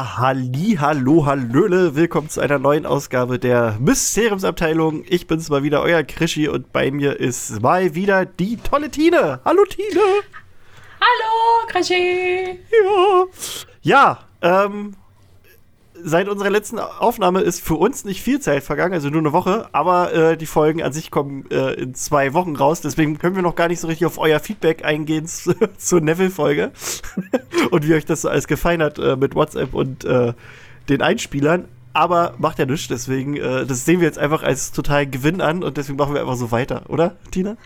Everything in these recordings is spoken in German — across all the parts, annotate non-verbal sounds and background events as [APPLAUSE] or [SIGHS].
Ja, halli, hallo, hallöle, willkommen zu einer neuen Ausgabe der Mysteriumsabteilung. Ich bin's mal wieder, euer Krischi und bei mir ist mal wieder die tolle Tine. Hallo Tine. Hallo, Krischi. Ja, ja ähm, seit unserer letzten Aufnahme ist für uns nicht viel Zeit vergangen, also nur eine Woche, aber äh, die Folgen an sich kommen äh, in zwei Wochen raus, deswegen können wir noch gar nicht so richtig auf euer Feedback eingehen [LAUGHS] zu, zur Neville-Folge [LAUGHS] und wie euch das so alles gefallen hat äh, mit WhatsApp und äh, den Einspielern. Aber macht ja nichts, deswegen, äh, das sehen wir jetzt einfach als total Gewinn an und deswegen machen wir einfach so weiter, oder, Tina?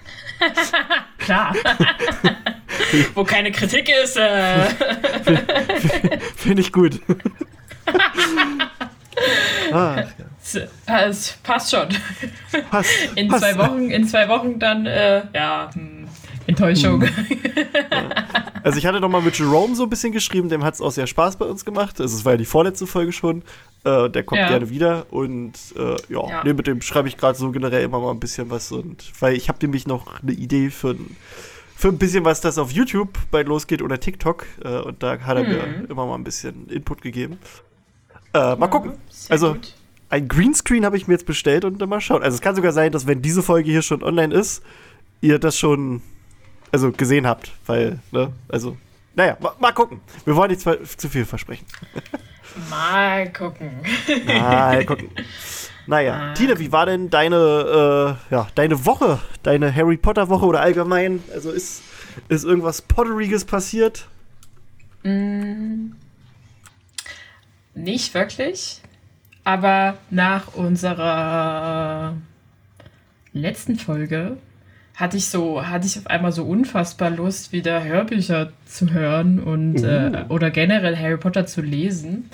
[LAUGHS] Klar. Wo keine Kritik ist. Äh. Finde ich gut. [LAUGHS] ah, ja. Es passt schon. Passt, [LAUGHS] in passt. zwei Wochen, in zwei Wochen dann, äh, ja, hm, Enttäuschung. Hm. Also ich hatte noch mal mit Jerome so ein bisschen geschrieben, dem hat es auch sehr Spaß bei uns gemacht. Also es war ja die vorletzte Folge schon. Äh, der kommt Ja. gerne wieder und äh, ja, Ja. Nee, mit dem schreibe ich gerade so generell immer mal ein bisschen was und weil ich habe nämlich noch eine Idee für ein für ein bisschen was, das auf YouTube bald losgeht oder TikTok äh, und da hat er mir Mhm. immer mal ein bisschen Input gegeben. Äh, mal gucken. Sehr Also gut. ein Greenscreen habe ich mir jetzt bestellt und dann mal schauen. Also es kann sogar sein, dass wenn diese Folge hier schon online ist, ihr das schon also gesehen habt, weil, ne, also, naja, mal, mal gucken. Wir wollen nicht zu, viel versprechen. [LAUGHS] Mal gucken. Mal gucken. Naja, Ah. Tine, wie war denn deine, äh, ja, deine Woche, deine Harry Potter Woche oder allgemein? Also ist, ist irgendwas Potteriges passiert? Mm, Nicht wirklich. Aber nach unserer letzten Folge hatte ich so, hatte ich auf einmal so unfassbar Lust, wieder Hörbücher zu hören und äh, oder generell Harry Potter zu lesen.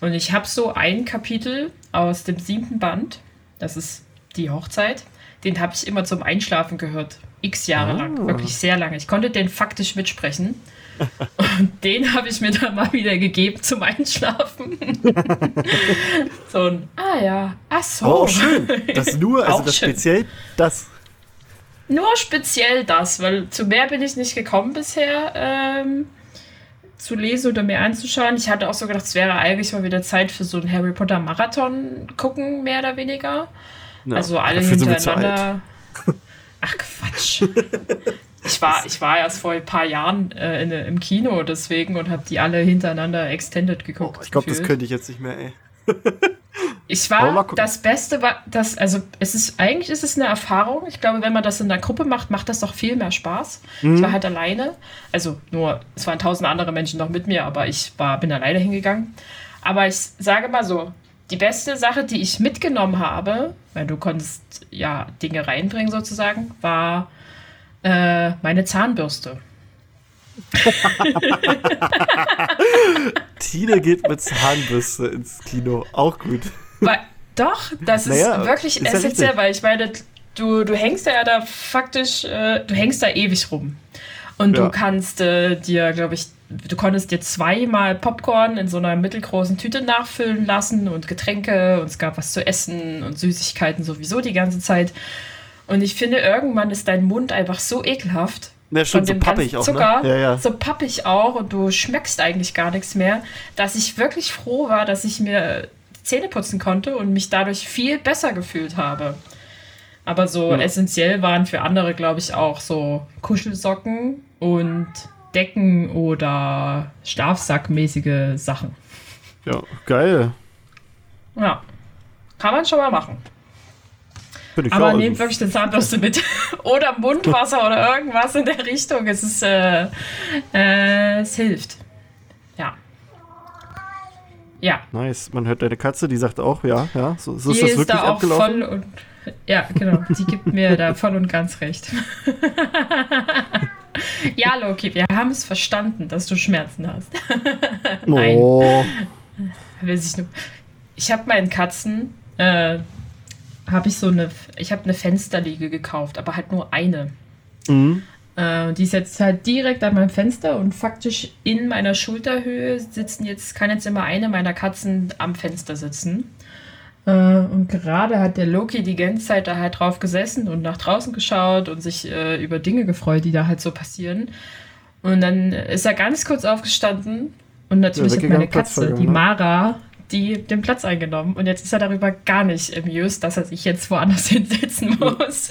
Und ich habe so ein Kapitel aus dem siebten Band, das ist die Hochzeit, den habe ich immer zum Einschlafen gehört. X Jahre lang, wirklich sehr lange. Ich konnte den faktisch mitsprechen. Und den habe ich mir dann mal wieder gegeben zum Einschlafen. [LAUGHS] so ein, ah ja, ach so. Aber auch schön. Das nur, [LAUGHS] also das schön. speziell das. Nur speziell das, weil zu mehr bin ich nicht gekommen bisher, ähm, zu lesen oder mir anzuschauen. Ich hatte auch so gedacht, es wäre eigentlich mal wieder Zeit für so einen Harry Potter Marathon gucken, mehr oder weniger. Ja, also alle hintereinander. Ach Quatsch. [LAUGHS] Ich war, ich war erst vor ein paar Jahren äh, in, im Kino deswegen und habe die alle hintereinander extended Oh, geguckt. ich glaube, das könnte ich jetzt nicht mehr, ey. [LAUGHS] Ich war, das Beste war, das, also es ist, eigentlich ist es eine Erfahrung. Ich glaube, wenn man das in der Gruppe macht, macht das doch viel mehr Spaß. Mhm. Ich war halt alleine. Also nur, es waren tausend andere Menschen noch mit mir, aber ich war, bin alleine hingegangen. Aber ich sage mal so, die beste Sache, die ich mitgenommen habe, weil du konntest ja Dinge reinbringen sozusagen, war äh, meine Zahnbürste. [LAUGHS] Tine geht mit Zahnbürste ins Kino. Auch gut. Weil, doch, das Naja, ist wirklich ist ja essentiell, richtig. weil ich meine, du, du hängst ja da faktisch, äh, du hängst da ewig rum. Und Ja. du kannst äh, dir, glaube ich, du konntest dir zweimal Popcorn in so einer mittelgroßen Tüte nachfüllen lassen und Getränke und es gab was zu essen und Süßigkeiten sowieso die ganze Zeit. Und ich finde, irgendwann ist dein Mund einfach so ekelhaft. Ja, stimmt, so dem pappig auch, ne? Zucker, Ja, ja. so pappig auch und du schmeckst eigentlich gar nichts mehr, dass ich wirklich froh war, dass ich mir die Zähne putzen konnte und mich dadurch viel besser gefühlt habe. Aber so Ja. essentiell waren für andere, glaube ich, auch so Kuschelsocken und Decken oder Schlafsackmäßige Sachen. Ja, geil. Ja, kann man schon mal machen. Finde ich Aber nehmt Also, wirklich eine Zahnbürste mit. [LAUGHS] oder Mundwasser oder irgendwas in der Richtung. Es ist, äh, äh, es hilft. Ja. Ja. nice. Man hört deine Katze, die sagt auch, ja, ja. So, so ist die das ist wirklich da auch abgelaufen. voll und. Ja, genau. Die gibt mir da voll und ganz recht. [LAUGHS] ja, Loki, wir haben es verstanden, dass du Schmerzen hast. [LAUGHS] Nein. Oh. Ich habe meinen Katzen, äh, habe ich so eine, ich habe eine Fensterliege gekauft, aber halt nur eine. Mhm. Äh, die ist jetzt halt direkt an meinem Fenster und faktisch in meiner Schulterhöhe sitzen jetzt, kann jetzt immer eine meiner Katzen am Fenster sitzen. Äh, und gerade hat der Loki die ganze Zeit da halt drauf gesessen und nach draußen geschaut und sich äh, über Dinge gefreut, die da halt so passieren. Und dann ist er ganz kurz aufgestanden und natürlich ja, hat meine Katze, die Mara, die den Platz eingenommen. Und jetzt ist er darüber gar nicht amused, dass er sich jetzt woanders [LAUGHS] hinsetzen muss.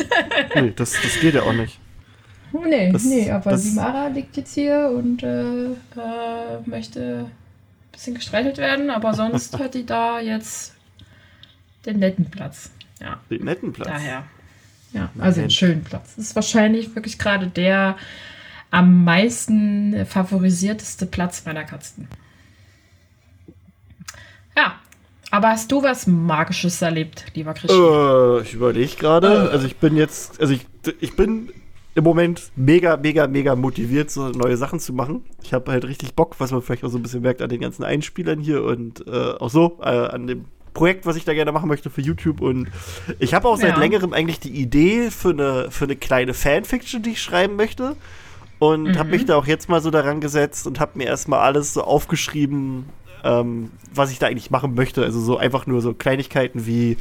nee, das, das geht ja auch nicht. Nee, das, nee, aber das, die Mara liegt jetzt hier und äh, äh, möchte ein bisschen gestreichelt werden, aber sonst [LAUGHS] hat die da jetzt den netten Platz. Ja. Den netten Platz? Daher. Ja, also den schönen Platz. Das ist wahrscheinlich wirklich gerade der am meisten favorisierteste Platz meiner Katzen. Ja, aber hast du was Magisches erlebt, lieber Christian? Äh, ich überlege gerade. Äh. Also ich bin jetzt, also ich, ich bin im Moment mega, mega, mega motiviert, so neue Sachen zu machen. Ich habe halt richtig Bock, was man vielleicht auch so ein bisschen merkt an den ganzen Einspielern hier und äh, auch so äh, an dem Projekt, was ich da gerne machen möchte für YouTube. Und ich habe auch seit ja. längerem eigentlich die Idee für eine, für eine kleine Fanfiction, die ich schreiben möchte. Und mhm. habe mich da auch jetzt mal so daran gesetzt und habe mir erstmal alles so aufgeschrieben, ähm, was ich da eigentlich machen möchte. Also so einfach nur so Kleinigkeiten wie,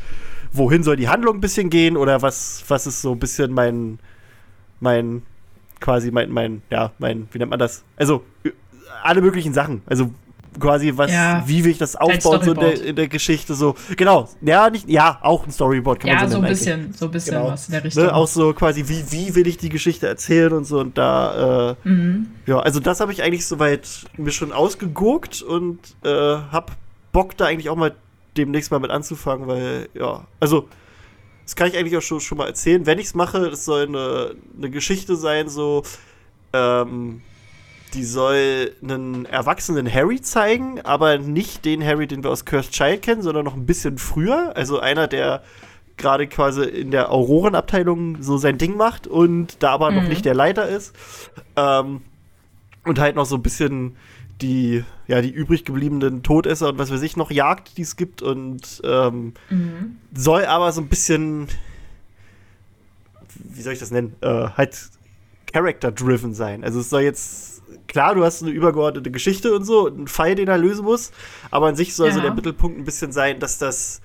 wohin soll die Handlung ein bisschen gehen oder was, was ist so ein bisschen mein, mein, quasi mein, mein, ja, mein, wie nennt man das? Also alle möglichen Sachen. Also quasi was, ja, wie will ich das aufbauen so in der, in der, Geschichte so. Genau, ja, nicht, ja, auch ein Storyboard kann ja, man so Ja, so ein bisschen, eigentlich. so ein bisschen genau. was in der Richtung. Ne, auch so quasi, wie, wie will ich die Geschichte erzählen und so und da, äh, mhm. ja, also das habe ich eigentlich soweit mir schon ausgeguckt und äh, hab Bock da eigentlich auch mal demnächst mal mit anzufangen, weil, ja, also das kann ich eigentlich auch schon, schon mal erzählen. Wenn ich es mache, das soll eine, eine Geschichte sein, so, ähm, die soll einen erwachsenen Harry zeigen, aber nicht den Harry, den wir aus Cursed Child kennen, sondern noch ein bisschen früher. Also einer, der gerade quasi in der Aurorenabteilung so sein Ding macht und da aber mhm. noch nicht der Leiter ist. Ähm, und halt noch so ein bisschen die, ja, die übrig gebliebenen Todesser und was weiß ich noch jagt, die es gibt und ähm, mhm. soll aber so ein bisschen, wie soll ich das nennen, äh, halt character-driven sein. Also es soll jetzt klar, du hast eine übergeordnete Geschichte und so, einen Fall, den er lösen muss, aber an sich soll ja. so der Mittelpunkt ein bisschen sein, dass das,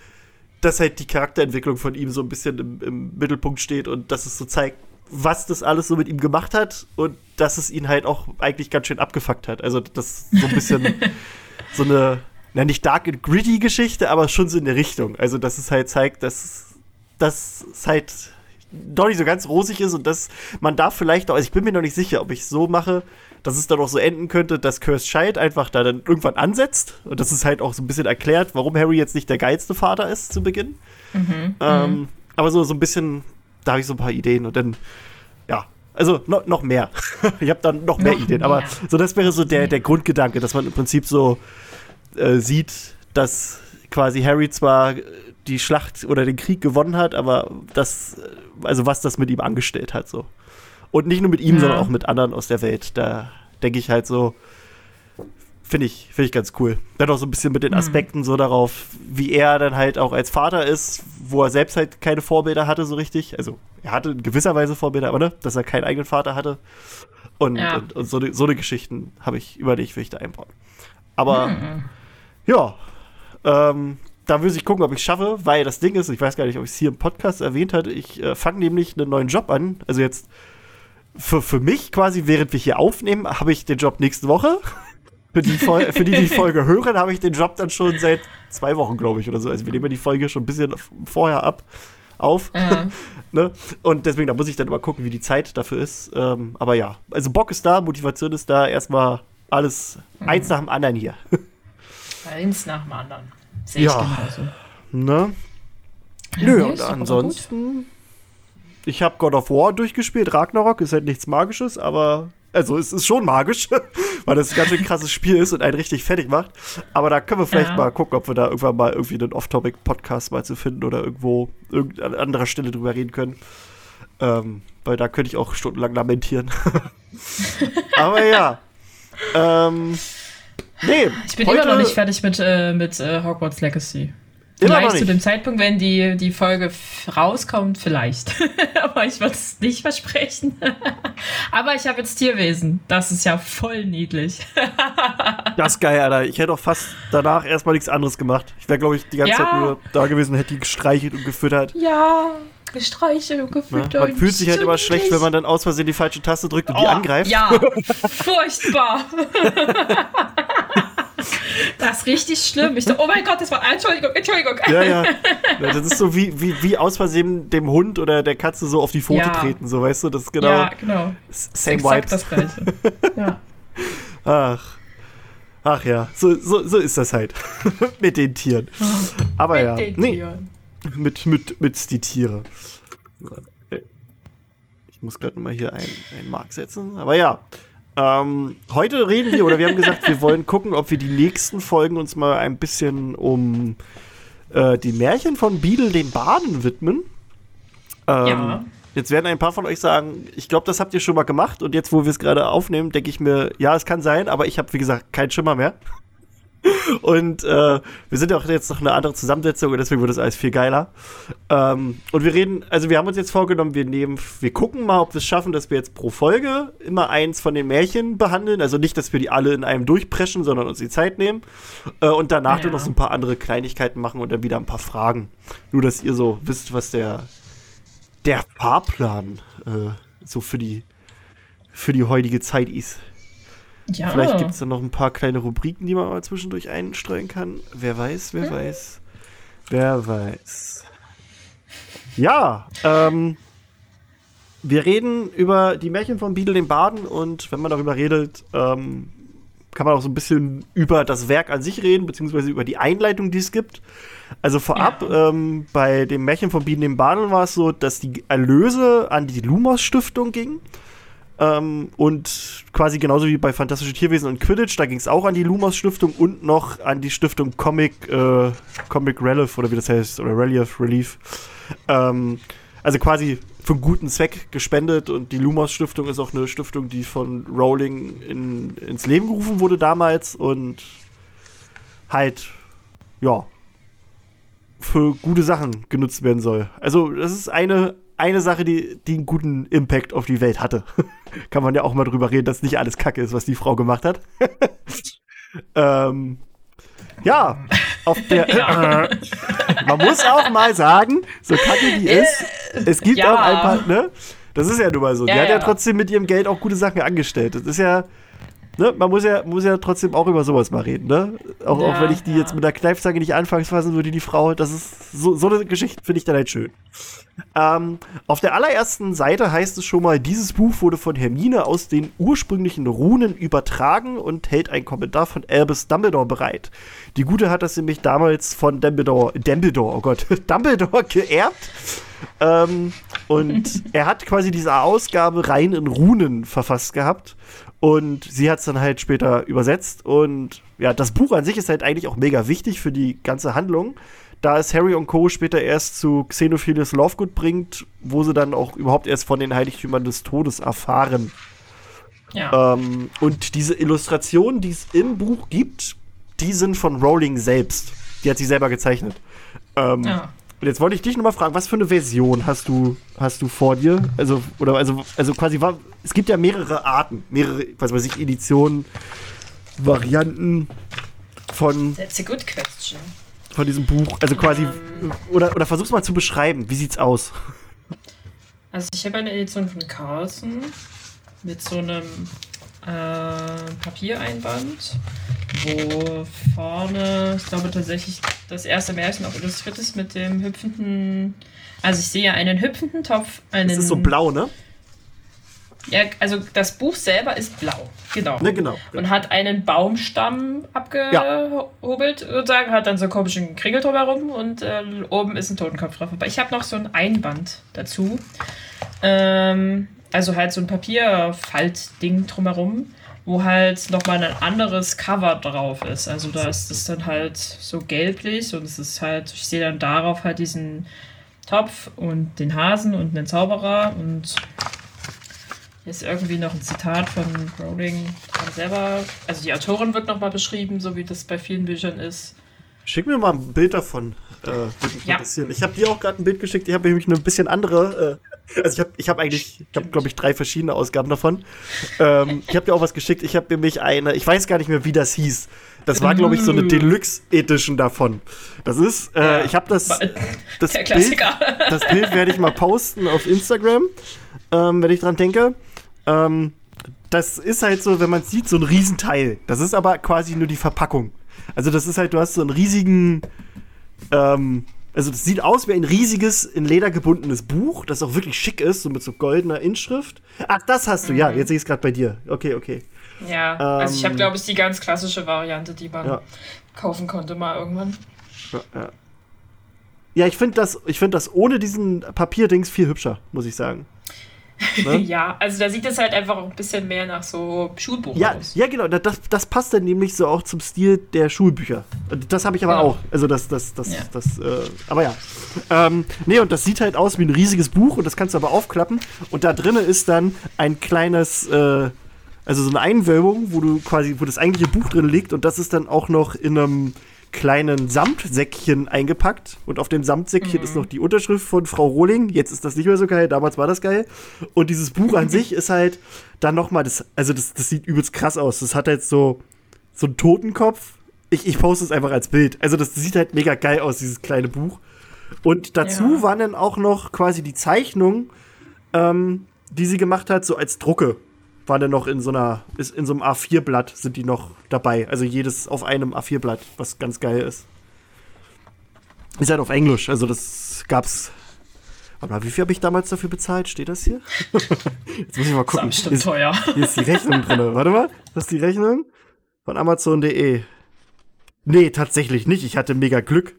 dass halt die Charakterentwicklung von ihm so ein bisschen im, im Mittelpunkt steht und dass es so zeigt, was das alles so mit ihm gemacht hat und dass es ihn halt auch eigentlich ganz schön abgefuckt hat. Also das so ein bisschen [LAUGHS] so eine, na nicht dark and gritty Geschichte, aber schon so in der Richtung. Also dass es halt zeigt, dass, dass es halt doch nicht so ganz rosig ist und dass man da vielleicht auch, also ich bin mir noch nicht sicher, ob ich so mache, dass es dann auch so enden könnte, dass Cursed Child einfach da dann irgendwann ansetzt. Und das ist halt auch so ein bisschen erklärt, warum Harry jetzt nicht der geilste Vater ist zu Beginn. Mhm. Ähm, mhm. Aber so, so ein bisschen, da habe ich so ein paar Ideen und dann, ja, also no, noch mehr. [LAUGHS] ich habe dann noch mehr noch Ideen. Mehr. Aber so, das wäre so der, der Grundgedanke, dass man im Prinzip so äh, sieht, dass quasi Harry zwar die Schlacht oder den Krieg gewonnen hat, aber das, also was das mit ihm angestellt hat, so. Und nicht nur mit ihm, ja. sondern auch mit anderen aus der Welt. Da denke ich halt so, finde ich, finde ich ganz cool. Dann auch so ein bisschen mit den mhm. Aspekten mhm. so darauf, wie er dann halt auch als Vater ist, wo er selbst halt keine Vorbilder hatte so richtig. Also er hatte in gewisser Weise Vorbilder, aber ne, dass er keinen eigenen Vater hatte. Und, ja. und, und so, ne, so eine Geschichten habe ich überlegt, will ich da einbauen. Aber mhm. ja, ähm, da würde ich gucken, ob ich es schaffe, weil das Ding ist, ich weiß gar nicht, ob ich es hier im Podcast erwähnt hatte, ich äh, fange nämlich einen neuen Job an. Also jetzt für, für mich quasi, während wir hier aufnehmen, habe ich den Job nächste Woche. Für die, für die, die Folge hören, habe ich den Job dann schon seit zwei Wochen, glaube ich, oder so. Also wir nehmen die Folge schon ein bisschen vorher ab, auf. Mhm. [LAUGHS] ne? Und deswegen, da muss ich dann mal gucken, wie die Zeit dafür ist. Ähm, aber ja, also Bock ist da, Motivation ist da, erstmal alles mhm. eins nach dem anderen hier. [LAUGHS] Eins nach dem anderen. Sehe ja. ich genauso. Ne? Ja, Nö, und ansonsten ich habe God of War durchgespielt. Ragnarok ist halt nichts Magisches, aber. Also, es ist schon magisch, [LAUGHS] weil das ein ganz schön krasses Spiel ist und einen richtig fertig macht. Aber da können wir vielleicht ja. mal gucken, ob wir da irgendwann mal irgendwie einen Off-Topic-Podcast mal zu finden oder irgendwo an anderer Stelle drüber reden können. Ähm, weil da könnte ich auch stundenlang lamentieren. [LAUGHS] aber ja. Ähm, nee, ich bin immer noch nicht fertig mit, äh, mit äh, Hogwarts Legacy. Immer vielleicht zu dem Zeitpunkt, wenn die, die Folge rauskommt, vielleicht. [LAUGHS] Aber ich würde es nicht versprechen. [LAUGHS] Aber ich habe jetzt Tierwesen. Das ist ja voll niedlich. [LAUGHS] das ist geil, Alter. Ich hätte auch fast danach erstmal nichts anderes gemacht. Ich wäre, glaube ich, die ganze ja. Zeit nur da gewesen, hätte die gestreichelt und gefüttert. Ja, gestreichelt und gefüttert. Ja, man fühlt sich halt immer schlecht, wenn man dann aus Versehen die falsche Taste drückt und oh, die angreift. Ja, furchtbar. Das ist richtig schlimm. Ich so, oh mein Gott, das war. Entschuldigung, Entschuldigung. Ja, [LAUGHS] ja. Das ist so wie, wie, wie aus Versehen dem Hund oder der Katze so auf die Pfote ja. treten, so weißt du? Das ist genau. Ja, genau. Same Vibes. das Gleiche. Ja. [LAUGHS] Ach. Ach ja, so, so, so ist das halt. [LAUGHS] mit den Tieren. Aber mit ja. Den nee. Tieren. Mit, mit, mit die Tiere. Ich muss gerade mal hier einen Mark setzen. Aber ja. Ähm, heute reden wir, oder wir haben gesagt, wir wollen gucken, ob wir die nächsten Folgen uns mal ein bisschen um äh, die Märchen von Beadle den Baden widmen. Ähm, ja. Jetzt werden ein paar von euch sagen, ich glaube, das habt ihr schon mal gemacht und jetzt, wo wir es gerade aufnehmen, denke ich mir, ja, es kann sein, aber ich habe, wie gesagt, keinen Schimmer mehr. Und äh, wir sind ja auch jetzt noch eine andere Zusammensetzung und deswegen wird das alles viel geiler. Ähm, und wir reden, also wir haben uns jetzt vorgenommen, wir nehmen, wir gucken mal, ob wir es schaffen, dass wir jetzt pro Folge immer eins von den Märchen behandeln. Also nicht, dass wir die alle in einem durchpreschen, sondern uns die Zeit nehmen. Äh, und danach ja. dann noch so ein paar andere Kleinigkeiten machen und dann wieder ein paar Fragen. Nur, dass ihr so wisst, was der, der Fahrplan äh, so für die, für die heutige Zeit ist. Ja. Vielleicht gibt es dann noch ein paar kleine Rubriken, die man mal zwischendurch einstreuen kann. Wer weiß, wer hm. weiß. Wer weiß. Ja, ähm, wir reden über die Märchen von Beadle den Baden und wenn man darüber redet, ähm, kann man auch so ein bisschen über das Werk an sich reden, beziehungsweise über die Einleitung, die es gibt. Also vorab, ja. ähm, bei dem Märchen von Bienen den Baden war es so, dass die Erlöse an die Lumos Stiftung gingen. Ähm, und quasi genauso wie bei Fantastische Tierwesen und Quidditch, da ging es auch an die Lumos Stiftung und noch an die Stiftung Comic, äh, Comic Relief oder wie das heißt, oder Relief, Relief. Ähm, also quasi für einen guten Zweck gespendet und die Lumos Stiftung ist auch eine Stiftung, die von Rowling in, ins Leben gerufen wurde damals und halt, ja, für gute Sachen genutzt werden soll. Also, das ist eine, eine Sache, die, die einen guten Impact auf die Welt hatte. [LAUGHS] Kann man ja auch mal drüber reden, dass nicht alles Kacke ist, was die Frau gemacht hat. [LAUGHS] ähm, ja, auf der. ja. Äh, [LAUGHS] man muss auch mal sagen, so kacke die ist, es gibt ja. auch ein paar, ne? Das ist ja nun mal so. Ja, die hat ja, ja trotzdem mit ihrem Geld auch gute Sachen angestellt. Das ist ja, ne, man muss ja, muss ja trotzdem auch über sowas mal reden, ne? Auch, ja, auch wenn ich die ja. jetzt mit der Kneifzange nicht anfangs fassen würde, die Frau, das ist so, so eine Geschichte finde ich dann halt schön. Ähm, auf der allerersten Seite heißt es schon mal, dieses Buch wurde von Hermine aus den ursprünglichen Runen übertragen und hält ein Kommentar von Albus Dumbledore bereit. Die Gute hat das nämlich damals von Dumbledore, Dumbledore, oh Gott, [LAUGHS] Dumbledore geerbt. Ähm, und er hat quasi diese Ausgabe rein in Runen verfasst gehabt. Und sie hat es dann halt später übersetzt. Und ja, das Buch an sich ist halt eigentlich auch mega wichtig für die ganze Handlung. Da es Harry und Co. später erst zu Xenophilius Lovegood bringt, wo sie dann auch überhaupt erst von den Heiligtümern des Todes erfahren. Ja. Ähm, und diese Illustrationen, die es im Buch gibt, die sind von Rowling selbst. Die hat sie selber gezeichnet. Ähm, ja. Und jetzt wollte ich dich nochmal fragen, was für eine Version hast du, hast du vor dir? Also, oder also, also quasi war, es gibt ja mehrere Arten, mehrere, was weiß ich, Editionen, Varianten von. That's a good question. Von diesem Buch. Also quasi. Um, oder, oder versuch's mal zu beschreiben. Wie sieht's aus? Also ich habe eine Edition von Carlson mit so einem äh, Papiereinband, wo vorne, ich glaube tatsächlich, das erste Märchen auch illustriert ist mit dem hüpfenden. Also ich sehe einen hüpfenden Topf. Einen, das ist so blau, ne? Ja, also das Buch selber ist blau, genau. Ne, genau. Und hat einen Baumstamm abgehobelt, ja. sozusagen, hat dann so einen komischen Kringel drumherum und äh, oben ist ein Totenkopf drauf. Aber ich habe noch so ein Einband dazu. Ähm, also halt so ein Papierfaltding drumherum, wo halt nochmal ein anderes Cover drauf ist. Also da ist es dann halt so gelblich und es ist halt, ich sehe dann darauf halt diesen Topf und den Hasen und den Zauberer und hier ist irgendwie noch ein Zitat von Rowling selber. Also die Autorin wird nochmal beschrieben, so wie das bei vielen Büchern ist. Schick mir mal ein Bild davon. Äh, würde mich ja. interessieren. Ich habe dir auch gerade ein Bild geschickt. Ich habe nämlich eine bisschen andere. Äh, also ich habe ich hab eigentlich, ich habe glaube ich drei verschiedene Ausgaben davon. Ähm, ich habe dir auch was geschickt. Ich habe nämlich eine. Ich weiß gar nicht mehr, wie das hieß. Das war glaube ich so eine Deluxe Edition davon. Das ist. Äh. Ich habe das. Das Bild, das Bild werde ich mal posten auf Instagram, ähm, wenn ich dran denke. Ähm, das ist halt so, wenn man sieht, so ein Riesenteil. Das ist aber quasi nur die Verpackung. Also das ist halt, du hast so einen riesigen, ähm, also das sieht aus wie ein riesiges, in Leder gebundenes Buch, das auch wirklich schick ist, so mit so goldener Inschrift. Ach, das hast du, mhm. ja, jetzt sehe ich es gerade bei dir. Okay, okay. Ja, ähm, also ich habe, glaube ich, die ganz klassische Variante, die man ja. kaufen konnte mal irgendwann. Ja, ja. ja ich finde das, find das ohne diesen Papierdings viel hübscher, muss ich sagen. Ne? [LAUGHS] ja, also da sieht es halt einfach auch ein bisschen mehr nach so Schulbuch ja, aus. Ja, genau. Das, das passt dann nämlich so auch zum Stil der Schulbücher. Das habe ich aber genau. auch. Also das, das, das, ja. das, äh, aber ja. Ähm, nee, und das sieht halt aus wie ein riesiges Buch und das kannst du aber aufklappen. Und da drinnen ist dann ein kleines, äh, also so eine Einwölbung, wo du quasi, wo das eigentliche Buch drin liegt und das ist dann auch noch in einem kleinen Samtsäckchen eingepackt und auf dem Samtsäckchen mhm. ist noch die Unterschrift von Frau Rohling. Jetzt ist das nicht mehr so geil, damals war das geil. Und dieses Buch an [LAUGHS] sich ist halt dann nochmal, das, also das, das sieht übelst krass aus. Das hat halt so, so einen Totenkopf. Ich, ich poste es einfach als Bild. Also das sieht halt mega geil aus, dieses kleine Buch. Und dazu ja. waren dann auch noch quasi die Zeichnungen, ähm, die sie gemacht hat, so als Drucke waren dann noch in so einer, ist in so einem A4-Blatt sind die noch dabei. Also jedes auf einem A4-Blatt, was ganz geil ist. Ist halt auf Englisch, also das gab's. Warte mal, wie viel habe ich damals dafür bezahlt? Steht das hier? [LAUGHS] Jetzt muss ich mal gucken. Das ist teuer. Hier ist die Rechnung drin. Warte mal, das ist die Rechnung von Amazon.de. Nee, tatsächlich nicht. Ich hatte mega Glück.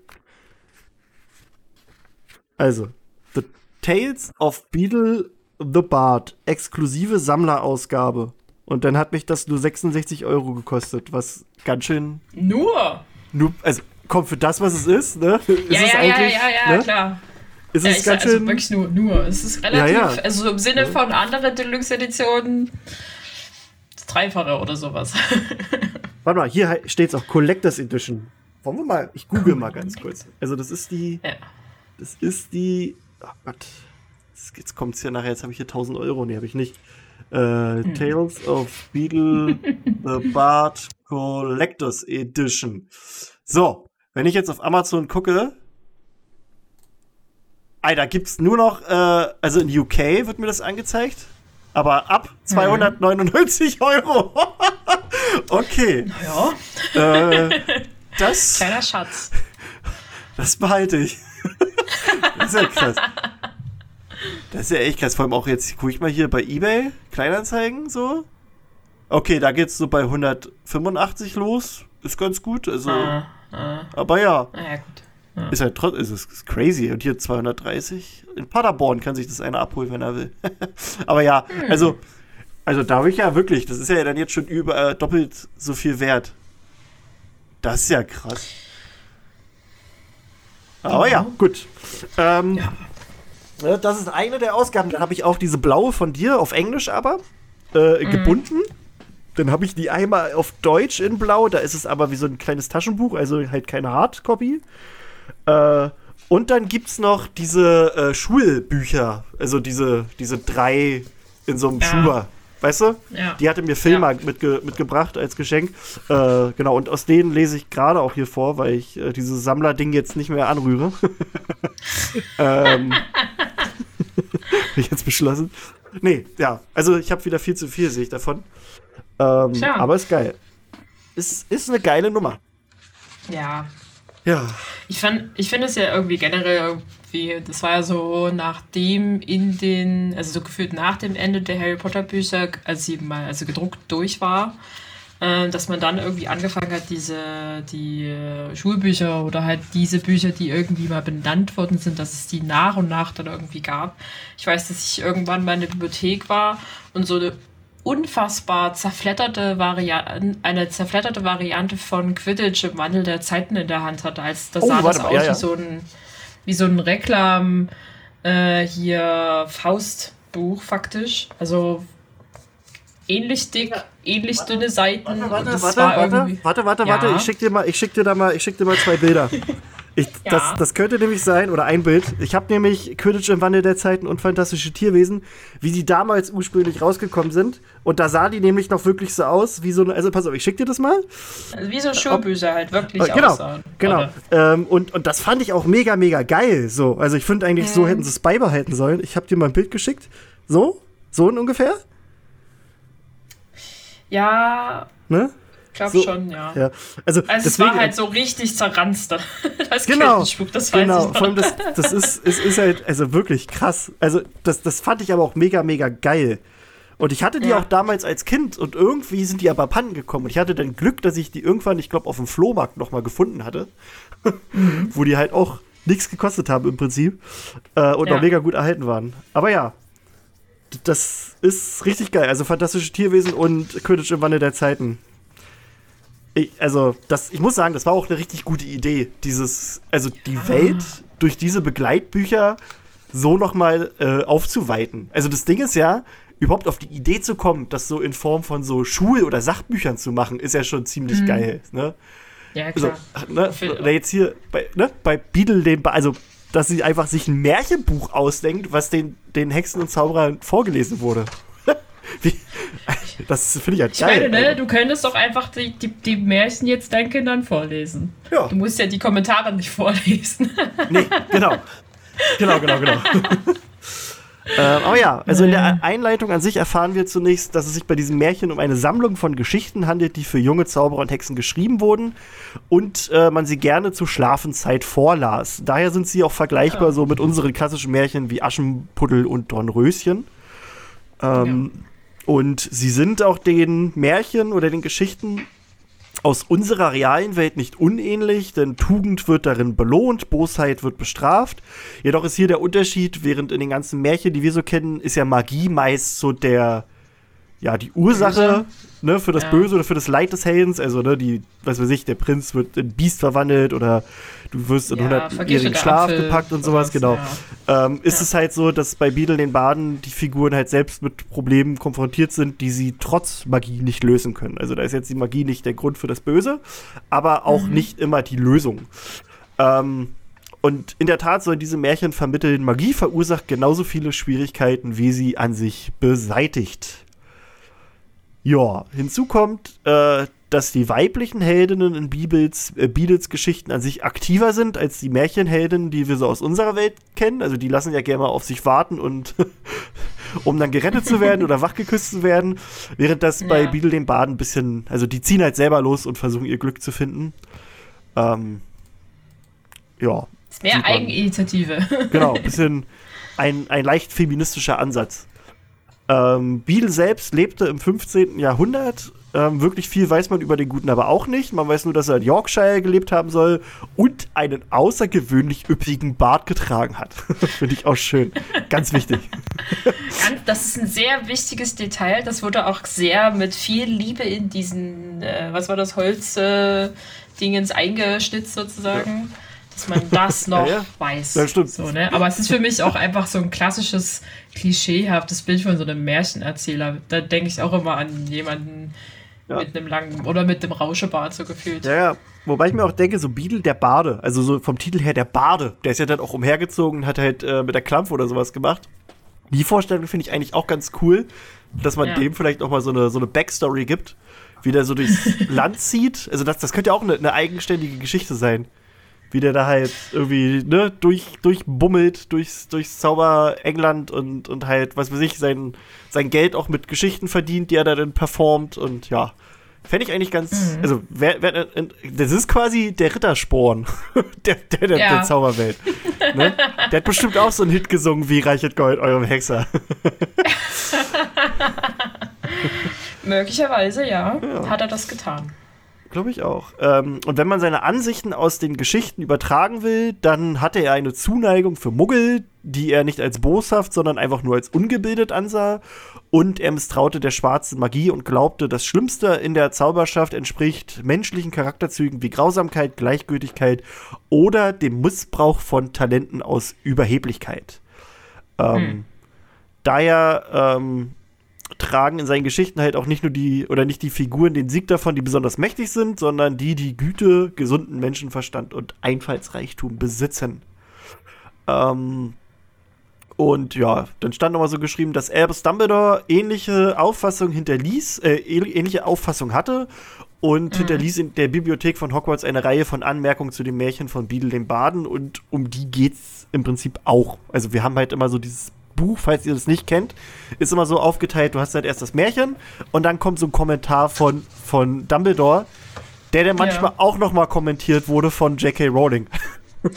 Also, The Tales of Beetle The Bard, exklusive Sammlerausgabe. Und dann hat mich das nur 66 Euro gekostet, was ganz schön. Nur? Nur, also kommt für das, was es ist, ne? Ja, ist ja, ja, ja, ja, ja, ne? klar. Ist ja, es ganz also schön. wirklich nur, nur. Es ist relativ, ja, ja. also im Sinne von anderen Deluxe-Editionen, das Dreifache oder sowas. [LAUGHS] Warte mal, hier steht es auch Collectors Edition. Wollen wir mal, ich google mal ganz kurz. Also, das ist die. Ja. Das ist die. Oh Gott jetzt kommt es ja nachher, jetzt habe ich hier 1000 Euro, nee, habe ich nicht. Äh, hm. Tales of Beetle [LAUGHS] The Bard Collectors Edition. So, wenn ich jetzt auf Amazon gucke, Alter, es nur noch, äh, also in UK wird mir das angezeigt, aber ab 299 mhm. Euro. [LAUGHS] okay. Naja. Äh, [LAUGHS] das. Kleiner Schatz. Das behalte ich. das ist ja krass. Das ist ja echt krass. Vor allem auch jetzt, gucke ich mal hier bei eBay, Kleinanzeigen so. Okay, da geht's so bei 185 los. Ist ganz gut. Also, ah, ah. Aber ja. Ah, ja gut. Ja. Ist halt trotzdem, ist, ist crazy. Und hier 230. In Paderborn kann sich das einer abholen, wenn er will. [LAUGHS] aber ja, hm. also, also darf ich ja wirklich, das ist ja dann jetzt schon über äh, doppelt so viel wert. Das ist ja krass. Aber ja, ja gut. Ähm, ja. Ne, das ist eine der Ausgaben. Dann habe ich auch diese blaue von dir, auf Englisch aber, äh, mhm. gebunden. Dann habe ich die einmal auf Deutsch in blau. Da ist es aber wie so ein kleines Taschenbuch, also halt keine Hardcopy. Äh, und dann gibt es noch diese äh, Schulbücher, also diese, diese drei in so einem ja. Schuber. Weißt du? Ja. Die hatte mir Filmer ja. mitge mitgebracht als Geschenk. Äh, genau, und aus denen lese ich gerade auch hier vor, weil ich äh, dieses Sammler-Ding jetzt nicht mehr anrühre. [LAUGHS] ähm, [LAUGHS] ich jetzt beschlossen. Nee, ja. Also ich habe wieder viel zu viel, sehe ich davon. Ähm, aber ist geil. Ist, ist eine geile Nummer. Ja. Ja. Ich, ich finde es ja irgendwie generell irgendwie, das war ja so nachdem in den, also so gefühlt nach dem Ende der Harry Potter Bücher, als sie mal also gedruckt durch war, äh, dass man dann irgendwie angefangen hat, diese, die äh, Schulbücher oder halt diese Bücher, die irgendwie mal benannt worden sind, dass es die nach und nach dann irgendwie gab. Ich weiß, dass ich irgendwann mal in der Bibliothek war und so eine unfassbar zerfletterte Variante, eine zerfletterte Variante von Quidditch im Wandel der Zeiten in der Hand hatte. Als das oh, sah das aus ja, ja. wie so ein wie so ein Reklam äh, hier Faustbuch faktisch. Also ähnlich dick, ähnlich dünne Seiten. Warte, warte, das warte, war warte, warte, warte, warte, ich schick dir mal, ich schick dir da mal, ich schick dir mal zwei Bilder. [LAUGHS] Ich, Ja. das, das könnte nämlich sein, oder ein Bild. Ich habe nämlich Quidditch im Wandel der Zeiten und fantastische Tierwesen, wie die damals ursprünglich rausgekommen sind. Und da sah die nämlich noch wirklich so aus, wie so eine. Also pass auf, ich schick dir das mal. Also wie so Schurbücher halt wirklich Äh, genau, aussahen. genau. Ähm, und, und das fand ich auch mega, mega geil. So, also ich finde eigentlich, so Mhm. hätten sie es beibehalten sollen. Ich habe dir mal ein Bild geschickt. So, so ungefähr, Ja, ne? Ich glaube So, schon, ja. Ja. Also, Also es war halt so richtig zerranzt. [LAUGHS] Das Genau, das genau. Vor allem das, das ist, es ist halt also wirklich krass. Also das, das fand ich aber auch mega, mega geil. Und ich hatte die Ja. auch damals als Kind und irgendwie sind die aber abhanden gekommen. Und ich hatte dann Glück, dass ich die irgendwann, ich glaube, auf dem Flohmarkt noch mal gefunden hatte. Mhm. [LAUGHS] Wo die halt auch nichts gekostet haben im Prinzip. Äh, und Ja. auch mega gut erhalten waren. Aber ja, das ist richtig geil. Also fantastische Tierwesen und Quidditch im Wandel der Zeiten. Ich, also, das, ich muss sagen, das war auch eine richtig gute Idee. Dieses, also die Welt durch diese Begleitbücher so nochmal äh, aufzuweiten. Also das Ding ist ja, überhaupt auf die Idee zu kommen, das so in Form von so Schul- oder Sachbüchern zu machen, ist ja schon ziemlich geil. Ne? Ja, Also, klar. ne, Für- oder jetzt hier bei, ne, bei Beadle, den, also dass sie einfach sich ein Märchenbuch ausdenkt, was den, den Hexen und Zauberern vorgelesen wurde. Wie, das finde ich ja Ich geil. meine, ne, du könntest doch einfach die, die, die Märchen jetzt deinen Kindern vorlesen. Ja. Du musst ja die Kommentare nicht vorlesen. Nee, genau. Genau, genau, genau. [LAUGHS] ähm, aber ja, also in der Einleitung an sich erfahren wir zunächst, dass es sich bei diesem Märchen um eine Sammlung von Geschichten handelt, die für junge Zauberer und Hexen geschrieben wurden und äh, man sie gerne zur Schlafenszeit vorlas. Daher sind sie auch vergleichbar so mit unseren klassischen Märchen wie Aschenputtel und Dornröschen. Ähm, Und sie sind auch den Märchen oder den Geschichten aus unserer realen Welt nicht unähnlich, denn Tugend wird darin belohnt, Bosheit wird bestraft. Jedoch ist hier der Unterschied, während in den ganzen Märchen, die wir so kennen, ist ja Magie meist so der, ja, die Ursache ne, für das Ja. Böse oder für das Leid des Heldens. Also, ne, die, was weiß ich, der Prinz wird in Biest verwandelt oder du wirst in Ja, 100-jährigen vergifteter Schlaf Apfel, gepackt und sowas, genau. ja. Ähm, ist es halt so, dass bei Beadle den Baden die Figuren halt selbst mit Problemen konfrontiert sind, die sie trotz Magie nicht lösen können. Also da ist jetzt die Magie nicht der Grund für das Böse, aber auch nicht immer die Lösung. Ähm, und in der Tat sollen diese Märchen vermitteln, Magie verursacht genauso viele Schwierigkeiten, wie sie an sich beseitigt. Ja, hinzu kommt, äh, dass die weiblichen Heldinnen in Bibels, äh, Beatles Geschichten an sich aktiver sind als die Märchenheldinnen, die wir so aus unserer Welt kennen. Also die lassen ja gerne mal auf sich warten und [LAUGHS] um dann gerettet zu werden oder wachgeküsst zu werden. Während das bei Ja. Beadle den Baden ein bisschen, also die ziehen halt selber los und versuchen ihr Glück zu finden. Ähm, ja, Ist mehr. Eigeninitiative. genau, ein [LAUGHS] bisschen ein, ein leicht feministischer Ansatz. Ähm, Beadle selbst lebte im 15. Jahrhundert. Ähm, wirklich viel weiß man über den Guten aber auch nicht. Man weiß nur, dass er in Yorkshire gelebt haben soll und einen außergewöhnlich üppigen Bart getragen hat. [LAUGHS] Finde ich auch schön. Ganz wichtig. [LAUGHS] Das ist ein sehr wichtiges Detail. Das wurde auch sehr mit viel Liebe in diesen, äh, was war das, Holz-Dingens eingeschnitzt sozusagen. Dass man das [LAUGHS] noch Ja, ja. weiß. Ja, stimmt. So, ne? Aber es ist für mich auch einfach so ein klassisches, klischeehaftes Bild von so einem Märchenerzähler. Da denke ich auch immer an jemanden Ja. mit einem langen oder mit einem Rauschebart so gefühlt. Ja, ja. Wobei ich mir auch denke, so Beadle der Bade, also so vom Titel her der Bade, der ist ja dann auch umhergezogen und hat halt äh, mit der Klampfe oder sowas gemacht. Die Vorstellung finde ich eigentlich auch ganz cool, dass man dem vielleicht auch mal so eine, so eine Backstory gibt, wie der so durchs [LAUGHS] Land zieht. Also das, das könnte ja auch eine, eine eigenständige Geschichte sein. Wie der da halt irgendwie, ne, durch, durchbummelt durchs, durchs Zauber England und, und halt, was weiß ich, sein, sein Geld auch mit Geschichten verdient, die er da dann performt und ja. Fände ich eigentlich ganz, Mhm. also, wer, wer, äh, das ist quasi der Rittersporn [LAUGHS] der, der, der, Ja. der Zauberwelt. ne? Der hat bestimmt auch so einen Hit gesungen wie Reichet Gold, eurem Hexer. [LAUGHS] Möglicherweise, ja, Ja. hat er das getan. Glaube ich auch. Ähm, und wenn man seine Ansichten aus den Geschichten übertragen will, dann hatte er eine Zuneigung für Muggel, die er nicht als boshaft, sondern einfach nur als ungebildet ansah. Und er misstraute der schwarzen Magie und glaubte, das Schlimmste in der Zauberschaft entspricht menschlichen Charakterzügen wie Grausamkeit, Gleichgültigkeit oder dem Missbrauch von Talenten aus Überheblichkeit. Ähm, Daher ähm, tragen in seinen Geschichten halt auch nicht nur die, oder nicht die Figuren den Sieg davon, die besonders mächtig sind, sondern die, die Güte, gesunden Menschenverstand und Einfallsreichtum besitzen. Ähm, und ja, dann stand nochmal so geschrieben, dass Albus Dumbledore ähnliche Auffassung hinterließ, äh, ähnliche Auffassung hatte und mhm. hinterließ in der Bibliothek von Hogwarts eine Reihe von Anmerkungen zu dem Märchen von Beadle dem Baden und um die geht's im Prinzip auch. Also wir haben halt immer so dieses Buch, falls ihr das nicht kennt, ist immer so aufgeteilt, du hast halt erst das Märchen und dann kommt so ein Kommentar von, von Dumbledore, der dann manchmal ja. auch noch mal kommentiert wurde von J.K. Rowling. [LAUGHS]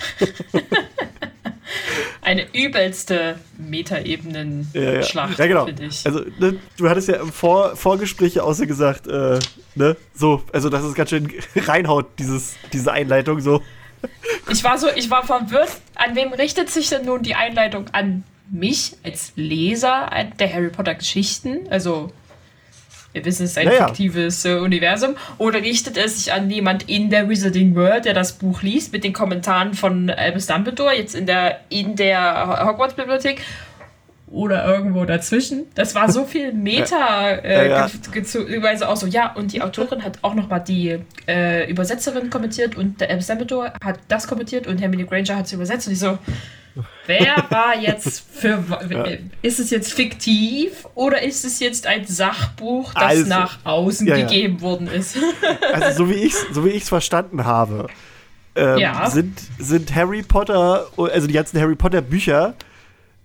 Eine übelste Metaebenen-Schlacht, ja, ja. ja, genau. Also, ne, du hattest ja im Vor Vorgespräch so gesagt, äh, ne, so, also dass es ganz schön [LAUGHS] reinhaut, dieses, diese Einleitung so. Ich war so, ich war verwirrt. An wem richtet sich denn nun die Einleitung? An mich als Leser der Harry Potter Geschichten? Also wir wissen, es ist ein ja, fiktives äh, Universum. Oder richtet es sich an jemand in der Wizarding World, der das Buch liest, mit den Kommentaren von Albus Dumbledore, jetzt in der, in der Hogwarts-Bibliothek? Oder irgendwo dazwischen. Das war so viel [LAUGHS] Meta, äh, ja, ja. auch so, ja, und die Autorin hat auch nochmal die äh, Übersetzerin kommentiert und der Albus Dumbledore hat das kommentiert und Hermine Granger hat es übersetzt und ich so, Wer war jetzt für. Ja. Ist es jetzt fiktiv oder ist es jetzt ein Sachbuch, das also, nach außen ja, gegeben worden ist? [LAUGHS] Also, so wie ich es so verstanden habe, ähm, sind, sind Harry Potter, also die ganzen Harry Potter Bücher,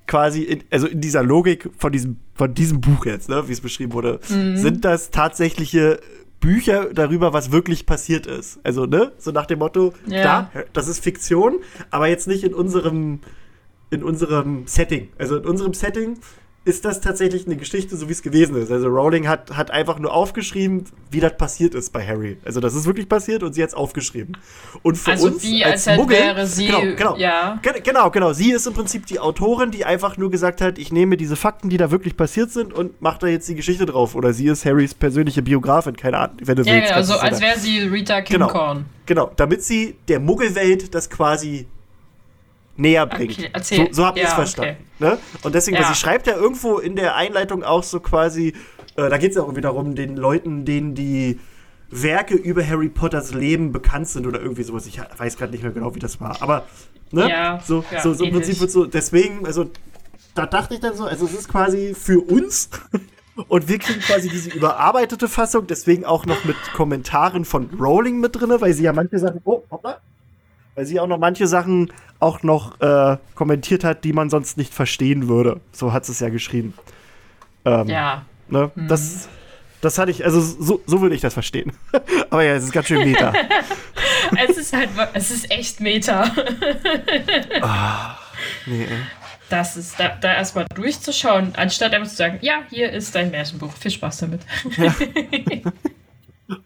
quasi, in, also in dieser Logik von diesem, von diesem Buch jetzt, ne, wie es beschrieben wurde, mhm. sind das tatsächliche Bücher darüber, was wirklich passiert ist. Also, ne, so nach dem Motto, ja. da, das ist Fiktion, aber jetzt nicht in unserem in unserem Setting. Also in unserem Setting ist das tatsächlich eine Geschichte, so wie es gewesen ist. Also Rowling hat, hat einfach nur aufgeschrieben, wie das passiert ist bei Harry. Also das ist wirklich passiert und sie hat es aufgeschrieben. Und für also uns wie, als, als Muggel, wäre sie, genau, genau, ja. genau, genau. Sie ist im Prinzip die Autorin, die einfach nur gesagt hat, ich nehme diese Fakten, die da wirklich passiert sind und mache da jetzt die Geschichte drauf. Oder sie ist Harrys persönliche Biografin, keine Ahnung. Wenn du ja, willst, genau, also als wäre sie Rita Kimcorn. Genau, genau, damit sie der Muggelwelt das quasi näher bringt. Okay, so so habe ich es verstanden. Okay. Ne? Und deswegen, ja. weil sie schreibt ja irgendwo in der Einleitung auch so quasi, äh, da geht es ja auch wiederum den Leuten, denen die Werke über Harry Potters Leben bekannt sind oder irgendwie sowas. Ich weiß gerade nicht mehr genau, wie das war. Aber ne? Ja, so, ja, so, so im Prinzip wird so, deswegen, also da dachte ich dann so, also es ist quasi für uns [LAUGHS] und wir kriegen quasi diese überarbeitete Fassung, deswegen auch noch mit Kommentaren von Rowling mit drin, weil sie ja manche Sachen, oh, hoppla, weil sie auch noch manche Sachen auch noch äh, kommentiert hat, die man sonst nicht verstehen würde. So hat sie es ja geschrieben. Ähm, ja. Ne? Mhm. Das, das hatte ich, also so, so würde ich das verstehen. [LAUGHS] Aber ja, es ist ganz schön Meta. [LAUGHS] es ist halt, es ist echt Meta. [LAUGHS] ah, nee. Das ist da, da erstmal durchzuschauen, anstatt einfach zu sagen, ja, hier ist dein Märchenbuch. Viel Spaß damit. Ja.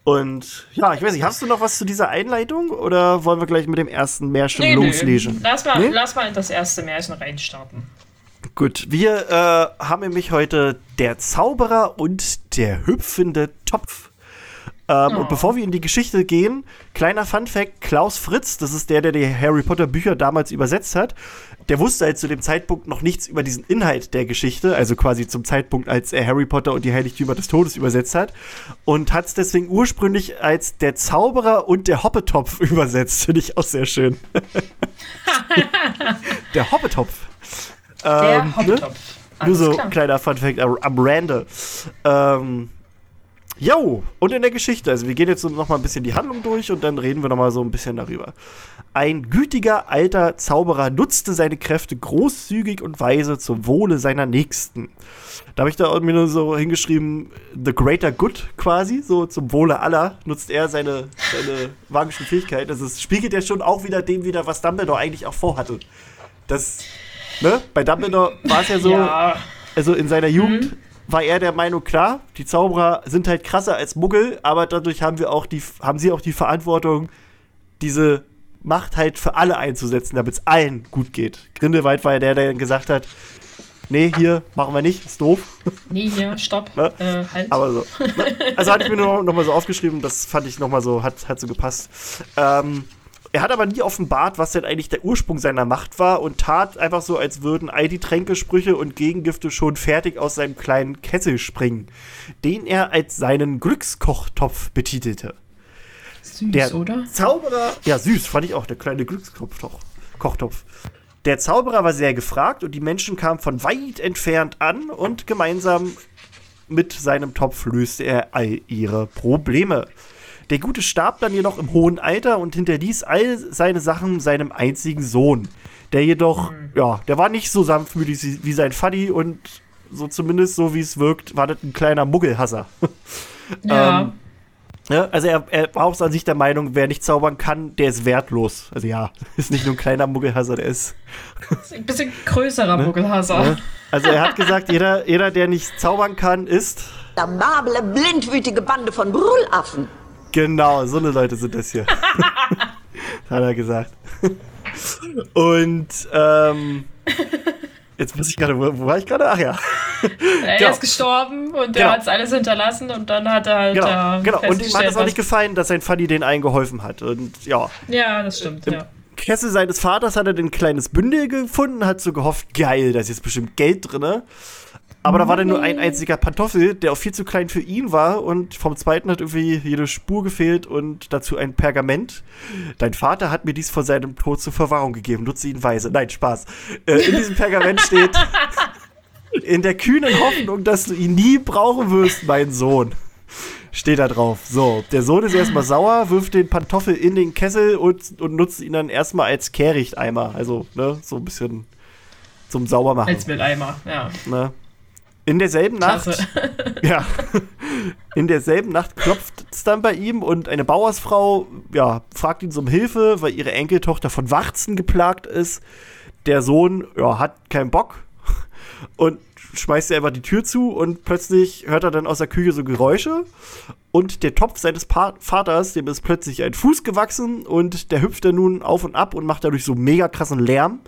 Und ja, ich weiß nicht, hast du noch was zu dieser Einleitung oder wollen wir gleich mit dem ersten Märchen nee, loslesen? Nee. Lass, mal, nee? lass mal in das erste Märchen reinstarten. Gut, wir äh, haben nämlich heute der Zauberer und der hüpfende Topf. Ähm, oh. Und bevor wir in die Geschichte gehen, kleiner Fun Fact: Klaus Fritz, das ist der, der die Harry Potter Bücher damals übersetzt hat, der wusste halt zu dem Zeitpunkt noch nichts über diesen Inhalt der Geschichte, also quasi zum Zeitpunkt, als er Harry Potter und die Heiligtümer des Todes übersetzt hat und hat es deswegen ursprünglich als der Zauberer und der Hoppetopf [LAUGHS] übersetzt. Finde ich auch sehr schön. [LAUGHS] der Hoppetopf. Der ähm, ne? Hoppetopf. Ne? Nur so klar. kleiner Funfact am Rande. Ähm, Jo, und in der Geschichte, also wir gehen jetzt noch mal ein bisschen die Handlung durch und dann reden wir noch mal so ein bisschen darüber. Ein gütiger alter Zauberer nutzte seine Kräfte großzügig und weise zum Wohle seiner Nächsten. Da habe ich da irgendwie nur so hingeschrieben, the greater good quasi, so zum Wohle aller nutzt er seine, seine [LAUGHS] magischen Fähigkeiten. Also es spiegelt ja schon auch wieder dem wieder, was Dumbledore eigentlich auch vorhatte. Das, ne, bei Dumbledore war es ja so, ja. also in seiner Jugend mhm war er der Meinung, klar, die Zauberer sind halt krasser als Muggel, aber dadurch haben wir auch die, haben sie auch die Verantwortung, diese Macht halt für alle einzusetzen, damit es allen gut geht. Grindelwald war ja der, der gesagt hat, nee, hier machen wir nicht, ist doof. Nee, hier, stopp, ne? äh, halt. Aber so. Ne? Also hatte ich mir nur noch, noch mal so aufgeschrieben, das fand ich noch mal so, hat, hat so gepasst. Ähm, Er hat aber nie offenbart, was denn eigentlich der Ursprung seiner Macht war und tat einfach so, als würden all die Tränkesprüche und Gegengifte schon fertig aus seinem kleinen Kessel springen, den er als seinen Glückskochtopf betitelte. Süß, Der oder? Zauberer, ja süß, fand ich auch, der kleine Glückskochtopf. Kochtopf. Der Zauberer war sehr gefragt und die Menschen kamen von weit entfernt an und gemeinsam mit seinem Topf löste er all ihre Probleme. Der Gute starb dann jedoch im hohen Alter und hinterließ all seine Sachen seinem einzigen Sohn. Der jedoch, ja, der war nicht so sanftmütig wie- sein Faddy und so zumindest so wie es wirkt, war das ein kleiner Muggelhasser. Ja. [LAUGHS] Ähm, Ja, also er, er war auch an sich der Meinung, wer nicht zaubern kann, der ist wertlos. Also ja, [LAUGHS] ist nicht nur ein kleiner Muggelhasser, der ist. Ein bisschen größerer [LAUGHS] Muggelhasser. Ne? Also er hat gesagt, jeder, jeder, der nicht zaubern kann, ist. Damable, blindwütige Bande von Brüllaffen. Genau, so eine Leute sind das hier. [LAUGHS] hat er gesagt. Und ähm, jetzt muss ich gerade, wo, wo war ich gerade? Ach ja. [LAUGHS] Er Genau. ist gestorben und Genau. er hat alles hinterlassen und dann hat er halt Genau, äh, genau. Und ihm hat es auch nicht gefallen, dass sein Faddy den allen geholfen hat. Und ja, Ja, das stimmt, ja. Kessel seines Vaters hat er ein kleines Bündel gefunden, hat so gehofft, geil, da ist jetzt bestimmt Geld drin. Aber da war dann nur ein einziger Pantoffel, der auch viel zu klein für ihn war und vom zweiten hat irgendwie jede Spur gefehlt und dazu ein Pergament. Dein Vater hat mir dies vor seinem Tod zur Verwahrung gegeben, nutze ihn weise. Nein, Spaß. Äh, in diesem Pergament steht, [LAUGHS] in der kühnen Hoffnung, dass du ihn nie brauchen wirst, mein Sohn. Steht da drauf. So, der Sohn ist erstmal sauer, wirft den Pantoffel in den Kessel und, und nutzt ihn dann erstmal als Kehrichteimer. Also, ne, so ein bisschen zum Saubermachen. Als Mülleimer, ja. Ne? In derselben Nacht, Klasse. ja, [LAUGHS] in derselben Nacht klopft es dann bei ihm und eine Bauersfrau, ja, fragt ihn um Hilfe, weil ihre Enkeltochter von Warzen geplagt ist. Der Sohn, ja, hat keinen Bock und schmeißt ihr einfach die Tür zu und plötzlich hört er dann aus der Küche so Geräusche und der Topf seines pa Vaters, dem ist plötzlich ein Fuß gewachsen und der hüpft dann nun auf und ab und macht dadurch so mega krassen Lärm.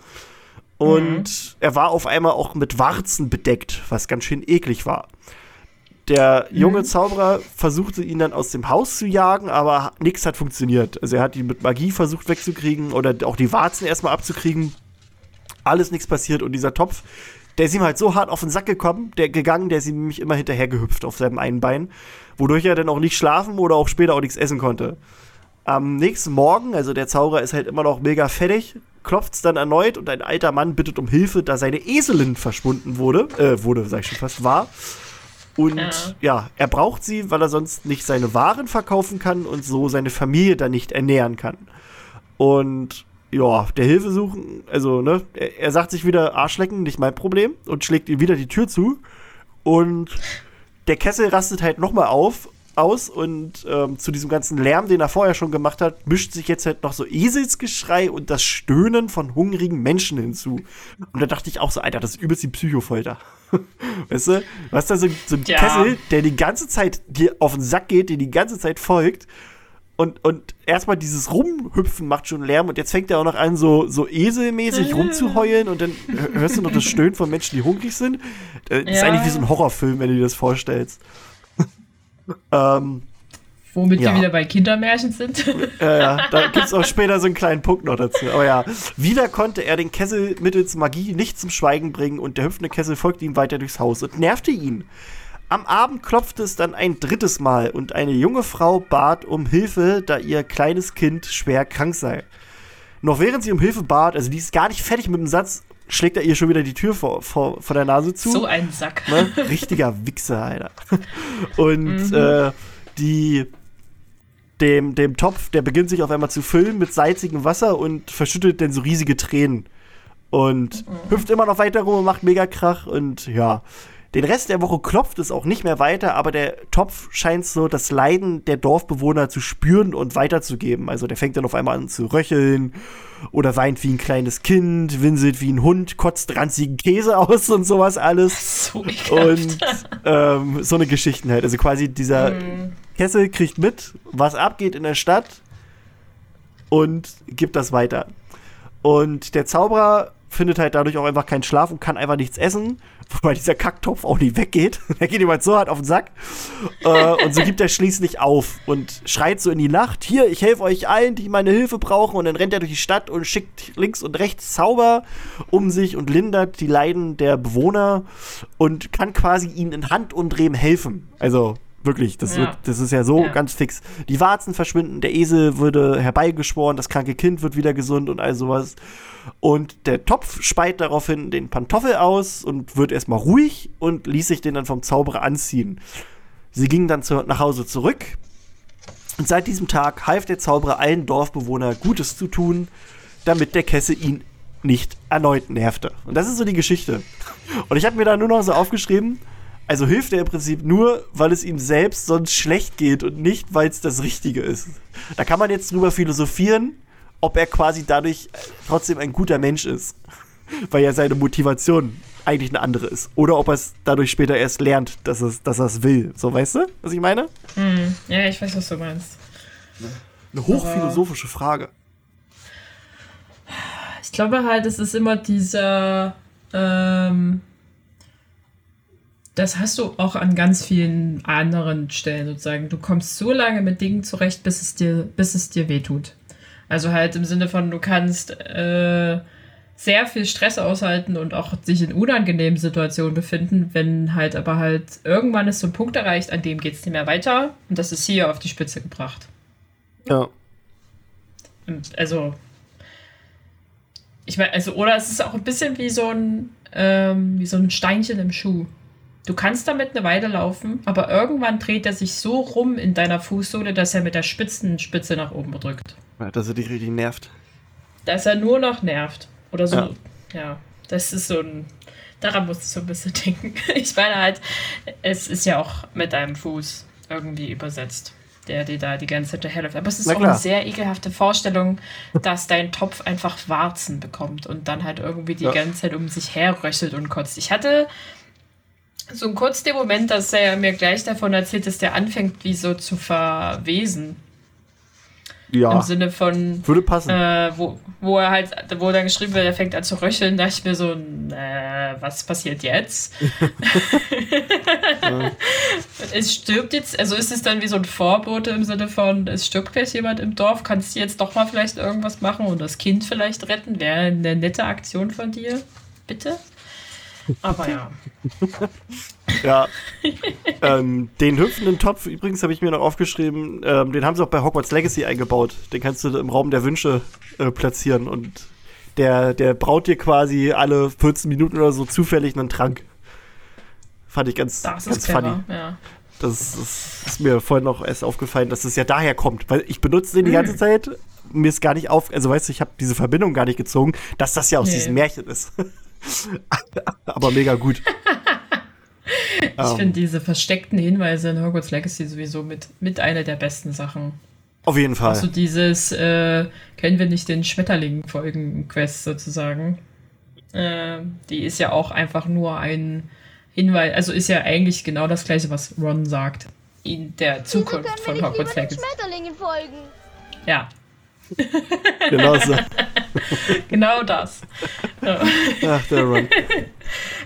Und er war auf einmal auch mit Warzen bedeckt, was ganz schön eklig war. Der junge Zauberer versuchte ihn dann aus dem Haus zu jagen, aber nichts hat funktioniert. Also er hat ihn mit Magie versucht wegzukriegen oder auch die Warzen erstmal abzukriegen. Alles nichts passiert und dieser Topf, der ist ihm halt so hart auf den Sack gekommen, der gegangen, der ist ihm nämlich immer hinterher gehüpft auf seinem einen Bein, wodurch er dann auch nicht schlafen oder auch später auch nichts essen konnte. Am nächsten Morgen, also der Zauberer ist halt immer noch mega fettig, klopft es dann erneut und ein alter Mann bittet um Hilfe, da seine Eselin verschwunden wurde, äh, wurde, sag ich schon fast, war. Und ja. Ja. er braucht sie, weil er sonst nicht seine Waren verkaufen kann und so seine Familie dann nicht ernähren kann. Und ja, der Hilfe suchen, also, ne, er, er sagt sich wieder Arschlecken, nicht mein Problem und schlägt ihm wieder die Tür zu. Und der Kessel rastet halt nochmal auf, aus und ähm, zu diesem ganzen Lärm, den er vorher schon gemacht hat, mischt sich jetzt halt noch so Eselsgeschrei und das Stöhnen von hungrigen Menschen hinzu. Und da dachte ich auch so, Alter, das ist übelst die Psychofolter. [LAUGHS] weißt du? Du hast da so, so einen Ja. Kessel, der die ganze Zeit dir auf den Sack geht, dir die ganze Zeit folgt. Und, und erstmal dieses Rumhüpfen macht schon Lärm und jetzt fängt er auch noch an, so, so eselmäßig rumzuheulen und dann hör- hörst du noch das Stöhnen von Menschen, die hungrig sind. Das ist Ja. eigentlich wie so ein Horrorfilm, wenn du dir das vorstellst. Ähm, Womit Ja. wir wieder bei Kindermärchen sind. [LAUGHS] ja, ja, da gibt es auch später so einen kleinen Punkt noch dazu. Aber ja, wieder konnte er den Kessel mittels Magie nicht zum Schweigen bringen und der hüpfende Kessel folgte ihm weiter durchs Haus und nervte ihn. Am Abend klopfte es dann ein drittes Mal und eine junge Frau bat um Hilfe, da ihr kleines Kind schwer krank sei. Noch während sie um Hilfe bat, also die ist gar nicht fertig mit dem Satz, schlägt er ihr schon wieder die Tür vor, vor, vor der Nase zu. so ein Sack. Ne? Richtiger Wichser, Alter. [LAUGHS] Und äh, die, dem, dem Topf, der beginnt sich auf einmal zu füllen mit salzigem Wasser und verschüttet dann so riesige Tränen. Und hüpft immer noch weiter rum und macht mega Krach und ja. Den Rest der Woche klopft es auch nicht mehr weiter, aber der Topf scheint so das Leiden der Dorfbewohner zu spüren und weiterzugeben. Also der fängt dann auf einmal an zu röcheln oder weint wie ein kleines Kind, winselt wie ein Hund, kotzt ranzigen Käse aus und sowas alles. So. Und ähm, so eine Geschichten halt. Also quasi dieser Kessel kriegt mit, was abgeht in der Stadt und gibt das weiter. Und der Zauberer findet halt dadurch auch einfach keinen Schlaf und kann einfach nichts essen [LAUGHS] wobei dieser Kacktopf auch nicht weggeht. [LAUGHS] Der geht ihm halt so hart auf den Sack. äh, und so gibt er schließlich auf und schreit so in die Nacht: Hier, ich helfe euch allen, die meine Hilfe brauchen. Und dann rennt er durch die Stadt und schickt links und rechts Zauber um sich und lindert die Leiden der Bewohner und kann quasi ihnen in Handumdrehen helfen. Also Wirklich, das, Ja. wird, das ist ja so Ja. ganz fix. Die Warzen verschwinden, der Esel würde herbeigeschworen, das kranke Kind wird wieder gesund und all sowas. Und der Topf speit daraufhin den Pantoffel aus und wird erstmal ruhig und ließ sich den dann vom Zauberer anziehen. Sie gingen dann zu, nach Hause zurück. Und seit diesem Tag half der Zauberer allen Dorfbewohnern Gutes zu tun, damit der Kessel ihn nicht erneut nervte. Und das ist so die Geschichte. Und ich habe mir da nur noch so aufgeschrieben, also hilft er im Prinzip nur, weil es ihm selbst sonst schlecht geht und nicht, weil es das Richtige ist. Da kann man jetzt drüber philosophieren, ob er quasi dadurch äh, trotzdem ein guter Mensch ist. [LAUGHS] Weil ja seine Motivation eigentlich eine andere ist. Oder ob er es dadurch später erst lernt, dass er es dass er's will. So, weißt du, was ich meine? Hm. Ja, ich weiß, was du meinst. Eine hochphilosophische Frage. Ich glaube halt, es ist immer dieser. Ähm, das hast du auch an ganz vielen anderen Stellen sozusagen. Du kommst so lange mit Dingen zurecht, bis es dir, bis es dir wehtut. Also halt im Sinne von, du kannst äh, sehr viel Stress aushalten und auch sich in unangenehmen Situationen befinden, wenn halt aber halt irgendwann ist so ein Punkt erreicht, an dem geht es nicht mehr weiter. Und das ist hier auf die Spitze gebracht. Ja. Und also, ich meine, also, oder es ist auch ein bisschen wie so ein, ähm, wie so ein Steinchen im Schuh. Du kannst damit eine Weile laufen, aber irgendwann dreht er sich so rum in deiner Fußsohle, dass er mit der Spitzenspitze nach oben drückt. Ja, Dass er dich richtig nervt. Dass er nur noch nervt. Oder so. Ja. Ja, das ist so ein. Daran musst du so ein bisschen [LAUGHS] denken. Ich meine halt, es ist ja auch mit deinem Fuß irgendwie übersetzt, der dir da die ganze Zeit daherläuft. Aber es ist auch eine sehr ekelhafte Vorstellung, [LAUGHS] dass dein Topf einfach Warzen bekommt und dann halt irgendwie die Ja. ganze Zeit um sich her röchelt und kotzt. Ich hatte so einen kurz den Moment, dass er mir gleich davon erzählt, dass der anfängt, wie so zu verwesen. Ja. Im Sinne von, Würde passen. äh, wo, wo er halt, wo dann geschrieben wird, er fängt an zu röcheln, dachte ich mir so, äh, was passiert jetzt? [LAUGHS] Es stirbt jetzt, also ist es dann wie so ein Vorbote im Sinne von, es stirbt gleich jemand im Dorf, kannst du jetzt doch mal vielleicht irgendwas machen und das Kind vielleicht retten? Wäre eine nette Aktion von dir, bitte? Aber ja. Ja. ähm, den hüpfenden Topf übrigens habe ich mir noch aufgeschrieben, ähm, den haben sie auch bei Hogwarts Legacy eingebaut. Den kannst du im Raum der Wünsche äh, platzieren und der, der braut dir quasi alle 14 Minuten oder so zufällig einen Trank. Fand ich ganz, Das ganz funny. ja. Das, das ist mir vorhin noch erst aufgefallen, dass es ja daher kommt. Weil ich benutze den die ganze Zeit, mir ist gar nicht auf, also weißt du, ich habe diese Verbindung gar nicht gezogen, dass das ja aus Nee. diesem Märchen ist. [LAUGHS] [LAUGHS] Aber mega gut. [LAUGHS] Ich Ähm, finde diese versteckten Hinweise in Hogwarts Legacy sowieso mit, mit einer der besten Sachen. Auf jeden Fall. Also dieses, äh, kennen wir nicht den Schmetterling-Folgen-Quest sozusagen. Äh, die ist ja auch einfach nur ein Hinweis, also ist ja eigentlich genau das gleiche, was Ron sagt. In der Wieso Zukunft können wir von Hogwarts Legacy. Schmetterlingen folgen? Ja, Genau so. [LAUGHS] [LAUGHS] genau das. Ach, der Ron. [LAUGHS]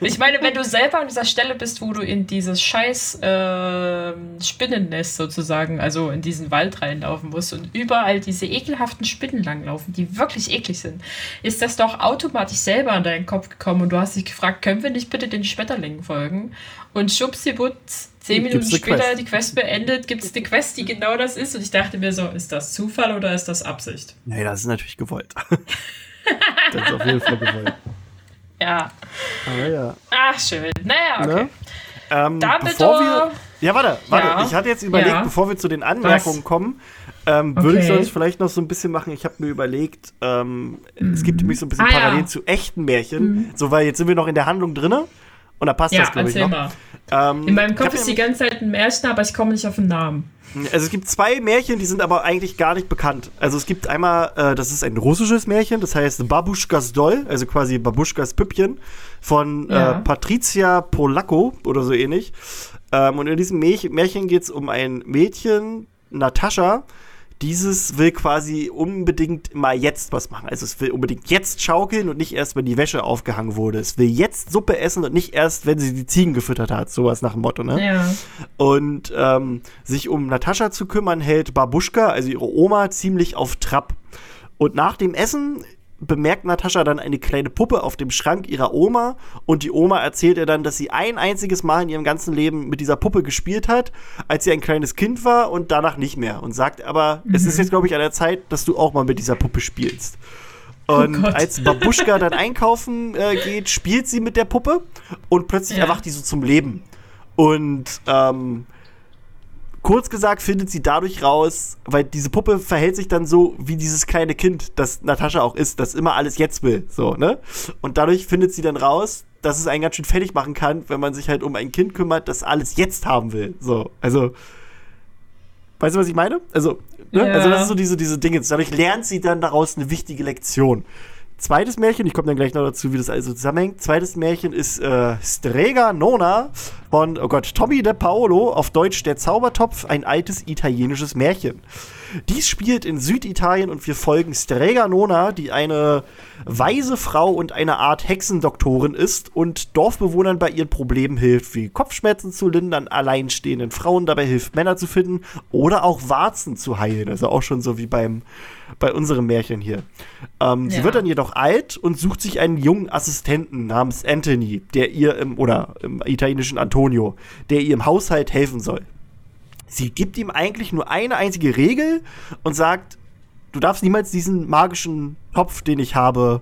Ich meine, wenn du selber an dieser Stelle bist, wo du in dieses scheiß ähm, Spinnennest sozusagen, also in diesen Wald reinlaufen musst und überall diese ekelhaften Spinnen langlaufen, die wirklich eklig sind, ist das doch automatisch selber an deinen Kopf gekommen und du hast dich gefragt, können wir nicht bitte den Schmetterlingen folgen? Und schubsibutz, zehn Minuten später Quest. die Quest beendet, gibt es eine Quest, die genau das ist und ich dachte mir so, ist das Zufall oder ist das Absicht? Nee, das ist natürlich gewollt. [LAUGHS] das ist auf jeden Fall gewollt. [LAUGHS] Ja, Aber ja. ach schön. Naja, okay. Ne? Ähm, Dumbledore- bevor wir, ja, warte, warte. Ja. Ich hatte jetzt überlegt, Ja. bevor wir zu den Anmerkungen Was? kommen, ähm, würde ich Okay. sonst vielleicht noch so ein bisschen machen. Ich habe mir überlegt, ähm, es gibt nämlich so ein bisschen Ah, ja. Parallelen zu echten Märchen. So, weil jetzt sind wir noch in der Handlung drinne und da passt Ja, das, glaube ich, noch. mal. Ähm, In meinem Kopf ist die ganze Zeit ein Märchen, aber ich komme nicht auf den Namen. Also es gibt zwei Märchen, die sind aber eigentlich gar nicht bekannt. Also es gibt einmal, äh, das ist ein russisches Märchen, das heißt Babuschkas Doll, also quasi Babuschkas Püppchen von Ja. äh, Patricia Polacco oder so ähnlich. Ähm, und in diesem Märchen geht es um ein Mädchen, Natascha, dieses will quasi unbedingt mal jetzt was machen. Also es will unbedingt jetzt schaukeln und nicht erst, wenn die Wäsche aufgehangen wurde. Es will jetzt Suppe essen und nicht erst, wenn sie die Ziegen gefüttert hat. Sowas nach dem Motto, ne? Ja. Und ähm, sich um Natascha zu kümmern, hält Babuschka, also ihre Oma, ziemlich auf Trab. Und nach dem Essen bemerkt Natascha dann eine kleine Puppe auf dem Schrank ihrer Oma und die Oma erzählt ihr dann, dass sie ein einziges Mal in ihrem ganzen Leben mit dieser Puppe gespielt hat, als sie ein kleines Kind war und danach nicht mehr. Und sagt aber, es ist jetzt, glaube ich, an der Zeit, dass du auch mal mit dieser Puppe spielst. Und Gott. als Babuschka dann einkaufen äh, geht, spielt sie mit der Puppe und plötzlich Ja. erwacht die so zum Leben. Und ähm, kurz gesagt findet sie dadurch raus, weil diese Puppe verhält sich dann so wie dieses kleine Kind, das Natascha auch ist, das immer alles jetzt will, so, ne? Und dadurch findet sie dann raus, dass es einen ganz schön fertig machen kann, wenn man sich halt um ein Kind kümmert, das alles jetzt haben will, so. Also, weißt du, was ich meine? Also, ne? Ja. also das ist so diese, diese Dinge. Dadurch lernt sie dann daraus eine wichtige Lektion. Zweites Märchen, ich komme dann gleich noch dazu, wie das alles so zusammenhängt. Zweites Märchen ist äh, Strega Nona von, oh Gott, Tommy de Paolo, auf Deutsch Der Zaubertopf, ein altes italienisches Märchen. Dies spielt in Süditalien und wir folgen Strega Nona, die eine weise Frau und eine Art Hexendoktorin ist und Dorfbewohnern bei ihren Problemen hilft, wie Kopfschmerzen zu lindern, alleinstehenden Frauen dabei hilft, Männer zu finden oder auch Warzen zu heilen. Also auch schon so wie beim, bei unserem Märchen hier. Ähm, Sie Ja. wird dann jedoch alt und sucht sich einen jungen Assistenten namens Anthony, der ihr im, oder im italienischen Antonio, der ihr im Haushalt helfen soll. Sie gibt ihm eigentlich nur eine einzige Regel und sagt, du darfst niemals diesen magischen Topf, den ich habe,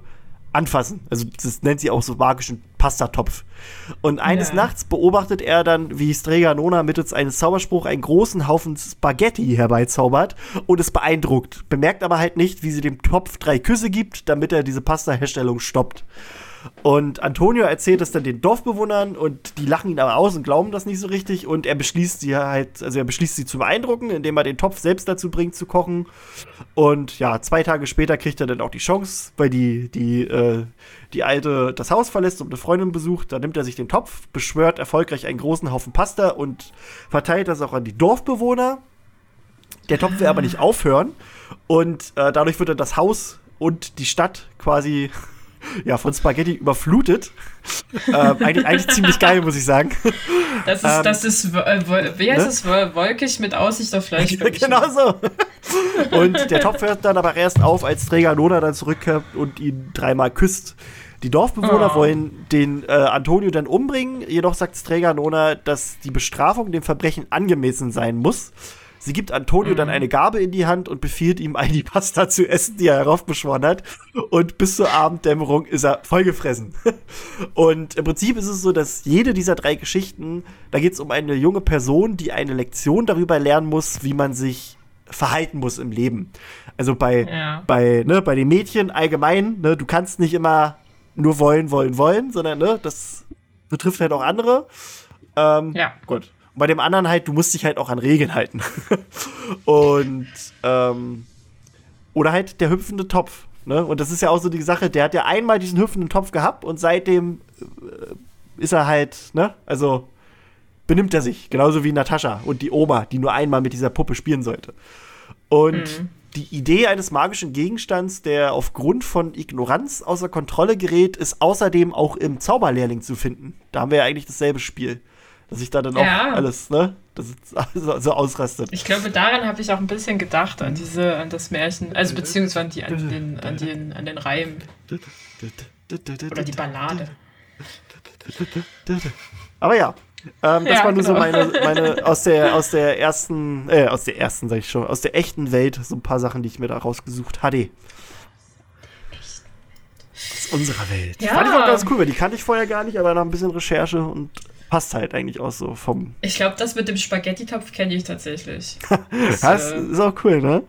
anfassen. Also das nennt sie auch so magischen Pastatopf. Und eines Ja. Nachts beobachtet er dann, wie Strega Nona mittels eines Zauberspruchs einen großen Haufen Spaghetti herbeizaubert und es beeindruckt. Bemerkt aber halt nicht, wie sie dem Topf drei Küsse gibt, damit er diese Pasta-Herstellung stoppt. Und Antonio erzählt es dann den Dorfbewohnern und die lachen ihn aber aus und glauben das nicht so richtig. Und er beschließt sie halt, also er beschließt sie zu beeindrucken, indem er den Topf selbst dazu bringt zu kochen. Und ja, zwei Tage später kriegt er dann auch die Chance, weil die, die, äh, die Alte das Haus verlässt und eine Freundin besucht. Da nimmt er sich den Topf, beschwört erfolgreich einen großen Haufen Pasta und verteilt das auch an die Dorfbewohner. Der Topf will aber nicht aufhören. Und äh, dadurch wird dann das Haus und die Stadt quasi ja, von Spaghetti überflutet. ähm, [LAUGHS] eigentlich, eigentlich ziemlich geil, muss ich sagen. Das ist, Ähm, das ist, äh, wie heißt ne? es, Wol- wolkig mit Aussicht auf Fleischbällchen. [LAUGHS] genau so. Und der Topf hört dann aber erst auf, als Träger Nona dann zurückkehrt und ihn dreimal küsst. Die Dorfbewohner Oh. wollen den äh, Antonio dann umbringen, jedoch sagt Strega Nona, dass die Bestrafung dem Verbrechen angemessen sein muss. Sie gibt Antonio dann eine Gabel in die Hand und befiehlt ihm, all die Pasta zu essen, die er heraufbeschworen hat. Und bis zur Abenddämmerung ist er vollgefressen. [LAUGHS] Und im Prinzip ist es so, dass jede dieser drei Geschichten, da geht es um eine junge Person, die eine Lektion darüber lernen muss, wie man sich verhalten muss im Leben. Also bei, Ja. bei, ne, bei den Mädchen allgemein, ne, du kannst nicht immer nur wollen, wollen, wollen, sondern ne, das betrifft halt auch andere. Ähm, Ja. Gut. Bei dem anderen halt, du musst dich halt auch an Regeln halten. [LAUGHS] und ähm, oder halt der hüpfende Topf. Ne? Und das ist ja auch so die Sache, der hat ja einmal diesen hüpfenden Topf gehabt und seitdem äh, ist er halt, ne, also benimmt er sich. Genauso wie Natascha und die Oma, die nur einmal mit dieser Puppe spielen sollte. Und die Idee eines magischen Gegenstands, der aufgrund von Ignoranz außer Kontrolle gerät, ist außerdem auch im Zauberlehrling zu finden. Da haben wir ja eigentlich dasselbe Spiel. Dass sich da dann Ja. auch alles, ne, das ist so, so ausrastet. Ich glaube, daran habe ich auch ein bisschen gedacht, an diese, an das Märchen, also beziehungsweise an, die, an, den, an, den, an den Reim oder die Ballade. Aber ja, ähm, das Ja, war nur so genau. meine, meine [LAUGHS] aus der aus der ersten, äh, aus der ersten, sag ich schon, aus der echten Welt, so ein paar Sachen, die ich mir da rausgesucht hatte. Aus unserer Welt. Ja. Fand ich auch ganz cool, weil die kannte ich vorher gar nicht, aber nach ein bisschen Recherche und passt halt eigentlich auch so vom. Ich glaube, das mit dem Spaghetti-Topf kenne ich tatsächlich. [LAUGHS] Das Das, äh, ist auch cool, ne?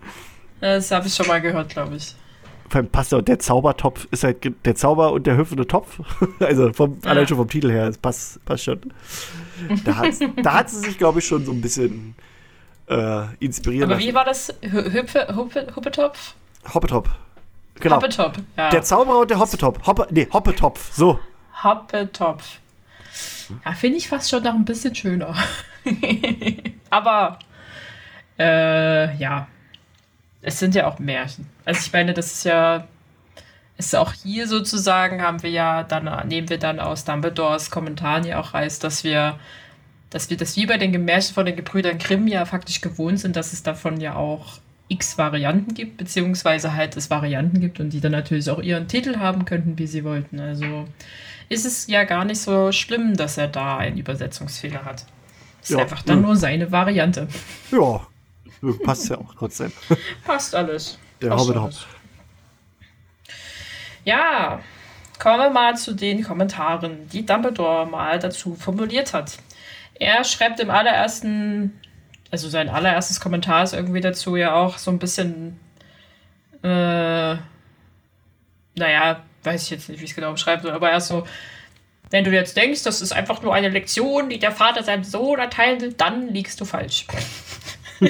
das habe ich schon mal gehört, glaube ich. Vor allem passt ja auch der Zaubertopf ist halt der Zauber und der hüpfende Topf. [LAUGHS] also vom, Ja. allein schon vom Titel her, das passt, passt schon. Da hat, da hat sie sich, glaube ich, schon so ein bisschen äh, inspirieren Aber wie war das? Hü- Hüpfe, Huppe, Huppetopf? Hoppetop. Genau. Hoppetop, ja. Der Zauberer und der Hoppetop. Hoppe, nee, Hoppetopf. So. Hoppetopf. Ja, finde ich fast schon noch ein bisschen schöner. [LAUGHS] Aber, äh, ja. es sind ja auch Märchen. Also ich meine, das ist ja, ist auch hier sozusagen, haben wir ja dann, nehmen wir dann aus Dumbledores Kommentaren ja auch reißt, dass wir, dass wir das wie bei den Märchen von den Gebrüdern Grimm ja faktisch gewohnt sind, dass es davon ja auch x Varianten gibt, beziehungsweise halt es Varianten gibt und die dann natürlich auch ihren Titel haben könnten, wie sie wollten. Also ist es ja gar nicht so schlimm, dass er da einen Übersetzungsfehler hat. Ist Ja, einfach dann ja. nur seine Variante. Ja, passt ja auch trotzdem. [LAUGHS] Passt alles. Der Passt Hobbit alles. Ja, kommen wir mal zu den Kommentaren, die Dumbledore mal dazu formuliert hat. Er schreibt im allerersten, also sein allererstes Kommentar ist irgendwie dazu ja auch so ein bisschen, äh, naja, weiß ich jetzt nicht, wie ich es genau beschreiben soll, aber er ist so, wenn du jetzt denkst, das ist einfach nur eine Lektion, die der Vater seinem Sohn erteilen will, dann liegst du falsch. [LAUGHS]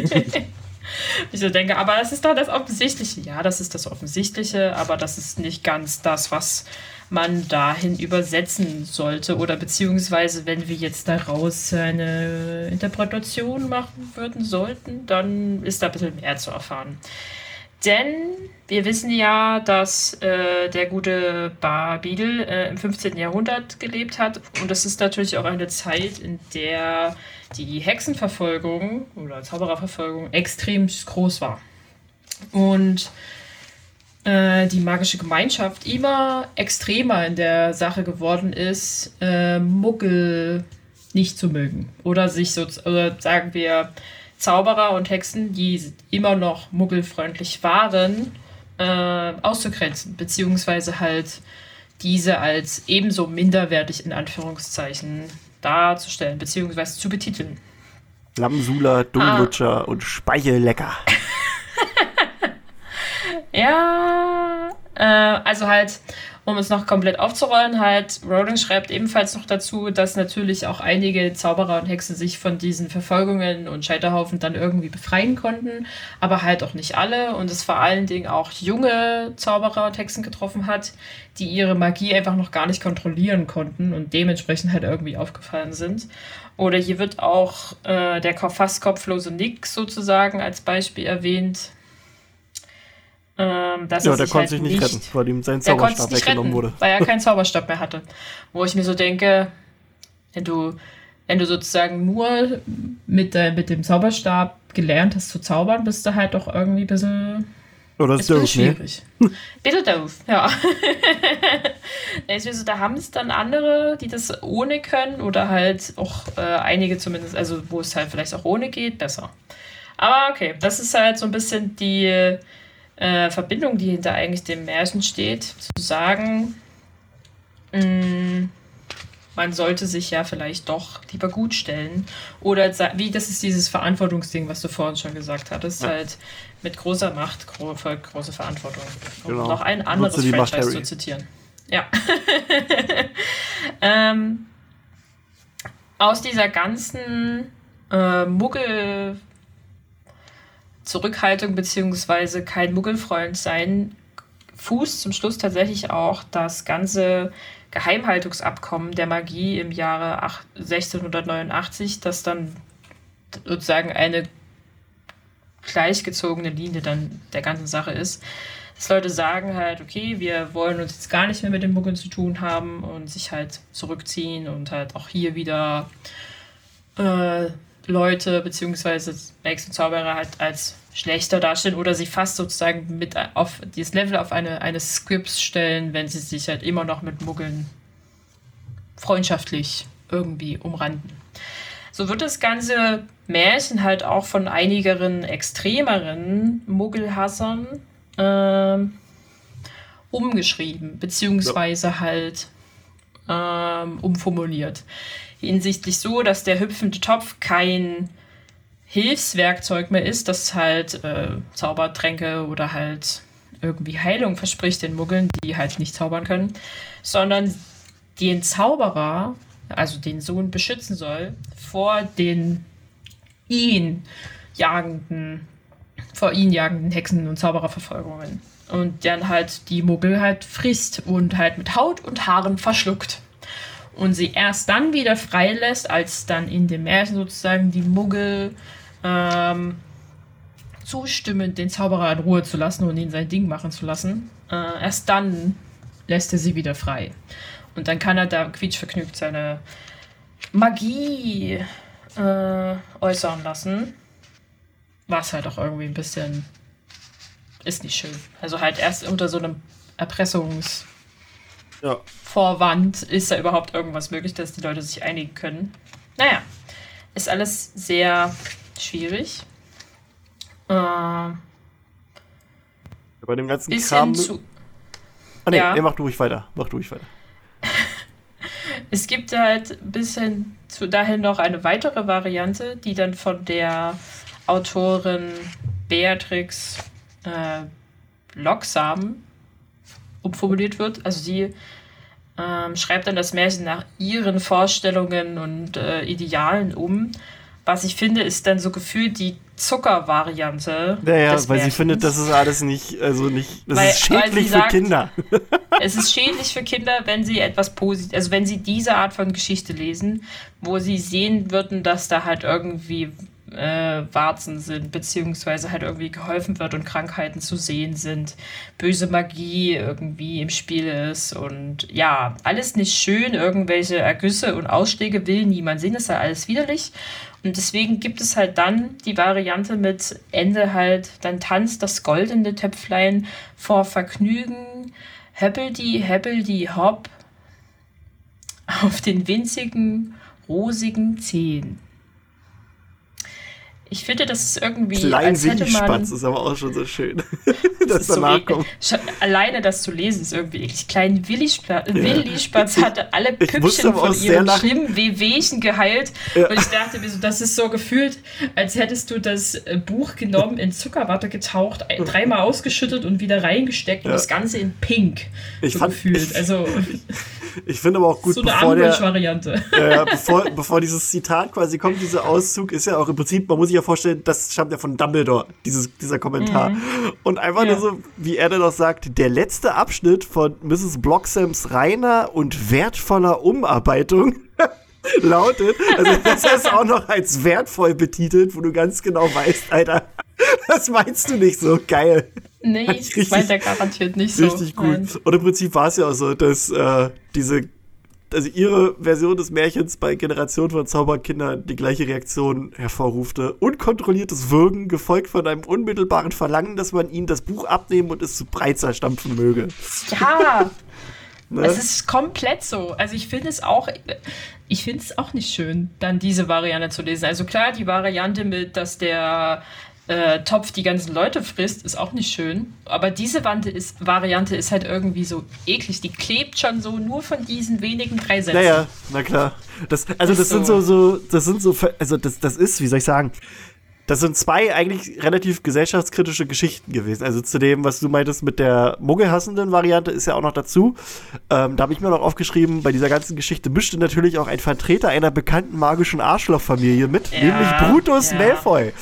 Ich so denke, aber das ist doch das Offensichtliche. Ja, das ist das Offensichtliche, aber das ist nicht ganz das, was man dahin übersetzen sollte. Oder beziehungsweise, wenn wir jetzt daraus eine Interpretation machen würden sollten, dann ist da ein bisschen mehr zu erfahren. Denn wir wissen ja, dass äh, der gute Barbiedel äh, im 15. Jahrhundert gelebt hat. Und das ist natürlich auch eine Zeit, in der die Hexenverfolgung oder Zaubererverfolgung extrem groß war. Und äh, die magische Gemeinschaft immer extremer in der Sache geworden ist, äh, Muggel nicht zu mögen. Oder sich so, oder sagen wir, Zauberer und Hexen, die immer noch muggelfreundlich waren, äh, auszugrenzen, beziehungsweise halt diese als ebenso minderwertig in Anführungszeichen darzustellen, beziehungsweise zu betiteln. Lammsula, Dummlutscher und Speichellecker. [LAUGHS] Ja, äh, also halt, um es noch komplett aufzurollen, halt, Rowling schreibt ebenfalls noch dazu, dass natürlich auch einige Zauberer und Hexen sich von diesen Verfolgungen und Scheiterhaufen dann irgendwie befreien konnten, aber halt auch nicht alle und es vor allen Dingen auch junge Zauberer und Hexen getroffen hat, die ihre Magie einfach noch gar nicht kontrollieren konnten und dementsprechend halt irgendwie aufgefallen sind. Oder hier wird auch äh, der fast kopflose Nick sozusagen als Beispiel erwähnt. Ähm, dass Ja, er der sich konnte halt sich nicht retten, weil ihm sein er Zauberstab weggenommen retten, wurde. weil er keinen Zauberstab mehr hatte. Wo ich mir so denke, wenn du, wenn du sozusagen nur mit, der, mit dem Zauberstab gelernt hast zu zaubern, bist du halt doch irgendwie ein bisschen, Oder ist ist doof, ne? schwierig. [LAUGHS] Bisschen doof, ja. [LAUGHS] Da ist mir so, da haben es dann andere, die das ohne können oder halt auch äh, einige zumindest, also wo es halt vielleicht auch ohne geht, besser. Aber okay, das ist halt so ein bisschen die äh, Verbindung, die hinter eigentlich dem Märchen steht, zu sagen, mh, man sollte sich ja vielleicht doch lieber gut stellen. Oder wie, das ist dieses Verantwortungsding, was du vorhin schon gesagt hattest, Ja. halt mit großer Macht gro folgt große Verantwortung. Um Genau. noch ein anderes Nutze die Macht, Franchise zu zitieren. Ja. [LAUGHS] ähm, aus dieser ganzen äh, Muggel Zurückhaltung beziehungsweise kein Muggelfreund sein, fußt zum Schluss tatsächlich auch das ganze Geheimhaltungsabkommen der Magie im Jahre ach- 1689, das dann sozusagen eine gleichgezogene Linie dann der ganzen Sache ist. Dass Leute sagen halt, okay, wir wollen uns jetzt gar nicht mehr mit den Muggeln zu tun haben und sich halt zurückziehen und halt auch hier wieder äh, Leute beziehungsweise Zauberer halt als schlechter darstellen oder sie fast sozusagen mit auf dieses Level auf eine eines Scripts stellen, wenn sie sich halt immer noch mit Muggeln freundschaftlich irgendwie umranden. So wird das ganze Märchen halt auch von einigeren extremeren Muggelhassern ähm, umgeschrieben, beziehungsweise halt ähm, umformuliert. Hinsichtlich so, dass der hüpfende Topf kein Hilfswerkzeug mehr ist, das halt äh, Zaubertränke oder halt irgendwie Heilung verspricht den Muggeln, die halt nicht zaubern können, sondern den Zauberer, also den Sohn, beschützen soll vor den ihn jagenden, vor ihn jagenden Hexen- und Zaubererverfolgungen. Und dann halt die Muggel halt frisst und halt mit Haut und Haaren verschluckt. Und sie erst dann wieder freilässt, als dann in dem Märchen sozusagen die Muggel ähm, zustimmen, den Zauberer in Ruhe zu lassen und ihn sein Ding machen zu lassen. Äh, erst dann lässt er sie wieder frei. Und dann kann er da quietschvergnügt seine Magie äh, äußern lassen. Was halt auch irgendwie ein bisschen ist nicht schön. Also halt erst unter so einem Erpressungsvorwand Ja. ist da überhaupt irgendwas möglich, dass die Leute sich einigen können. Naja, ist alles sehr schwierig. Äh, Bei dem ganzen Kram. zu. ah, nee, ja. nee, mach du ruhig weiter. Mach du ruhig weiter. [LAUGHS] Es gibt halt ein bisschen zu dahin noch eine weitere Variante, die dann von der Autorin Beatrix äh, Locksam umformuliert wird. Also sie ähm, schreibt dann das Märchen nach ihren Vorstellungen und äh, Idealen um. Was ich finde, ist dann so gefühlt die Zuckervariante. Naja, weil sie Märchens. findet, das ist alles nicht, also nicht, das Weil- ist schädlich sie für sagt- Kinder. [LAUGHS] Es ist schädlich für Kinder, wenn sie etwas positiv, also wenn sie diese Art von Geschichte lesen, wo sie sehen würden, dass da halt irgendwie äh, Warzen sind, beziehungsweise halt irgendwie geholfen wird und Krankheiten zu sehen sind, böse Magie irgendwie im Spiel ist und ja, alles nicht schön, irgendwelche Ergüsse und Ausschläge will niemand sehen, das ist ja alles widerlich. Und deswegen gibt es halt dann die Variante mit Ende halt, dann tanzt das goldene Töpflein vor Vergnügen, Heppeldi, Heppeldi, Hopp auf den winzigen, rosigen Zehen. Ich finde, das ist irgendwie, Klein als hätte man... Willi-Spatz ist aber auch schon so schön. [LAUGHS] Das das ist so danach kommt. Alleine das zu lesen ist irgendwie eklig. Klein Willi, Spla Willi Spatz hatte alle Ich Püppchen von lachen. schlimmen Wehwehchen geheilt. Ja. Und ich dachte mir so, das ist so gefühlt, als hättest du das äh, Buch genommen, in Zuckerwatte getaucht, dreimal ausgeschüttet und wieder reingesteckt und Ja. das Ganze in Pink. Ich so fand- gefühlt. Also Ich finde aber auch gut, so eine bevor der, äh, bevor, bevor dieses Zitat quasi kommt, dieser Auszug, ist ja auch im Prinzip, man muss sich ja vorstellen, das stammt ja von Dumbledore, dieses, dieser Kommentar. Und einfach Mhm. Ja. nur so, wie er dann auch sagt, der letzte Abschnitt von Mrs. Blocksams reiner und wertvoller Umarbeitung [LAUGHS] lautet, also das ist auch noch als wertvoll betitelt, wo du ganz genau weißt, Alter, das meinst du nicht so geil. Nee, [LAUGHS] Richtig- das meint er garantiert nicht so. Richtig gut. Nein. Und im Prinzip war es ja auch so, dass äh, diese, also ihre Version des Märchens bei Generationen von Zauberkindern die gleiche Reaktion hervorrufte. Unkontrolliertes Würgen, gefolgt von einem unmittelbaren Verlangen, dass man ihnen das Buch abnehmen und es zu breit zerstampfen möge. Ja, [LAUGHS] Ne? es ist komplett so. Also ich finde es auch, ich finde es auch nicht schön, dann diese Variante zu lesen. Also klar, die Variante mit, dass der äh, Topf die ganzen Leute frisst, ist auch nicht schön. Aber diese ist, Variante ist halt irgendwie so eklig. Die klebt schon so nur von diesen wenigen drei Sätzen. Naja, na klar. Das, also das Ist sind so. so, so, das sind so, also das, das ist, wie soll ich sagen, das sind zwei eigentlich relativ gesellschaftskritische Geschichten gewesen. Also zu dem, was du meintest mit der muggelhassenden Variante, ist ja auch noch dazu. Ähm, da habe ich mir noch aufgeschrieben, bei dieser ganzen Geschichte mischte natürlich auch ein Vertreter einer bekannten magischen Arschlochfamilie mit, Ja, nämlich Brutus ja. Malfoy.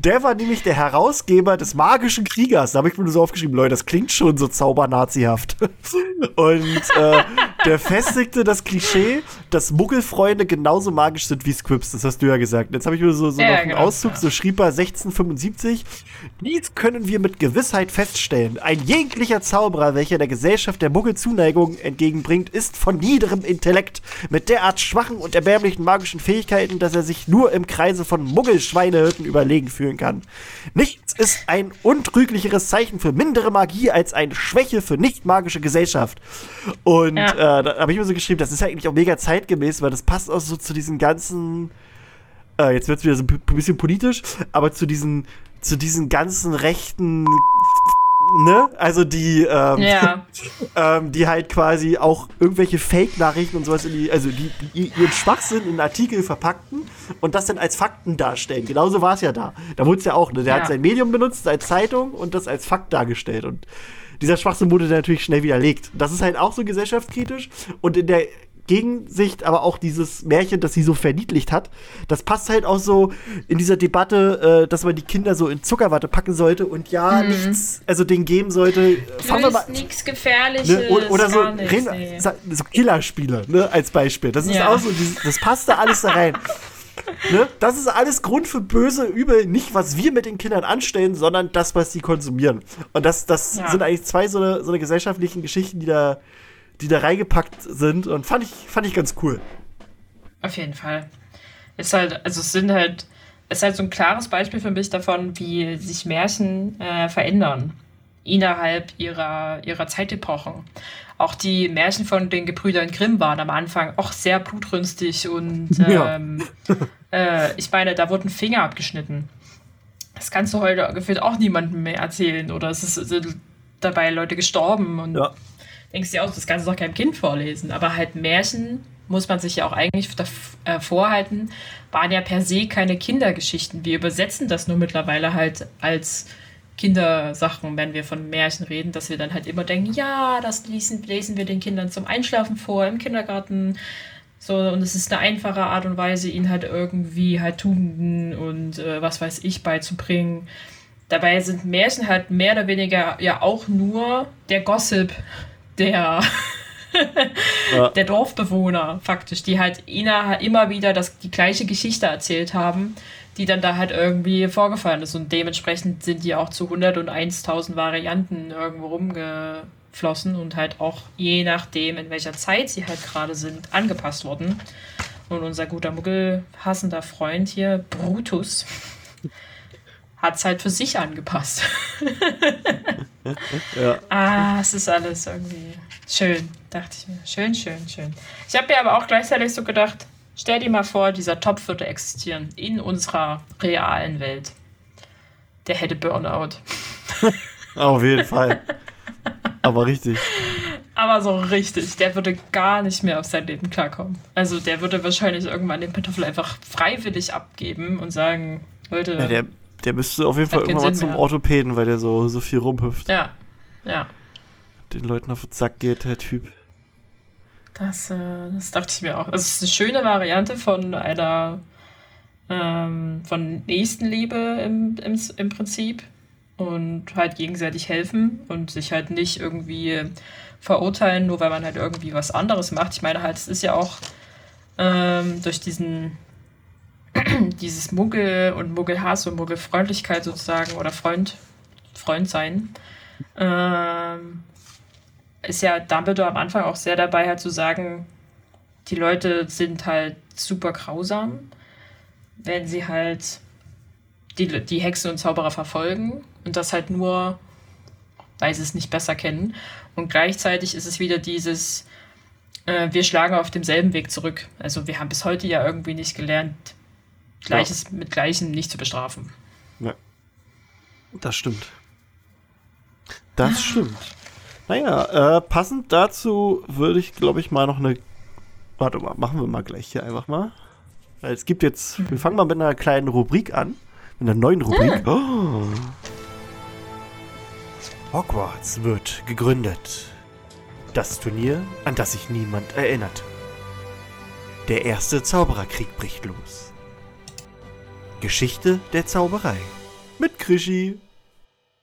Der war nämlich der Herausgeber des magischen Kriegers. Da habe ich mir nur so aufgeschrieben, Leute, das klingt schon so zaubernazihaft. [LAUGHS] Und äh, der festigte das Klischee, dass Muggelfreunde genauso magisch sind wie Squibs. Das hast du ja gesagt. Jetzt habe ich mir so, so Ja, noch einen genau, Auszug, so schrieb er 1675. Dies können wir mit Gewissheit feststellen. Ein jeglicher Zauberer, welcher der Gesellschaft der Muggel Zuneigung entgegenbringt, ist von niederem Intellekt, mit derart schwachen und erbärmlichen magischen Fähigkeiten, dass er sich nur im Kreise von Muggelschweinehirten überlegen fühlen kann. Nichts ist ein untrüglicheres Zeichen für mindere Magie als eine Schwäche für nicht magische Gesellschaft. Und Ja. äh, da habe ich mir so geschrieben, das ist eigentlich auch mega zeitgemäß, weil das passt auch so zu diesen ganzen äh, jetzt wird es wieder so ein bisschen politisch, aber zu diesen, zu diesen ganzen rechten, [LAUGHS] ne? Also die, ähm, Ja. [LAUGHS] ähm, die halt quasi auch irgendwelche Fake-Nachrichten und sowas in die, also die, die ihren Schwachsinn in Artikel verpackten und das dann als Fakten darstellen. Genauso war es ja da. Da wurde es ja auch, ne? Der Ja. hat sein Medium benutzt als Zeitung und das als Fakt dargestellt und dieser Schwachsinn wurde dann natürlich schnell widerlegt. Das ist halt auch so gesellschaftskritisch und in der Gegensicht aber auch dieses Märchen, das sie so verniedlicht hat, das passt halt auch so in dieser Debatte, äh, dass man die Kinder so in Zuckerwatte packen sollte und ja, nichts, also denen geben sollte. Fangen wir mal, nichts Gefährliches. Ne? Oder, oder so, nichts, nee. so Killerspiele, ne, als Beispiel. Das ist Ja. auch so, dieses, das passt da alles da rein. [LAUGHS] ne? Das ist alles Grund für böse Übel. Nicht, was wir mit den Kindern anstellen, sondern das, was sie konsumieren. Und das, das Ja. sind eigentlich zwei so eine, so eine gesellschaftlichen Geschichten, die da, die da reingepackt sind. Und fand ich, fand ich ganz cool. Auf jeden Fall. Ist halt, also es sind halt, es ist halt so ein klares Beispiel für mich davon, wie sich Märchen äh, verändern innerhalb ihrer, ihrer Zeitepochen. Auch die Märchen von den Gebrüdern Grimm waren am Anfang auch sehr blutrünstig und [LAUGHS] Ja. ähm, äh, ich meine, da wurden Finger abgeschnitten. Das kannst du heute gefühlt auch niemandem mehr erzählen oder es ist, sind dabei Leute gestorben und Ja. Denkst dir auch, das kannst du doch keinem Kind vorlesen. Aber halt Märchen muss man sich ja auch eigentlich äh, vorhalten, waren ja per se keine Kindergeschichten. Wir übersetzen das nur mittlerweile halt als Kindersachen, wenn wir von Märchen reden, dass wir dann halt immer denken, ja, das lesen, lesen wir den Kindern zum Einschlafen vor im Kindergarten. So, und es ist eine einfache Art und Weise, ihnen halt irgendwie halt Tugenden und äh, was weiß ich beizubringen. Dabei sind Märchen halt mehr oder weniger ja auch nur der Gossip der, [LAUGHS] Ja. der Dorfbewohner faktisch, die halt immer wieder das, die gleiche Geschichte erzählt haben, die dann da halt irgendwie vorgefallen ist. Und dementsprechend sind die auch zu 101.000 Varianten irgendwo rumgeflossen und halt auch je nachdem, in welcher Zeit sie halt gerade sind, angepasst worden. Und unser guter Muggelhassender Freund hier, Brutus, hat es halt für sich angepasst. [LAUGHS] Ja. Ah, es ist alles irgendwie schön, dachte ich mir. Schön, schön, schön. Ich habe mir aber auch gleichzeitig so gedacht, stell dir mal vor, dieser Topf würde existieren in unserer realen Welt. Der hätte Burnout. [LAUGHS] Auf jeden Fall. Aber richtig. Aber so richtig, der würde gar nicht mehr auf sein Leben klarkommen. Also der würde wahrscheinlich irgendwann den Pantoffel einfach freiwillig abgeben und sagen, Leute, Ja, der, der müsste auf jeden Fall irgendwann mal zum mehr. Orthopäden, weil der so, so viel rumhüpft. ja, ja. Den Leuten auf den Sack geht, der Typ. Das, äh, das dachte ich mir auch. Also es ist eine schöne Variante von einer ähm, von Nächstenliebe im, im, im Prinzip und halt gegenseitig helfen und sich halt nicht irgendwie verurteilen, nur weil man halt irgendwie was anderes macht. Ich meine halt, es ist ja auch ähm, durch diesen [CLEARS THROAT] dieses Muggel und Muggelhass und Muggelfreundlichkeit sozusagen oder Freund, Freund sein, ähm, ist ja Dumbledore am Anfang auch sehr dabei, halt zu sagen, die Leute sind halt super grausam, wenn sie halt die, die Hexen und Zauberer verfolgen und das halt nur, weil sie es nicht besser kennen. Und gleichzeitig ist es wieder dieses, äh, wir schlagen auf demselben Weg zurück. Also wir haben bis heute ja irgendwie nicht gelernt, Gleiches mit Gleichem nicht zu bestrafen. Das stimmt. Das stimmt. Naja, äh, passend dazu würde ich, glaube ich, mal noch eine. Warte mal, machen wir mal gleich hier einfach mal. Weil es gibt jetzt. Wir fangen mal mit einer kleinen Rubrik an. Mit einer neuen Rubrik. Oh. Hogwarts wird gegründet. Das Turnier, an das sich niemand erinnert. Der erste Zaubererkrieg bricht los. Geschichte der Zauberei. Mit Krischi.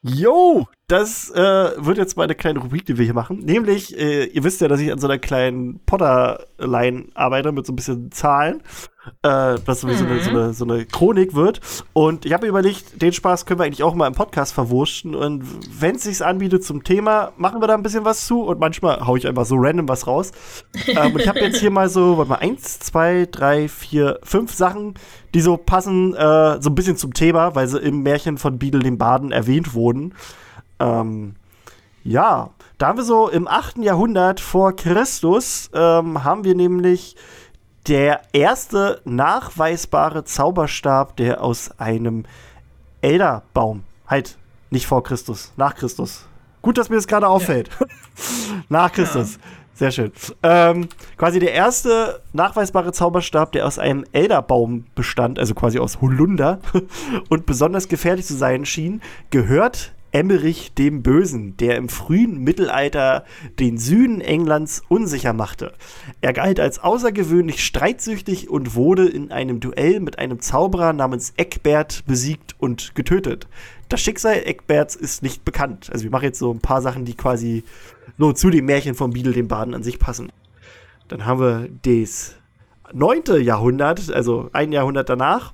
Yo, das äh, wird jetzt mal eine kleine Rubrik, die wir hier machen. Nämlich, äh, ihr wisst ja, dass ich an so einer kleinen Potter-Line arbeite mit so ein bisschen Zahlen. Äh, was so, so, eine, so, eine, so eine Chronik wird. Und ich habe mir überlegt, den Spaß können wir eigentlich auch mal im Podcast verwurschen. Und wenn es sich anbietet zum Thema, machen wir da ein bisschen was zu. Und manchmal hau ich einfach so random was raus. ähm, und ich habe jetzt hier [LAUGHS] mal so, warte mal, eins, zwei, drei, vier, fünf Sachen, die so passen, äh, so ein bisschen zum Thema, weil sie im Märchen von Beadle dem Baden erwähnt wurden. Ähm, ja, da haben wir so im 8. Jahrhundert vor Christus, ähm, haben wir nämlich der erste nachweisbare Zauberstab, der aus einem Elderbaum, halt nicht vor Christus, nach Christus. Gut, dass mir das gerade auffällt. [LAUGHS] nach Christus. Sehr schön. Ähm, quasi der erste nachweisbare Zauberstab, der aus einem Elderbaum bestand, also quasi aus Holunder [LAUGHS] und besonders gefährlich zu sein schien, gehört Emmerich dem Bösen, der im frühen Mittelalter den Süden Englands unsicher machte. Er galt als außergewöhnlich streitsüchtig und wurde in einem Duell mit einem Zauberer namens Eckbert besiegt und getötet. Das Schicksal Eckberts ist nicht bekannt. Also wir machen jetzt so ein paar Sachen, die quasi so zu dem Märchen von Beadle dem Baden an sich passen. Dann haben wir das neunte Jahrhundert, also ein Jahrhundert danach,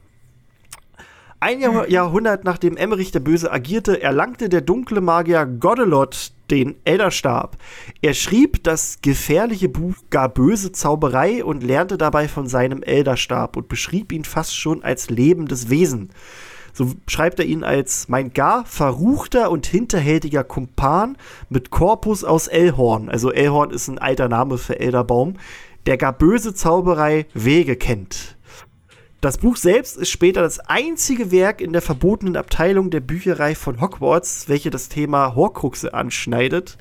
ein Jahr Jahrhundert nachdem Emmerich der Böse agierte, erlangte der dunkle Magier Godelot den Elderstab. Er schrieb das gefährliche Buch Gar böse Zauberei und lernte dabei von seinem Elderstab und beschrieb ihn fast schon als lebendes Wesen. So schreibt er ihn als mein gar verruchter und hinterhältiger Kumpan mit Korpus aus Elhorn. Also Elhorn ist ein alter Name für Elderbaum, der gar böse Zauberei Wege kennt. Das Buch selbst ist später das einzige Werk in der verbotenen Abteilung der Bücherei von Hogwarts, welche das Thema Horcruxe anschneidet.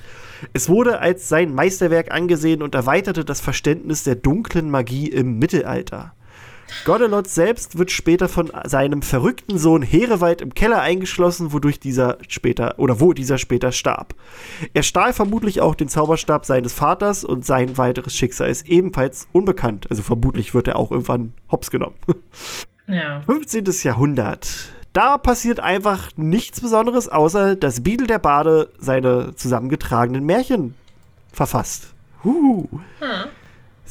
Es wurde als sein Meisterwerk angesehen und erweiterte das Verständnis der dunklen Magie im Mittelalter. Godelot selbst wird später von seinem verrückten Sohn Herewald im Keller eingeschlossen, wodurch dieser später oder wo dieser später starb. Er stahl vermutlich auch den Zauberstab seines Vaters und sein weiteres Schicksal ist ebenfalls unbekannt. Also vermutlich wird er auch irgendwann hops genommen. [LAUGHS] Ja. 15. Jahrhundert. Da passiert einfach nichts Besonderes, außer dass Biedel der Bade seine zusammengetragenen Märchen verfasst. Huhu.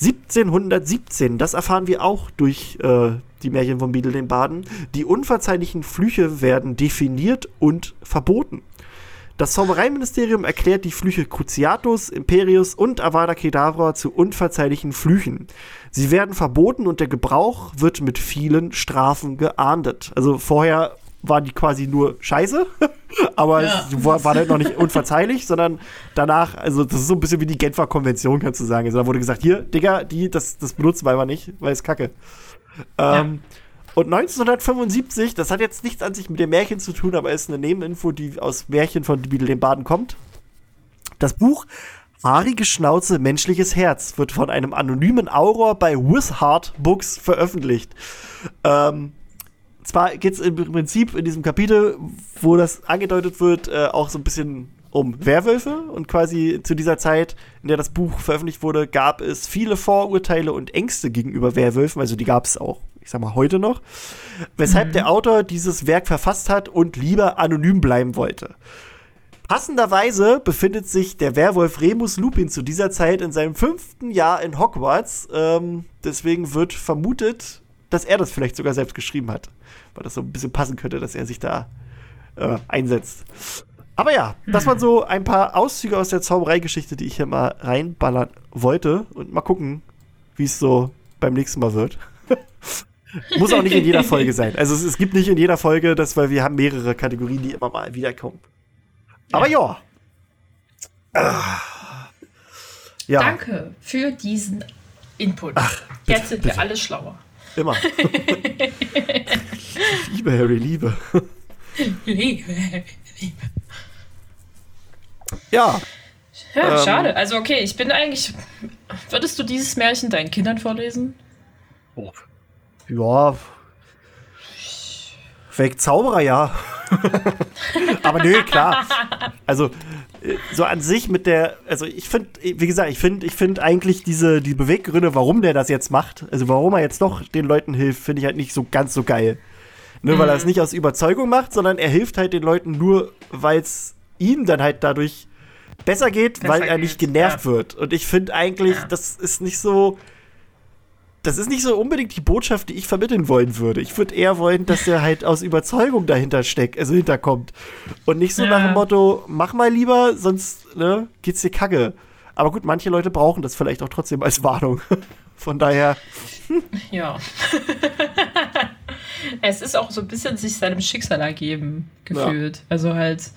1717, das erfahren wir auch durch äh, die Märchen von Biedel den Baden. Die unverzeihlichen Flüche werden definiert und verboten. Das Zaubereiministerium erklärt die Flüche Cruciatus, Imperius und Avada Kedavra zu unverzeihlichen Flüchen. Sie werden verboten und der Gebrauch wird mit vielen Strafen geahndet. Also vorher waren die quasi nur scheiße, [LAUGHS] aber Ja. war, war halt noch nicht unverzeihlich, sondern danach, also das ist so ein bisschen wie die Genfer Konvention, kannst du sagen. Also da wurde gesagt, hier, Digga, die, das, das benutzen wir einfach nicht, weil es kacke. Ähm, Und 1975, das hat jetzt nichts an sich mit dem Märchen zu tun, aber ist eine Nebeninfo, die aus Märchen von Biedel dem Baden kommt. Das Buch Haarige Schnauze, menschliches Herz wird von einem anonymen Auror bei Wishart Books veröffentlicht. Ähm, zwar geht es im Prinzip in diesem Kapitel, wo das angedeutet wird, äh, auch so ein bisschen um Werwölfe und quasi zu dieser Zeit, in der das Buch veröffentlicht wurde, gab es viele Vorurteile und Ängste gegenüber Werwölfen, also die gab es auch, ich sag mal, heute noch, weshalb der Autor dieses Werk verfasst hat und lieber anonym bleiben wollte. Passenderweise befindet sich der Werwolf Remus Lupin zu dieser Zeit in seinem fünften Jahr in Hogwarts. Ähm, deswegen wird vermutet, dass er das vielleicht sogar selbst geschrieben hat. Weil das so ein bisschen passen könnte, dass er sich da äh, einsetzt. Aber ja, das waren so ein paar Auszüge aus der Zaubereigeschichte, die ich hier mal reinballern wollte. Und mal gucken, wie es so beim nächsten Mal wird. [LAUGHS] Muss auch nicht in jeder Folge sein. Also es, es gibt nicht in jeder Folge das, weil wir haben mehrere Kategorien, die immer mal wiederkommen. Aber ja. Ah. Ja, Danke für diesen Input. Jetzt sind wir alle schlauer. Immer. [LAUGHS] Liebe Harry, Liebe. Liebe, Liebe. Ja, Ja, Ähm. schade. Also okay, ich bin eigentlich. Würdest du dieses Märchen deinen Kindern vorlesen? ja. Weg Zauberer, ja. [LAUGHS] Aber nö, klar. Also, äh, so an sich mit der, also ich finde, wie gesagt, ich finde, ich finde eigentlich diese, die Beweggründe, warum der das jetzt macht, also warum er jetzt doch den Leuten hilft, finde ich halt nicht so ganz so geil. Ne, weil er es nicht aus Überzeugung macht, sondern er hilft halt den Leuten nur, weil es ihm dann halt dadurch besser geht, Besser weil er nicht genervt ja. wird. Und ich finde eigentlich, Ja. das ist nicht so, das ist nicht so unbedingt die Botschaft, die ich vermitteln wollen würde. Ich würde eher wollen, dass er halt aus Überzeugung dahinter steckt, also hinterkommt. Und nicht so Ja. nach dem Motto, mach mal lieber, sonst ne, geht's dir kacke. Aber gut, manche Leute brauchen das vielleicht auch trotzdem als Warnung. [LAUGHS] Von daher, [LAUGHS] Ja. [LAUGHS] es ist auch so ein bisschen sich seinem Schicksal ergeben gefühlt. Also halt,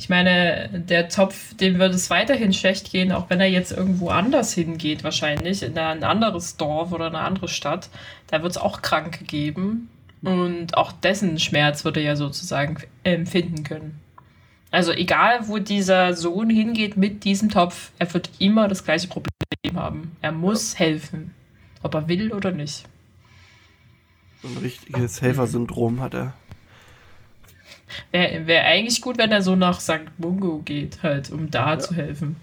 ich meine, der Topf, dem wird es weiterhin schlecht gehen, auch wenn er jetzt irgendwo anders hingeht, wahrscheinlich, in ein anderes Dorf oder eine andere Stadt. Da wird es auch Kranke geben. Und auch dessen Schmerz wird er ja sozusagen empfinden können. Also egal, wo dieser Sohn hingeht mit diesem Topf, er wird immer das gleiche Problem haben. Er muss helfen, ob er will oder nicht. so ein richtiges Helfersyndrom hat er. Wäre wär eigentlich gut, wenn er so nach St. Mungo geht, halt, um da zu helfen.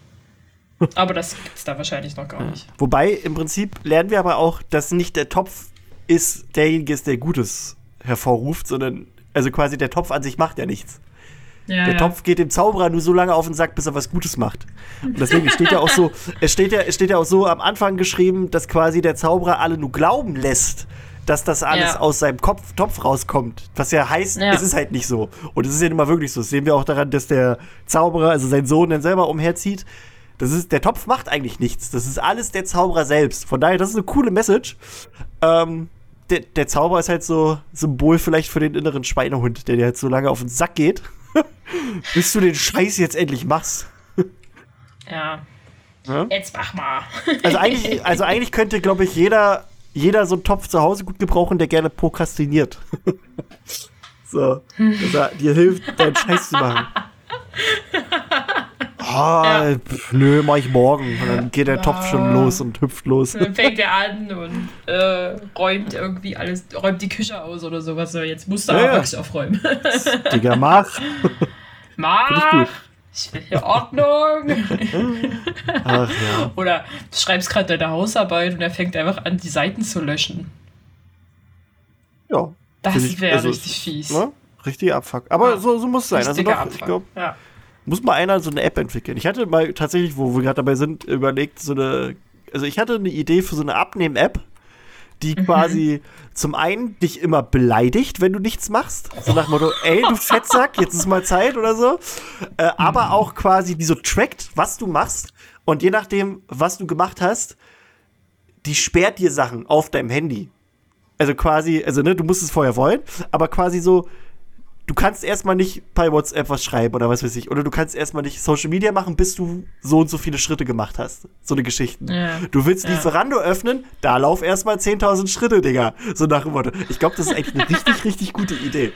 Aber das gibt's da wahrscheinlich noch gar nicht. Wobei, im Prinzip lernen wir aber auch, dass nicht der Topf ist derjenige ist, der Gutes hervorruft, sondern, also quasi der Topf an sich macht ja nichts. Ja, der ja. Topf geht dem Zauberer nur so lange auf den Sack, bis er was Gutes macht. Und deswegen [LAUGHS] steht ja auch so, es steht ja, es steht ja auch so am Anfang geschrieben, dass quasi der Zauberer alle nur glauben lässt, dass das alles Ja. aus seinem Kopf, Topf rauskommt. Was ja heißt, Ja. es ist halt nicht so. Und es ist ja nun mal wirklich so. Das sehen wir auch daran, dass der Zauberer, also sein Sohn, dann selber umherzieht. Das ist, der Topf macht eigentlich nichts. Das ist alles der Zauberer selbst. Von daher, das ist eine coole Message. Ähm, der, der Zauberer ist halt so Symbol vielleicht für den inneren Schweinehund, der dir halt so lange auf den Sack geht, [LAUGHS] bis du den Scheiß jetzt endlich machst. Ja. Ja? Jetzt mach mal. Also eigentlich, also eigentlich könnte, glaube ich, jeder, jeder so einen Topf zu Hause gut gebrauchen, der gerne prokrastiniert. [LAUGHS] so, dass er dir hilft, deinen Scheiß zu machen. [LAUGHS] Ah, pf, nö, mach ich morgen. Und dann geht der Topf schon los und hüpft los. Dann fängt er an und äh, räumt irgendwie alles, räumt die Küche aus oder sowas. So, jetzt musst du Ja, aber ja. wirklich aufräumen. Digga, mach. [LAUGHS] Mach! Ich will hier Ordnung. [LAUGHS] Ach ja. Oder du schreibst gerade deine Hausarbeit und er fängt einfach an, die Seiten zu löschen. Ja. Das wäre also, richtig fies. Ne? Richtig Abfuck. Aber Ja. so, so muss es sein. Also doch, ich glaube, ja. muss mal einer so eine App entwickeln. Ich hatte mal tatsächlich, wo wir gerade dabei sind, überlegt, so eine, also ich hatte eine Idee für so eine Abnehmen-App, die Mhm. quasi zum einen dich immer beleidigt, wenn du nichts machst. So nach dem Motto, ey, du Fettsack, jetzt ist mal Zeit oder so. Äh, Mhm. aber auch quasi, die so trackt, was du machst. Und je nachdem, was du gemacht hast, die sperrt dir Sachen auf deinem Handy. Also quasi, also ne, du musst es vorher wollen, aber quasi so, du kannst erstmal nicht bei WhatsApp was schreiben oder was weiß ich. Oder du kannst erstmal nicht Social Media machen, bis du so und so viele Schritte gemacht hast. So eine Geschichte. Ja. Du willst Ja. Lieferando öffnen, da lauf erstmal 10.000 Schritte, Digga. So nach dem Motto. Ich glaube, das ist eigentlich eine richtig, richtig gute Idee.